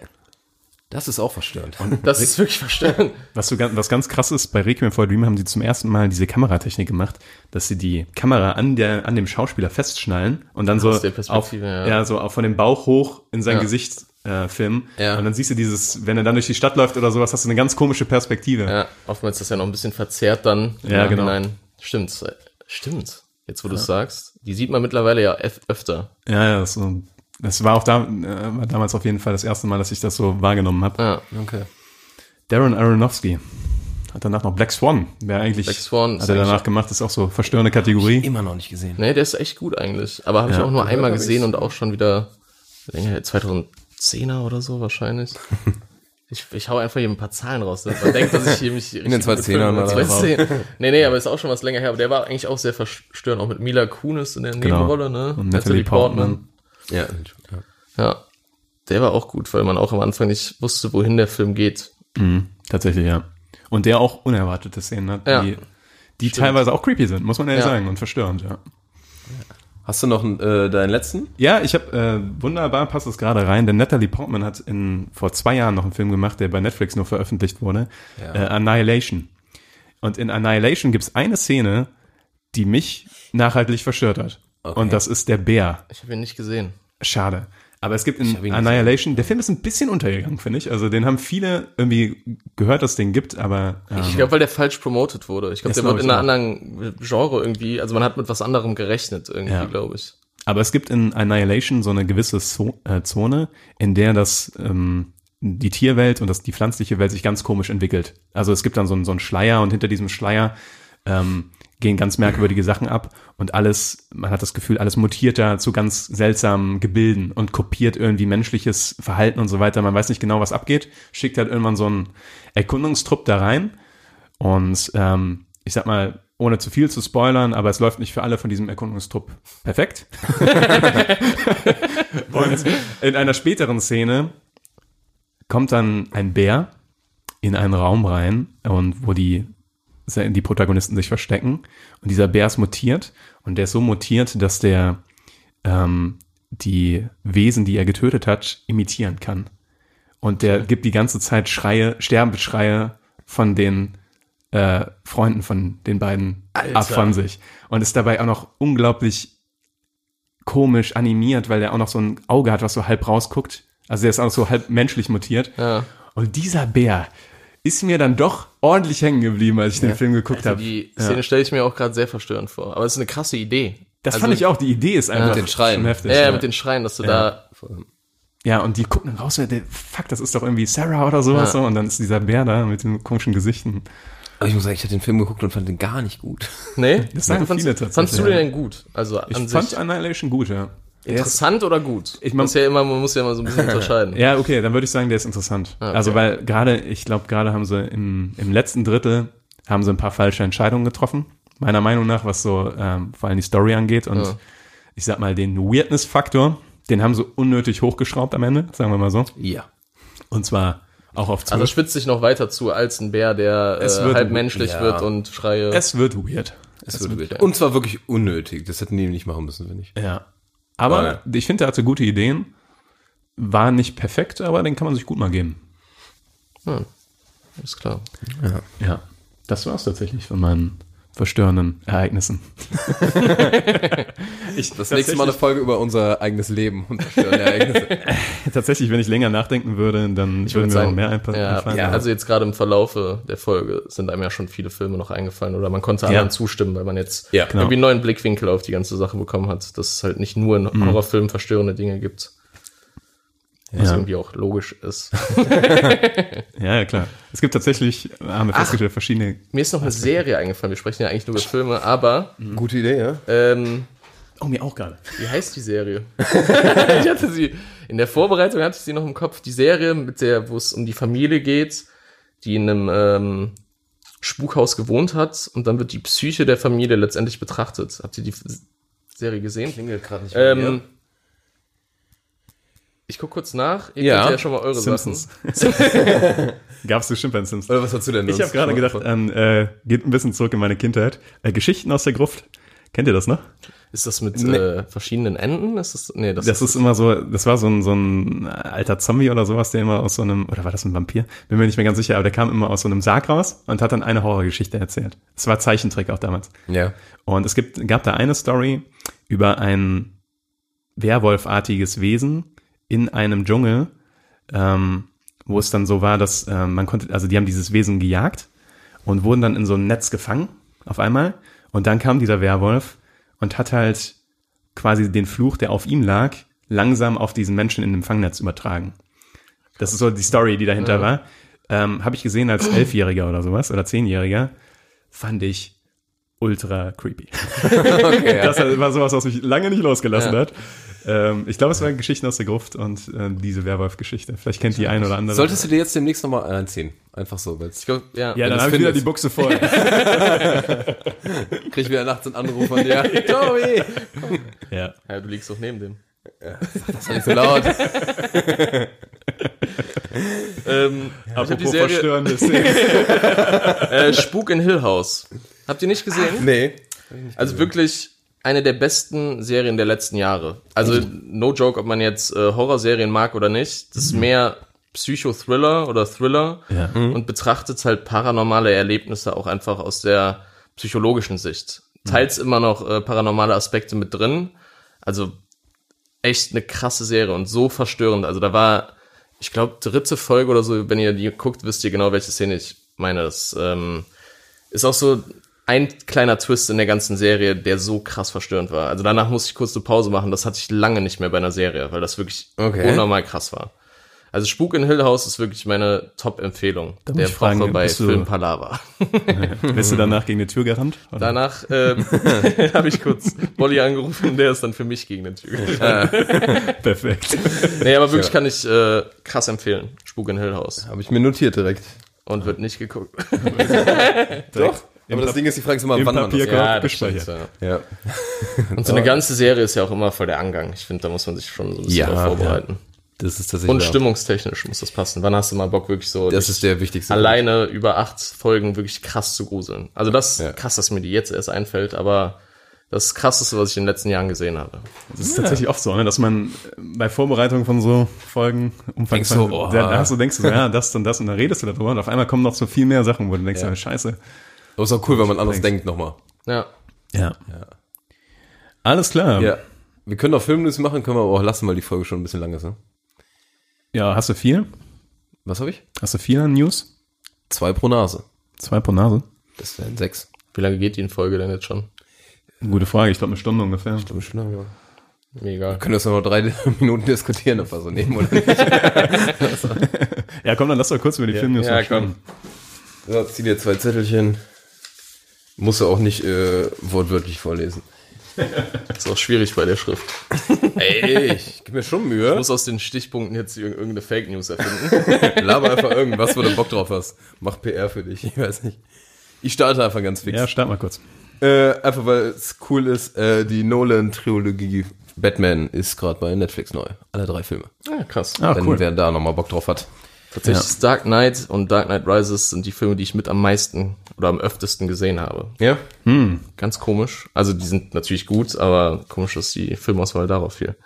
Speaker 5: Das ist auch verstörend. [laughs]
Speaker 6: Das ist wirklich verstörend.
Speaker 1: Was, so, ganz- was ganz krass ist, bei Requiem for a Dream haben sie zum ersten Mal diese Kameratechnik gemacht, dass sie die Kamera an, der, an dem Schauspieler festschnallen und dann so,
Speaker 6: Aus der
Speaker 1: auf,
Speaker 6: ja.
Speaker 1: ja. so auf, von dem Bauch hoch in sein
Speaker 6: Ja.
Speaker 1: Gesicht äh, Film.
Speaker 5: Ja.
Speaker 1: Und dann siehst du dieses, wenn er dann durch die Stadt läuft oder sowas, hast du eine ganz komische Perspektive.
Speaker 6: Ja, oftmals ist das ja noch ein bisschen verzerrt dann.
Speaker 1: Ja, genau.
Speaker 6: Nein, stimmt's. Stimmt. Jetzt, wo ja. du es sagst. Die sieht man mittlerweile ja öfter.
Speaker 1: Ja, ja, das, so, das war auch da, äh, war damals auf jeden Fall das erste Mal, dass ich das so wahrgenommen habe.
Speaker 6: Ja,
Speaker 5: okay.
Speaker 1: Darren Aronofsky hat danach noch Black Swan. Wer eigentlich
Speaker 6: Black Swan
Speaker 1: hat er danach gemacht, ist auch so verstörende Kategorie.
Speaker 5: immer noch nicht gesehen.
Speaker 6: Nee, der ist echt gut eigentlich. Aber habe
Speaker 1: ja.
Speaker 6: ich auch nur einmal gesehen und auch schon wieder länger, 2000, Zehner oder so wahrscheinlich. [laughs] Ich, ich hau einfach hier ein paar Zahlen raus. Ne? Man denkt, dass ich hier mich
Speaker 5: In den 2010ern ne? oder
Speaker 6: 2010. Nee, nee, aber ist auch schon was länger her. Aber der war eigentlich auch sehr verstörend. Auch mit Mila Kunis in der
Speaker 1: genau.
Speaker 6: Nebenrolle, ne?
Speaker 1: Und Natalie, Natalie Portman.
Speaker 5: Portman. Ja.
Speaker 6: Ja. Der war auch gut, weil man auch am Anfang nicht wusste, wohin der Film geht.
Speaker 1: Mhm, tatsächlich, ja. Und der auch unerwartete Szenen hat,
Speaker 6: ja.
Speaker 1: die, die teilweise auch creepy sind, muss man ehrlich
Speaker 6: ja.
Speaker 1: sagen, und verstörend, ja.
Speaker 5: Hast du noch äh, deinen letzten?
Speaker 1: Ja, ich habe äh, wunderbar passt es gerade rein, denn Natalie Portman hat in vor zwei Jahren noch einen Film gemacht, der bei Netflix nur veröffentlicht wurde,
Speaker 5: Ja.
Speaker 1: äh, Annihilation. Und in Annihilation gibt's eine Szene, die mich nachhaltig verstört hat. Und das ist der Bär.
Speaker 6: Ich habe ihn nicht gesehen.
Speaker 1: Schade. Aber es gibt in Annihilation, der Film ist ein bisschen untergegangen, finde ich. Also den haben viele irgendwie gehört, dass es den gibt, aber ähm,
Speaker 6: Ich glaube, weil der falsch promotet wurde. Ich glaube, der
Speaker 1: glaub
Speaker 6: wird in einer anderen Genre irgendwie, also man hat mit was anderem gerechnet irgendwie,
Speaker 1: Ja.
Speaker 6: glaube ich.
Speaker 1: Aber es gibt in Annihilation so eine gewisse Zo äh, Zone, in der das ähm, die Tierwelt und das, die pflanzliche Welt sich ganz komisch entwickelt. Also es gibt dann so, einen- so einen Schleier und hinter diesem Schleier ähm, gehen ganz merkwürdige Sachen ab und alles, man hat das Gefühl, alles mutiert da zu ganz seltsamen Gebilden und kopiert irgendwie menschliches Verhalten und so weiter. Man weiß nicht genau, was abgeht, schickt halt irgendwann so einen Erkundungstrupp da rein und ähm, ich sag mal, ohne zu viel zu spoilern, aber es läuft nicht für alle von diesem Erkundungstrupp perfekt. [laughs] Und in einer späteren Szene kommt dann ein Bär in einen Raum rein und wo die, die Protagonisten sich verstecken. Und dieser Bär ist mutiert und der ist so mutiert, dass der ähm, die Wesen, die er getötet hat, imitieren kann. Und der gibt die ganze Zeit Schreie, Sterbeschreie von den äh, Freunden von den beiden ab von sich. Und ist dabei auch noch unglaublich komisch animiert, weil der auch noch so ein Auge hat, was so halb rausguckt. Also der ist auch so halb menschlich mutiert.
Speaker 6: Ja.
Speaker 1: Und dieser Bär ist mir dann doch ordentlich hängen geblieben, als ich den Film geguckt
Speaker 6: Also
Speaker 1: habe.
Speaker 6: die Szene stelle ich mir auch gerade sehr verstörend vor. Aber es ist eine krasse Idee.
Speaker 1: Das
Speaker 6: Also-
Speaker 1: fand ich auch. Die Idee ist einfach
Speaker 5: Mit den Schreien.
Speaker 1: schon heftig.
Speaker 6: Ja, ja,
Speaker 1: ja.
Speaker 6: mit den Schreien, dass du da.
Speaker 1: ja, und die gucken dann raus, und der, fuck, das ist doch irgendwie Sarah oder sowas.
Speaker 6: Ja.
Speaker 1: So, und dann ist dieser Bär da mit den komischen Gesichten.
Speaker 5: Aber ich muss sagen, ich habe den Film geguckt und fand den gar nicht gut.
Speaker 6: Nee?
Speaker 1: Das sagen
Speaker 6: Du fandst,
Speaker 1: viele tatsächlich,
Speaker 6: fandst du
Speaker 1: ja.
Speaker 6: den denn gut? Also
Speaker 1: Ich
Speaker 6: an
Speaker 1: fand
Speaker 6: sich
Speaker 1: Annihilation gut, ja.
Speaker 6: Interessant oder gut?
Speaker 1: Ich mein-
Speaker 6: das ist ja immer, man muss ja immer so ein bisschen [laughs] unterscheiden.
Speaker 1: Ja, okay, dann würde ich sagen, der ist interessant.
Speaker 6: Ah, okay.
Speaker 1: Also, weil gerade, ich glaube, gerade haben sie im, im letzten Drittel haben sie ein paar falsche Entscheidungen getroffen. Meiner Meinung nach, was so ähm, vor allem die Story angeht. Und
Speaker 6: Ja.
Speaker 1: ich sag mal, den Weirdness-Faktor, den haben sie unnötig hochgeschraubt am Ende, sagen wir mal so.
Speaker 5: Ja.
Speaker 1: Und zwar auch auf 12.
Speaker 6: Also spitzt sich noch weiter zu als ein Bär, der
Speaker 1: Es
Speaker 6: äh,
Speaker 1: wird-
Speaker 6: halb menschlich
Speaker 5: ja.
Speaker 6: wird und Schreie.
Speaker 1: es wird weird.
Speaker 5: Es wird wild. Und zwar wirklich unnötig. Das hätten die nicht machen müssen, finde ich.
Speaker 1: Ja. Aber
Speaker 5: Ja.
Speaker 1: ich finde, er hatte gute Ideen. War nicht perfekt, aber den kann man sich gut mal geben.
Speaker 6: Hm. Ist klar.
Speaker 1: Ja. Das war's tatsächlich von meinen verstörenden Ereignissen. [laughs] ich,
Speaker 5: Das nächste Mal eine Folge über unser eigenes Leben und verstörende Ereignisse. [laughs]
Speaker 1: Tatsächlich, wenn ich länger nachdenken würde, dann
Speaker 6: Ich würde
Speaker 1: mir auch
Speaker 6: sagen,
Speaker 1: mehr einpa-
Speaker 6: ja,
Speaker 1: einfallen.
Speaker 6: ja, also jetzt gerade im Verlaufe der Folge sind einem ja schon viele Filme noch eingefallen oder man konnte anderen zustimmen, weil man jetzt
Speaker 5: Ja,
Speaker 1: genau.
Speaker 6: irgendwie einen neuen Blickwinkel auf die ganze Sache bekommen hat, dass es halt nicht nur in
Speaker 1: Mhm.
Speaker 6: Horrorfilmen verstörende Dinge gibt. Was
Speaker 1: Ja.
Speaker 6: irgendwie auch logisch ist. [laughs]
Speaker 1: ja, ja, klar. Es gibt tatsächlich, haben wir festgestellt, verschiedene.
Speaker 6: Mir ist noch eine Serie eingefallen, wir sprechen ja eigentlich nur über Filme, aber
Speaker 5: Gute Idee, ja?
Speaker 6: ähm,
Speaker 1: Oh, mir auch gerade.
Speaker 6: Wie heißt die Serie? [laughs] ich hatte sie, in der Vorbereitung hatte ich sie noch im Kopf. Die Serie, mit der, wo es um die Familie geht, die in einem ähm, Spukhaus gewohnt hat und dann wird die Psyche der Familie letztendlich betrachtet. Habt ihr die Serie gesehen?
Speaker 5: Klingelt gerade nicht
Speaker 6: Ähm, ich guck kurz nach. Ihr
Speaker 5: Ja.
Speaker 6: kennt ja schon mal eure
Speaker 1: Simpsons.
Speaker 6: Sachen. [laughs]
Speaker 1: Gab's bestimmt bei den Simpsons.
Speaker 5: Oder was hast du denn?
Speaker 1: Ich habe gerade gedacht an, äh, geht ein bisschen zurück in meine Kindheit. Äh, Geschichten aus der Gruft. Kennt ihr das noch?
Speaker 6: Ist das mit äh, verschiedenen Enden? Ist das, nee, das,
Speaker 1: Das ist immer so, das war so ein, so ein alter Zombie oder sowas, der immer aus so einem, oder war das ein Vampir? Bin mir nicht mehr ganz sicher, aber der kam immer aus so einem Sarg raus und hat dann eine Horrorgeschichte erzählt. Es war Zeichentrick auch damals.
Speaker 5: Ja.
Speaker 1: Und es gibt, gab da eine Story über ein Werwolfartiges Wesen in einem Dschungel, ähm, wo es dann so war, dass ähm, man konnte, also die haben dieses Wesen gejagt und wurden dann in so ein Netz gefangen auf einmal. Und dann kam dieser Werwolf und hat halt quasi den Fluch, der auf ihm lag, langsam auf diesen Menschen in dem Fangnetz übertragen. Das ist so die Story, die dahinter war. Ähm, Habe ich gesehen als Elfjähriger oder sowas oder Zehnjähriger. Fand ich ultra creepy. [laughs]
Speaker 5: Okay, ja.
Speaker 1: Das war sowas, was mich lange nicht losgelassen
Speaker 6: Ja.
Speaker 1: hat. Ähm, ich glaube, es waren Geschichten aus der Gruft und äh, diese Werwolf-Geschichte. Vielleicht kennt die ein oder andere.
Speaker 5: Solltest du dir jetzt demnächst nochmal reinziehen? Einfach so, weil
Speaker 6: ich glaub, ja.
Speaker 1: ja, dann
Speaker 5: das
Speaker 1: habe ich wieder die Buchse voll. [laughs] [laughs]
Speaker 5: krieg ich wieder nachts einen Anruf von dir. [laughs] Tobi!
Speaker 1: ja.
Speaker 6: ja, du liegst doch neben dem.
Speaker 5: Das war nicht so laut.
Speaker 6: Ähm, ich die
Speaker 1: Apropos
Speaker 6: Serie
Speaker 1: verstörende
Speaker 6: äh, Spuk in Hill House. Habt ihr nicht gesehen?
Speaker 5: Nee.
Speaker 6: Also wirklich eine der besten Serien der letzten Jahre. Also no joke, ob man jetzt äh, Horrorserien mag oder nicht. Das ist mehr Psychothriller oder Thriller
Speaker 1: Ja.
Speaker 6: und betrachtet halt paranormale Erlebnisse auch einfach aus der psychologischen Sicht. Teils immer noch äh, paranormale Aspekte mit drin. Also echt eine krasse Serie und so verstörend. Also da war, ich glaube, dritte Folge oder so, wenn ihr die guckt, wisst ihr genau, welche Szene ich meine. Das ähm, ist auch so ein kleiner Twist in der ganzen Serie, der so krass verstörend war. Also danach musste ich kurz eine Pause machen. Das hatte ich lange nicht mehr bei einer Serie, weil das wirklich
Speaker 5: Okay.
Speaker 6: unnormal krass war. Also Spuk in Hill House ist wirklich meine Top-Empfehlung. Der Woche bei Film Palaver. [laughs]
Speaker 1: Bist du danach gegen die Tür gerannt? Oder?
Speaker 6: Danach ähm, [laughs] habe ich kurz Bolli angerufen, der ist dann für mich gegen den Tür gegangen. [laughs]
Speaker 1: Perfekt.
Speaker 6: Nee, aber wirklich kann ich äh, krass empfehlen. Spuk in Hill House.
Speaker 5: Habe ich mir notiert direkt.
Speaker 6: Und wird nicht geguckt.
Speaker 5: Doch. Aber das Ding ist, die Frage ist immer,
Speaker 1: im
Speaker 5: wann man das ja.
Speaker 1: Ja, gespeichert.
Speaker 6: stimmt, ja.
Speaker 5: ja. [laughs]
Speaker 6: Und so eine ganze Serie ist ja auch immer voll der Angang. Ich finde, da muss man sich schon so ein bisschen
Speaker 5: Ja,
Speaker 6: vorbereiten.
Speaker 5: Das ist tatsächlich
Speaker 6: Und stimmungstechnisch muss das passen. Wann hast du mal Bock, wirklich so
Speaker 5: Das ist der wichtigste.
Speaker 6: alleine über acht Folgen wirklich krass zu gruseln? Also das
Speaker 5: Ja.
Speaker 6: krass, dass mir die jetzt erst einfällt, aber das krasseste, was ich in den letzten Jahren gesehen habe.
Speaker 1: Das ist tatsächlich oft so, ne, dass man bei Vorbereitung von so Folgen
Speaker 5: Denkst du, oh.
Speaker 1: da, da hast du, denkst du, so, ja, das und das und dann redest du darüber und auf einmal kommen noch so viel mehr Sachen, wo du denkst,
Speaker 5: Ja.
Speaker 1: ja. scheiße.
Speaker 5: Aber ist auch cool, wenn man anders denkt nochmal.
Speaker 6: Ja.
Speaker 1: Ja. Alles klar.
Speaker 5: Ja. Wir können auch Filmnews machen, können wir aber auch lassen, weil die Folge schon ein bisschen lang ist. Ne?
Speaker 1: ja, hast du viel?
Speaker 5: Was habe ich?
Speaker 1: Hast du viel an News?
Speaker 5: Zwei pro Nase.
Speaker 1: Zwei pro Nase?
Speaker 5: Das wären sechs.
Speaker 6: Wie lange geht die in Folge denn jetzt schon?
Speaker 1: Gute Frage, ich glaube eine Stunde ungefähr.
Speaker 5: Stimmt schon lange, ja.
Speaker 6: Mir egal.
Speaker 5: Können wir jetzt noch drei [laughs] Minuten diskutieren, ob wir so nehmen oder nicht. [laughs]
Speaker 1: Ja, komm, dann lass doch kurz über die Filmnews
Speaker 6: Ja,
Speaker 1: sprechen.
Speaker 5: So, zieh dir zwei Zettelchen. Musst du auch nicht äh, wortwörtlich vorlesen. [laughs]
Speaker 6: Ist auch schwierig bei der Schrift.
Speaker 5: Ey, [laughs] ich gib mir schon
Speaker 6: Ich
Speaker 5: Mühe.
Speaker 6: muss aus den Stichpunkten jetzt ir- irgendeine Fake News erfinden. [laughs]
Speaker 5: Laber einfach irgendwas, wo du Bock drauf hast. Mach PR für dich, ich weiß nicht. Ich starte einfach ganz fix.
Speaker 1: Ja, start mal kurz.
Speaker 5: Äh, einfach weil es cool ist, äh, die Nolan-Trilogie Batman ist gerade bei Netflix neu. Alle drei Filme.
Speaker 6: Ja, krass.
Speaker 1: Ah,
Speaker 5: Wenn
Speaker 1: cool.
Speaker 5: wer da nochmal Bock drauf hat.
Speaker 6: Tatsächlich
Speaker 1: Ja.
Speaker 6: ist Dark Knight und Dark Knight Rises sind die Filme, die ich mit am meisten oder am öftesten gesehen habe.
Speaker 5: Ja?
Speaker 6: Ganz komisch. Also die sind natürlich gut, aber komisch, dass die Filmauswahl darauf fiel.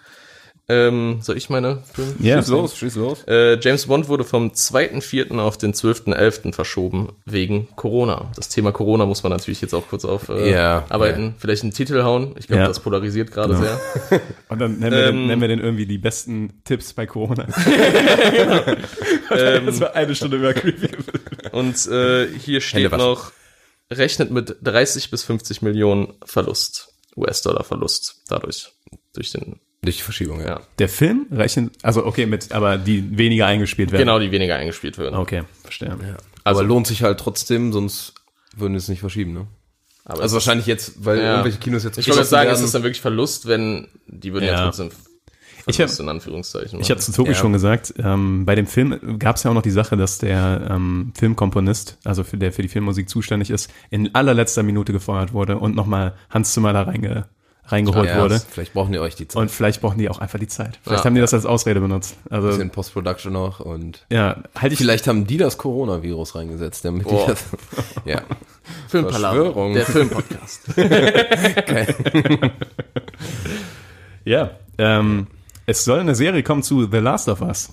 Speaker 6: Ähm, soll ich meine Filme?
Speaker 1: Ja,
Speaker 5: Schieß los, schieß los.
Speaker 6: Äh, James Bond wurde vom 2.4. auf den 12.11. verschoben wegen Corona. Das Thema Corona muss man natürlich jetzt auch kurz auf äh,
Speaker 5: Ja,
Speaker 6: arbeiten. Vielleicht einen Titel hauen. Ich glaube,
Speaker 1: Ja.
Speaker 6: das polarisiert gerade
Speaker 1: Genau.
Speaker 6: sehr. [laughs]
Speaker 1: Und dann nennen wir, den,
Speaker 6: Ähm.
Speaker 1: nennen wir den irgendwie die besten Tipps bei Corona. [laughs] [laughs] das war eine Stunde über creepy.
Speaker 6: Und äh, hier steht noch, rechnet mit 30 bis 50 Millionen Verlust. US-Dollar Verlust dadurch. Durch den,
Speaker 5: Durch die Verschiebung, ja.
Speaker 6: ja.
Speaker 1: Der Film rechnet, also okay, mit, aber die weniger eingespielt werden.
Speaker 6: Genau, die weniger eingespielt werden.
Speaker 1: Okay, verstehe.
Speaker 5: Aber
Speaker 6: Also-
Speaker 5: lohnt sich halt trotzdem, sonst würden es nicht verschieben, ne?
Speaker 6: Aber
Speaker 5: Also
Speaker 6: es
Speaker 5: wahrscheinlich jetzt, weil
Speaker 6: Ja.
Speaker 5: irgendwelche Kinos jetzt
Speaker 6: Ich wollte
Speaker 5: geschlossen
Speaker 6: sagen, es
Speaker 5: werden.
Speaker 6: ist dann wirklich Verlust, wenn die würden ja,
Speaker 1: Ja.
Speaker 6: Trotzdem
Speaker 1: Ich
Speaker 6: Verlust
Speaker 1: hab-
Speaker 6: in Anführungszeichen.
Speaker 1: Ich habe zu Tobi
Speaker 5: Ja.
Speaker 1: schon gesagt, ähm, bei dem Film gab es ja auch noch die Sache, dass der ähm, Filmkomponist, also für der für die Filmmusik zuständig ist, in allerletzter Minute gefeuert wurde und nochmal Hans Zimmer da reinge, reingeholt
Speaker 5: ja,
Speaker 1: wurde.
Speaker 5: Vielleicht brauchen die euch die Zeit.
Speaker 1: Und vielleicht brauchen die auch einfach die Zeit. Vielleicht
Speaker 6: Ja.
Speaker 1: haben die das als Ausrede benutzt. Also
Speaker 5: bisschen Post-Production noch und
Speaker 1: ja, halte ich
Speaker 5: vielleicht haben die das Coronavirus reingesetzt, damit die
Speaker 6: Boah.
Speaker 5: das. [laughs] Ja. Verschwörung.
Speaker 6: der Filmpodcast. [laughs] [laughs]
Speaker 1: ja. Ähm, es soll eine Serie kommen zu The Last of Us.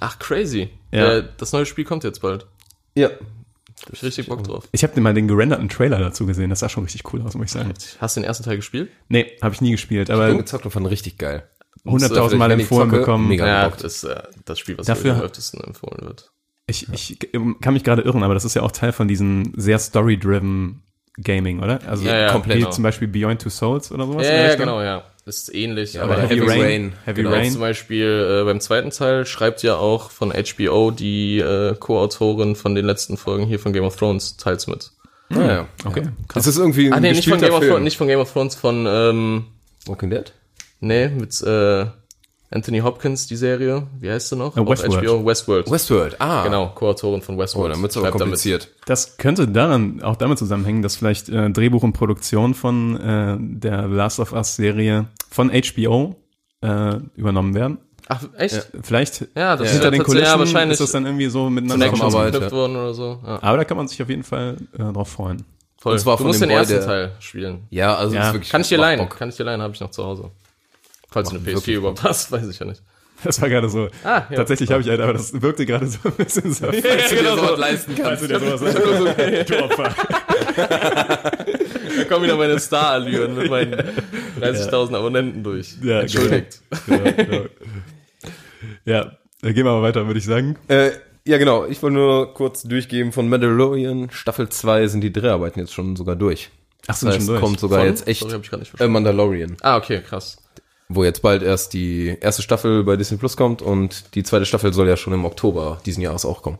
Speaker 6: Ach, crazy.
Speaker 1: Ja.
Speaker 6: Äh, das neue Spiel kommt jetzt bald.
Speaker 5: Ja.
Speaker 6: Da hab ich richtig Bock drauf.
Speaker 1: Ich habe mal den gerenderten Trailer dazu gesehen. Das sah schon richtig cool aus, muss ich sagen.
Speaker 6: Hast du den ersten Teil gespielt?
Speaker 1: Nee, habe ich nie gespielt,
Speaker 5: Ich bin
Speaker 1: aber
Speaker 5: gezockt und fand richtig geil.
Speaker 1: 100.000 Mal empfohlen
Speaker 5: zocke,
Speaker 1: bekommen.
Speaker 5: Mega
Speaker 6: Ja,
Speaker 5: gebockt.
Speaker 6: das ist äh, das Spiel, was
Speaker 1: Dafür-
Speaker 6: mir am öftesten empfohlen wird.
Speaker 1: Ich, ich kann mich gerade irren, aber das ist ja auch Teil von diesem sehr story-driven Gaming, oder? Also
Speaker 6: Ja, ja,
Speaker 1: komplett wie
Speaker 6: genau.
Speaker 1: zum Beispiel Beyond Two Souls oder sowas.
Speaker 6: Ja, ja, genau, ja. Ist ähnlich,
Speaker 5: Ja,
Speaker 6: aber
Speaker 1: Heavy,
Speaker 5: Heavy
Speaker 1: Rain.
Speaker 5: Rain,
Speaker 1: Heavy
Speaker 5: genau.
Speaker 1: Rain.
Speaker 6: zum Beispiel äh, beim zweiten Teil schreibt ja auch von HBO die äh, Co-Autorin von den letzten Folgen hier von Game of Thrones teils mit.
Speaker 5: Ah, ja.
Speaker 1: Okay,
Speaker 5: Das ist irgendwie ein
Speaker 6: Ah, nee, nicht von, Game of. Thrones, nicht von Game of Thrones, von, ähm,
Speaker 5: Walking Dead?
Speaker 6: nee, mit äh, Anthony Hopkins, die Serie. Wie heißt sie noch?
Speaker 1: Äh, Westworld.
Speaker 6: HBO, Westworld.
Speaker 5: Westworld, ah.
Speaker 6: Genau, Co-Autorin von
Speaker 5: Oh,
Speaker 6: Westworld.
Speaker 5: dann wird's aber
Speaker 6: Schreibt damit.
Speaker 5: kompliziert.
Speaker 1: Das könnte daran auch damit zusammenhängen, dass vielleicht äh, Drehbuch und Produktion von äh, der Last of Us Serie von HBO äh, übernommen werden.
Speaker 6: Ach, echt?
Speaker 1: Vielleicht
Speaker 6: Ja, das ist
Speaker 1: hinter
Speaker 6: ja
Speaker 1: den
Speaker 6: tatsächlich-
Speaker 1: Kulissen
Speaker 6: ja, wahrscheinlich
Speaker 1: ist das dann irgendwie so miteinander
Speaker 5: ja.
Speaker 6: worden oder so. Ja,
Speaker 1: Aber da kann man sich auf jeden Fall äh, drauf freuen.
Speaker 6: voll.
Speaker 5: Und zwar
Speaker 6: du
Speaker 5: von
Speaker 6: musst
Speaker 5: dem
Speaker 6: den
Speaker 5: Boy,
Speaker 6: ersten
Speaker 5: der-
Speaker 6: Teil spielen.
Speaker 5: Ja, also
Speaker 1: Ja.
Speaker 5: das ist wirklich
Speaker 6: Kann ich dir leihen? Kann ich dir leihen, habe ich noch zu Hause. Falls du eine
Speaker 5: Macht
Speaker 6: PS4
Speaker 5: wirklich
Speaker 6: überhaupt hast, weiß ich ja nicht.
Speaker 1: Das war gerade so.
Speaker 6: Ah, ja.
Speaker 1: Tatsächlich habe ich einen, aber das wirkte gerade so ein bisschen so.
Speaker 5: Falls du dir sowas leisten
Speaker 1: Falls
Speaker 5: kannst.
Speaker 1: du dir sowas sagst. Du Opfer.
Speaker 6: Da kommen wieder meine Star-Allüren mit meinen 30.000 Abonnenten durch.
Speaker 1: Ja,
Speaker 6: Entschuldigt.
Speaker 1: Genau, genau. Ja, dann gehen wir mal weiter, würde ich sagen.
Speaker 5: Äh, ja, genau. Ich wollte nur kurz durchgeben, von Mandalorian Staffel 2 sind die Dreharbeiten jetzt schon sogar durch.
Speaker 1: Ach,
Speaker 5: Das heißt, kommt sogar
Speaker 6: Von?
Speaker 5: jetzt echt
Speaker 6: Sorry, hab ich grad nicht
Speaker 5: äh. Mandalorian.
Speaker 6: Ah, okay, krass.
Speaker 5: Wo jetzt bald erst die erste Staffel bei Disney Plus kommt und die zweite Staffel soll ja schon im Oktober diesen Jahres auch kommen.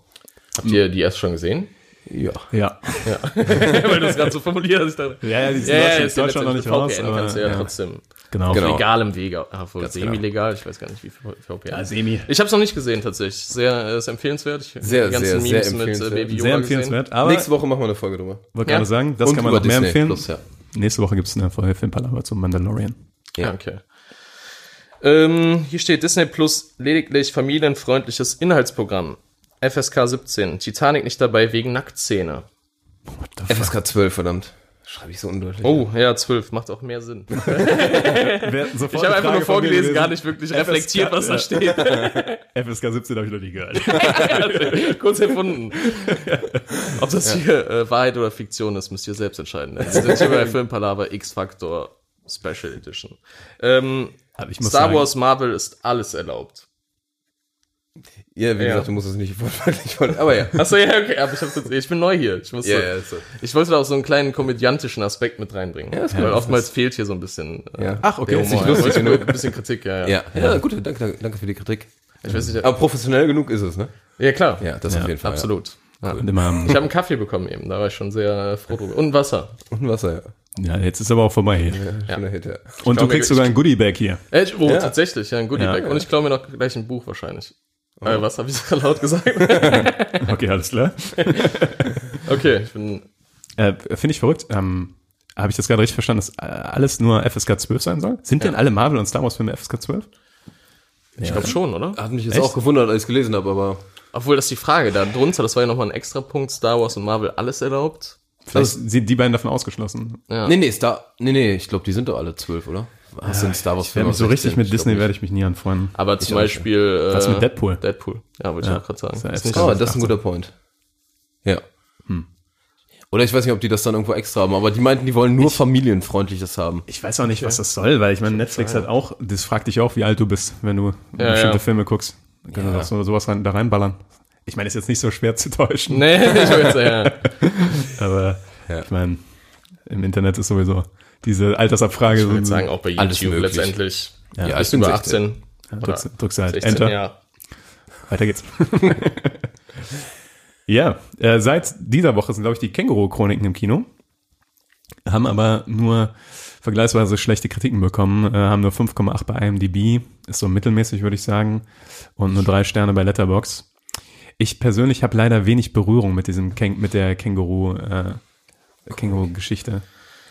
Speaker 6: Habt ihr die erst schon gesehen?
Speaker 5: Ja.
Speaker 1: Ja. [laughs]
Speaker 6: Weil du es gerade so formuliert hast. Ich dachte,
Speaker 1: Ja, ja, die ist
Speaker 6: ja,
Speaker 1: in
Speaker 6: ja,
Speaker 1: Deutschland,
Speaker 6: ist ja
Speaker 1: Deutschland noch nicht raus.
Speaker 6: VPN
Speaker 1: Aber,
Speaker 6: kannst du ja,
Speaker 1: ja.
Speaker 6: trotzdem.
Speaker 1: Genau.
Speaker 5: Genau.
Speaker 6: Auf legalem Wege. Ah, wohl
Speaker 5: Ganz
Speaker 6: semi-legal, ich weiß gar nicht, wie viel VPN.
Speaker 1: Ja, semi.
Speaker 6: Ich habe es noch nicht gesehen, tatsächlich. Sehr äh, ist empfehlenswert. Ich
Speaker 5: Sehr,
Speaker 6: die ganzen
Speaker 5: sehr, sehr
Speaker 6: Memes mit äh,
Speaker 5: empfehlenswert.
Speaker 6: Baby Yoda
Speaker 1: Sehr
Speaker 6: gesehen.
Speaker 1: empfehlenswert. Aber
Speaker 5: Nächste Woche machen wir eine Folge drüber.
Speaker 1: wollte
Speaker 6: Ja.
Speaker 1: gerade sagen, das
Speaker 5: Und
Speaker 1: kann man noch mehr
Speaker 5: Disney
Speaker 1: empfehlen.
Speaker 5: Plus, ja.
Speaker 1: Nächste Woche gibt es eine Folge Filmpalava zum Mandalorian.
Speaker 5: Ja.
Speaker 6: Ja, okay. Ähm, hier steht Disney Plus lediglich familienfreundliches Inhaltsprogramm. FSK 17. Titanic nicht dabei wegen Nacktszene.
Speaker 5: FSK 12, verdammt. Schreibe ich so undeutlich.
Speaker 6: Oh, ja, 12. Macht auch mehr Sinn. [laughs]
Speaker 1: Ich
Speaker 6: Ich habe einfach nur vorgelesen, gar nicht wirklich reflektiert, was da steht.
Speaker 1: FSK 17 habe ich noch nie gehört. [laughs]
Speaker 6: Kurz erfunden. Ob das hier äh, Wahrheit oder Fiktion ist, müsst ihr selbst entscheiden. Wir sind hier bei [laughs] Filmpalava X-Factor Special Edition. Ähm,
Speaker 1: Aber ich muss
Speaker 6: Star
Speaker 1: sagen,
Speaker 6: Wars Marvel ist alles erlaubt.
Speaker 5: Ja, wie
Speaker 6: Ja.
Speaker 5: gesagt, du musst es nicht wortwörtlich wollen. Aber ja.
Speaker 6: Achso, ja, okay, aber ich, jetzt, ich bin neu hier. Ich, muss
Speaker 5: Ja,
Speaker 6: so,
Speaker 5: ja, so.
Speaker 6: ich wollte da auch so einen kleinen komödiantischen Aspekt mit reinbringen.
Speaker 5: ist
Speaker 6: weil oftmals fehlt hier so ein bisschen äh,
Speaker 5: Ja.
Speaker 1: Ach, okay,
Speaker 6: der
Speaker 1: ist
Speaker 6: Humor.
Speaker 1: nicht
Speaker 6: Ja,
Speaker 5: lustig
Speaker 6: wollte-
Speaker 5: genug.
Speaker 6: Ein bisschen Kritik, ja. Ja,
Speaker 5: Ja, ja, gut, danke, danke, danke für die Kritik.
Speaker 6: Ich weiß nicht,
Speaker 5: Aber professionell genug ist es, ne?
Speaker 6: ja klar.
Speaker 5: Ja, das
Speaker 1: Ja,
Speaker 5: auf jeden Fall.
Speaker 6: Absolut. Ja.
Speaker 1: Immer,
Speaker 6: Ich habe einen Kaffee bekommen eben, da war ich schon sehr äh, froh drüber. Und Wasser.
Speaker 5: Ja. Und Wasser, ja.
Speaker 1: Ja, jetzt ist aber auch vorbei.
Speaker 5: ja. Schöner Hit, ja.
Speaker 1: Und du kriegst sogar ein Goodie-Bag hier.
Speaker 6: Äh, oh,
Speaker 5: Ja.
Speaker 6: tatsächlich, ja, ein Goodie-Bag.
Speaker 1: Ja.
Speaker 6: Und ich klaue mir noch gleich ein Buch wahrscheinlich. Äh, was habe ich so laut gesagt? [laughs] [laughs]
Speaker 1: Okay, alles klar.
Speaker 6: okay, ich bin.
Speaker 1: Äh, Finde ich verrückt. Ähm, Habe ich das gerade richtig verstanden, dass äh, alles nur FSK 12 sein soll? Sind denn alle Marvel- und Star Wars-Filme FSK 12?
Speaker 6: Ich glaube schon, oder?
Speaker 5: Hat mich jetzt
Speaker 1: Echt?
Speaker 5: auch gewundert, als ich es gelesen habe, aber
Speaker 6: Obwohl, das ist die Frage. Da drunter, das war ja nochmal ein extra Punkt, Star Wars und Marvel alles erlaubt.
Speaker 1: Vielleicht sind die beiden davon ausgeschlossen.
Speaker 6: Ja.
Speaker 5: Nee, nee, Star. Nee, nee, ich glaube, die sind doch alle zwölf, oder? Hast du einen Star Wars
Speaker 1: Ja, mich so richtig mit Disney werde ich mich nie anfreunden.
Speaker 6: Aber zum. Beispiel. Äh,
Speaker 1: Was mit Deadpool?
Speaker 6: Deadpool. Ja, wollte
Speaker 1: Ja.
Speaker 6: ich auch gerade sagen.
Speaker 1: Ist ja
Speaker 6: Ist
Speaker 5: Oh, das ist ein guter Point. Ja. Oder ich weiß nicht, ob die das dann irgendwo extra haben, aber die meinten, die wollen nur familienfreundliches haben.
Speaker 1: Ich weiß auch nicht, was das soll, weil ich meine, Netflix hat auch, das fragt dich auch, wie alt du bist, wenn du
Speaker 6: Ja,
Speaker 1: bestimmte
Speaker 6: ja.
Speaker 1: Filme guckst. Dann können wir doch so, sowas rein, da reinballern. Ich meine, ist jetzt nicht so schwer zu täuschen,
Speaker 6: Nee, [laughs] ich jetzt, ja. [laughs]
Speaker 1: aber
Speaker 5: Ja.
Speaker 1: ich meine, im Internet ist sowieso diese Altersabfrage.
Speaker 6: Ich würde
Speaker 1: so-
Speaker 6: sagen, auch bei
Speaker 5: Alles
Speaker 6: YouTube
Speaker 5: möglich.
Speaker 6: letztendlich.
Speaker 1: Ja,
Speaker 5: Ja,
Speaker 6: Bis
Speaker 5: ich bin
Speaker 6: über
Speaker 5: 16.
Speaker 6: 18.
Speaker 1: Ja, drückst, drückst halt
Speaker 6: 16,
Speaker 1: Enter.
Speaker 6: ja.
Speaker 1: Weiter geht's. [laughs] ja, äh, seit dieser Woche sind, glaube ich, die Känguru-Chroniken im Kino. Haben aber nur vergleichsweise schlechte Kritiken bekommen. Äh, haben nur 5,8 bei IMDb. Ist so mittelmäßig, würde ich sagen. Und nur drei Sterne bei Letterbox. Ich persönlich habe leider wenig Berührung mit diesem Käng mit der Känguru, äh, Känguru-Geschichte.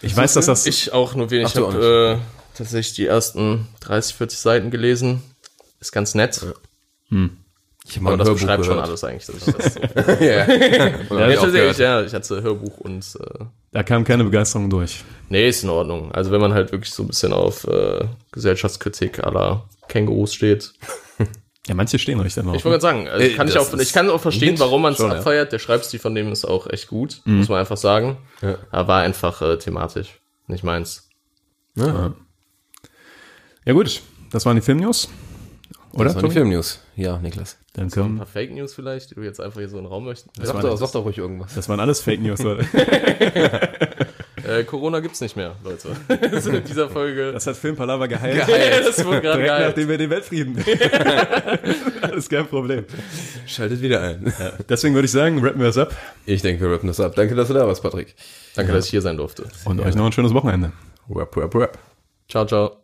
Speaker 1: Ich weiß, dass das.
Speaker 6: Ich auch nur wenig.
Speaker 5: Ach,
Speaker 6: Ich habe äh, tatsächlich die ersten 30, 40 Seiten gelesen. Ist ganz nett.
Speaker 5: Ich habe
Speaker 6: Aber das beschreibt schon alles eigentlich. Dass ich das [laughs] so.
Speaker 5: ja.
Speaker 6: ja, [laughs]
Speaker 5: ich gehört.
Speaker 6: ja, ich hatte Hörbuch und äh,
Speaker 1: da kam keine Begeisterung durch.
Speaker 6: nee, ist in Ordnung. Also wenn man halt wirklich so ein bisschen auf äh, Gesellschaftskritik aller Kängurus steht.
Speaker 1: Ja, manche stehen richtig drauf.
Speaker 6: Ich wollte gerade sagen, also
Speaker 5: Äh,
Speaker 6: kann ich,
Speaker 5: das
Speaker 6: auch, ich kann auch verstehen, warum man es
Speaker 5: schon, ja.
Speaker 6: abfeiert. Der Schreibstil von dem ist auch echt gut, muss man einfach sagen.
Speaker 5: Ja.
Speaker 6: Aber war einfach äh, thematisch, nicht meins.
Speaker 5: Ja.
Speaker 1: ja gut, das waren die Filmnews. Oder?
Speaker 5: Das waren die? Filmnews. Ja, Niklas.
Speaker 1: Dann
Speaker 6: Ein
Speaker 1: kommen,
Speaker 6: paar Fake News vielleicht, die du jetzt einfach hier so in den Raum möchtest.
Speaker 5: Sag
Speaker 1: war
Speaker 5: doch,
Speaker 1: das.
Speaker 5: sag doch ruhig irgendwas.
Speaker 1: das waren alles Fake News, Leute. [laughs] [laughs] [laughs]
Speaker 6: Äh, Corona gibt's nicht mehr, Leute. [laughs] Das ist in dieser Folge.
Speaker 1: Das hat Filmpalava geheilt.
Speaker 6: das wurde gerade geil.
Speaker 1: nachdem wir den Weltfrieden. [laughs] Alles kein Problem.
Speaker 5: Schaltet wieder ein.
Speaker 1: Deswegen würde ich sagen, rappen wir es ab
Speaker 5: Ich denke, wir rappen das ab. Danke, dass du da warst, Patrick.
Speaker 6: Danke, dass ich hier sein durfte.
Speaker 1: und euch noch ein schönes Wochenende.
Speaker 5: Rap, rap, rap.
Speaker 6: Ciao, ciao.